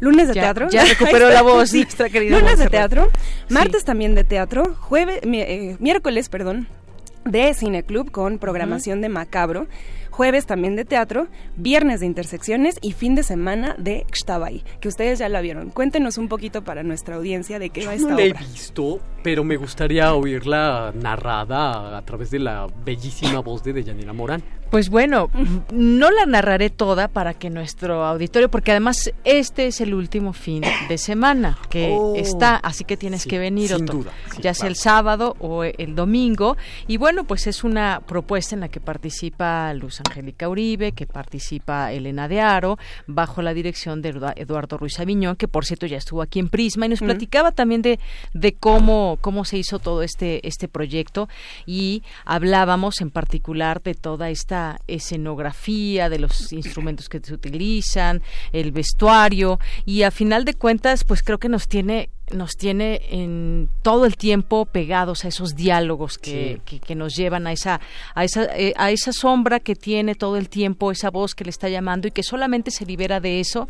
Speaker 36: Lunes de teatro.
Speaker 1: Ya recuperó la voz nuestra querida.
Speaker 36: Lunes de teatro. Martes también de teatro. Jueves, eh, miércoles, perdón, de Cineclub con programación de Macabro jueves también de teatro, viernes de intersecciones y fin de semana de Xtabay, que ustedes ya la vieron. Cuéntenos un poquito para nuestra audiencia de qué va esta
Speaker 35: no
Speaker 36: la
Speaker 35: he visto, pero me gustaría oírla narrada a través de la bellísima voz de Deyanira Morán.
Speaker 1: Pues bueno, no la narraré toda para que nuestro auditorio, porque además este es el último fin de semana que oh. está, así que tienes que venir,
Speaker 35: sin duda,
Speaker 1: ya sea el sábado o el domingo. Y bueno, pues es una propuesta en la que participa Luz Angélica Uribe, que participa Elena de Aro, bajo la dirección de Eduardo Ruiz Aviñón, que por cierto ya estuvo aquí en Prisma y nos platicaba también de, de cómo, cómo se hizo todo este, este proyecto. Y hablábamos en particular de toda esta escenografía, de los instrumentos que se utilizan, el vestuario. Y a final de cuentas pues creo que nos tiene nos tiene en todo el tiempo pegados a esos diálogos que, que, nos llevan a esa a esa eh, a esa sombra que tiene todo el tiempo esa voz que le está llamando y que solamente se libera de eso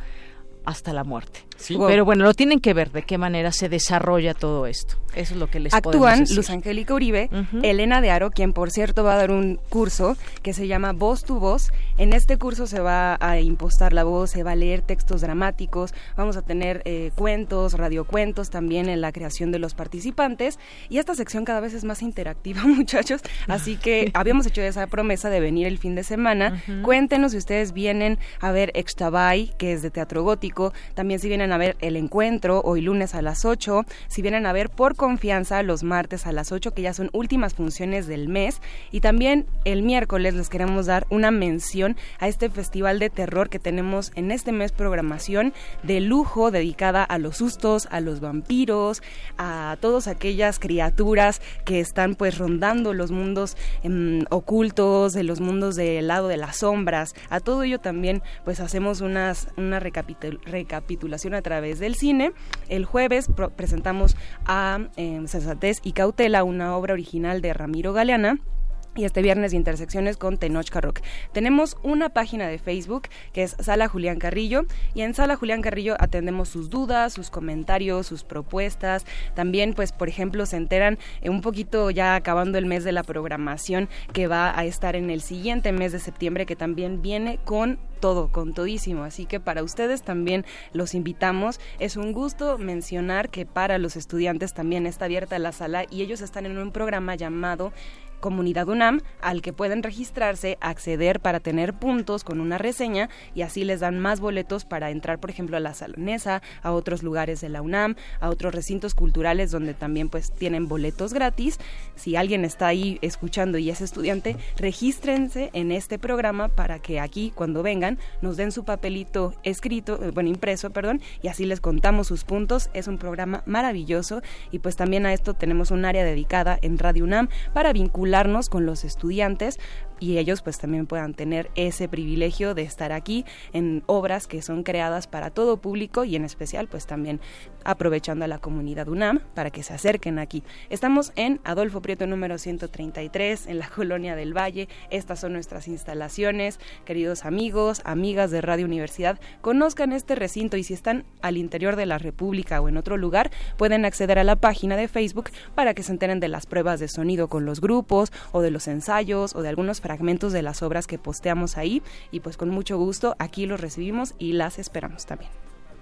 Speaker 1: hasta la muerte. Pero bueno, lo tienen que ver de qué manera se desarrolla todo esto. Eso es lo que les
Speaker 36: Actúan
Speaker 1: decir.
Speaker 36: Luz Angélica Uribe, Elena de Aro, quien por cierto va a dar un curso que se llama Voz tu Voz. En este curso se va a impostar la voz, se va a leer textos dramáticos, vamos a tener eh, cuentos, radiocuentos también en la creación de los participantes. Y esta sección cada vez es más interactiva, muchachos, así que habíamos hecho esa promesa de venir el fin de semana. Cuéntenos si ustedes vienen a ver Extabay, que es de teatro gótico, también si vienen a ver El Encuentro hoy lunes a las 8, si vienen a ver Por Confianza los martes a las 8, que ya son últimas funciones del mes, y también el miércoles les queremos dar una mención a este festival de terror que tenemos en este mes programación de lujo dedicada a los sustos, a los vampiros, a todas aquellas criaturas que están pues rondando los mundos em, ocultos, de los mundos del lado de las sombras. A todo ello también pues hacemos unas, una recapitulación a través del cine. El jueves presentamos a em, Sensatez y Cautela, una obra original de Ramiro Galeana y este viernes de Intersecciones con Tenoch Rock. Tenemos una página de Facebook que es Sala Julián Carrillo y en Sala Julián Carrillo atendemos sus dudas, sus comentarios, sus propuestas. También, pues, por ejemplo, se enteran un poquito ya acabando el mes de la programación que va a estar en el siguiente mes de septiembre que también viene con todo, con todísimo. Así que para ustedes también los invitamos. Es un gusto mencionar que para los estudiantes también está abierta la sala y ellos están en un programa llamado Comunidad UNAM, al que pueden registrarse, acceder para tener puntos con una reseña y así les dan más boletos para entrar, por ejemplo, a la Salonesa, a otros lugares de la UNAM, a otros recintos culturales donde también pues tienen boletos gratis. Si alguien está ahí escuchando y es estudiante, regístrense en este programa para que aquí cuando vengan nos den su papelito escrito, eh, bueno, impreso, perdón, y así les contamos sus puntos. Es un programa maravilloso y pues también a esto tenemos un área dedicada en Radio UNAM para vincular con los estudiantes y ellos pues también puedan tener ese privilegio de estar aquí en obras que son creadas para todo público y en especial pues también aprovechando a la comunidad UNAM para que se acerquen aquí. Estamos en Adolfo Prieto número 133 en la colonia del Valle. Estas son nuestras instalaciones. Queridos amigos, amigas de Radio Universidad, conozcan este recinto y si están al interior de la República o en otro lugar, pueden acceder a la página de Facebook para que se enteren de las pruebas de sonido con los grupos o de los ensayos o de algunos de las obras que posteamos ahí y pues con mucho gusto aquí los recibimos y las esperamos también.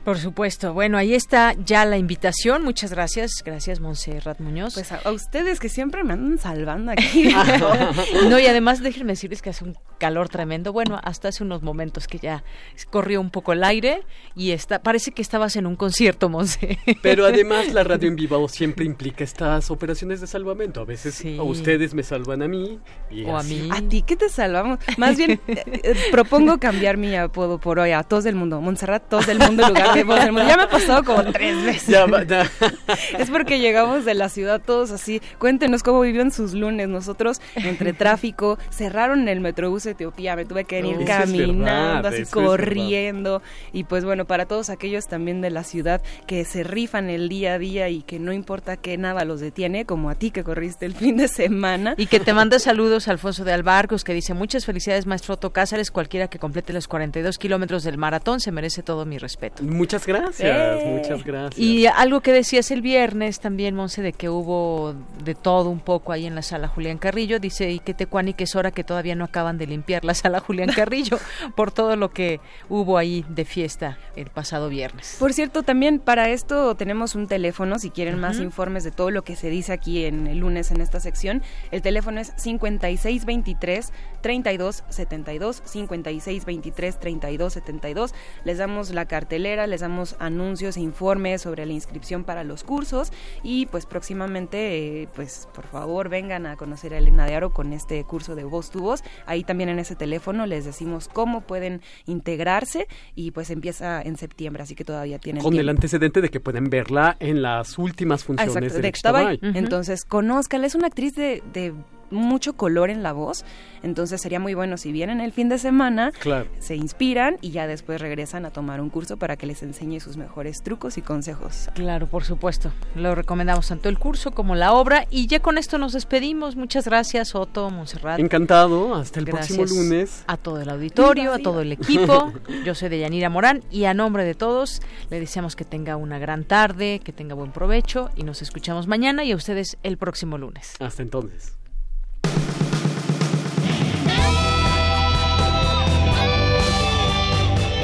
Speaker 1: Por supuesto. Bueno, ahí está ya la invitación. Muchas gracias. Gracias, Montserrat Muñoz.
Speaker 36: Pues a, ustedes que siempre me andan salvando aquí.
Speaker 1: no, y además déjenme decirles que hace un calor tremendo. Bueno, hasta hace unos momentos que ya corrió un poco el aire y está, parece que estabas en un concierto, Monse.
Speaker 35: Pero además la radio en vivo siempre implica estas operaciones de salvamento. A veces ustedes me salvan a mí y
Speaker 36: o a mí. A ti, ¿qué te salvamos? Más bien, eh, eh, propongo cambiar mi apodo por hoy a todos del mundo. Montserrat, todos del mundo, lugar ya me ha pasado como tres veces. es porque llegamos de la ciudad todos así. Cuéntenos cómo vivían sus lunes. Nosotros, entre tráfico, cerraron el Metrobús Etiopía. Me tuve que ir caminando, así corriendo. Y pues bueno, para todos aquellos también de la ciudad que se rifan el día a día y que no importa que nada los detiene, como a ti que corriste el fin de semana.
Speaker 1: Y que te manda saludos Alfonso de Albarcos, que dice muchas felicidades, maestro Otto Cázares. Cualquiera que complete los 42 kilómetros del maratón se merece todo mi respeto.
Speaker 35: Muchas gracias, muchas gracias.
Speaker 1: Y algo que decías el viernes también, Monse, de que hubo de todo un poco ahí en la sala Julián Carrillo. Dice, y que Tecuani, que es hora que todavía no acaban de limpiar la sala Julián Carrillo por todo lo que hubo ahí de fiesta el pasado viernes.
Speaker 36: Por cierto, también para esto tenemos un teléfono, si quieren más informes de todo lo que se dice aquí en el lunes en esta sección. El teléfono es 5623 3272 5623 3272. Les damos la cartelera, les damos anuncios e informes sobre la inscripción para los cursos. Y pues próximamente eh, pues por favor vengan a conocer a Elena de Aro con este curso de voz tu voz. Ahí también en ese teléfono les decimos cómo pueden integrarse y pues empieza en septiembre, así que todavía tienen
Speaker 35: Con el antecedente de que pueden verla en las últimas funciones de,
Speaker 36: de Entonces, conózcala, es una actriz de, de mucho color en la voz, entonces sería muy bueno si vienen el fin de semana, se inspiran y ya después regresan a tomar un curso para que les enseñe sus mejores trucos y consejos.
Speaker 1: Claro, por supuesto. Lo recomendamos tanto el curso como la obra y ya con esto nos despedimos. Muchas gracias, Otto, Monserrat.
Speaker 35: Encantado, hasta el próximo lunes.
Speaker 1: A todo el auditorio, a todo el equipo. Yo soy de Yanira Morán y a nombre de todos le deseamos que tenga una gran tarde, que tenga buen provecho y nos escuchamos mañana y a ustedes el próximo lunes.
Speaker 35: Hasta entonces.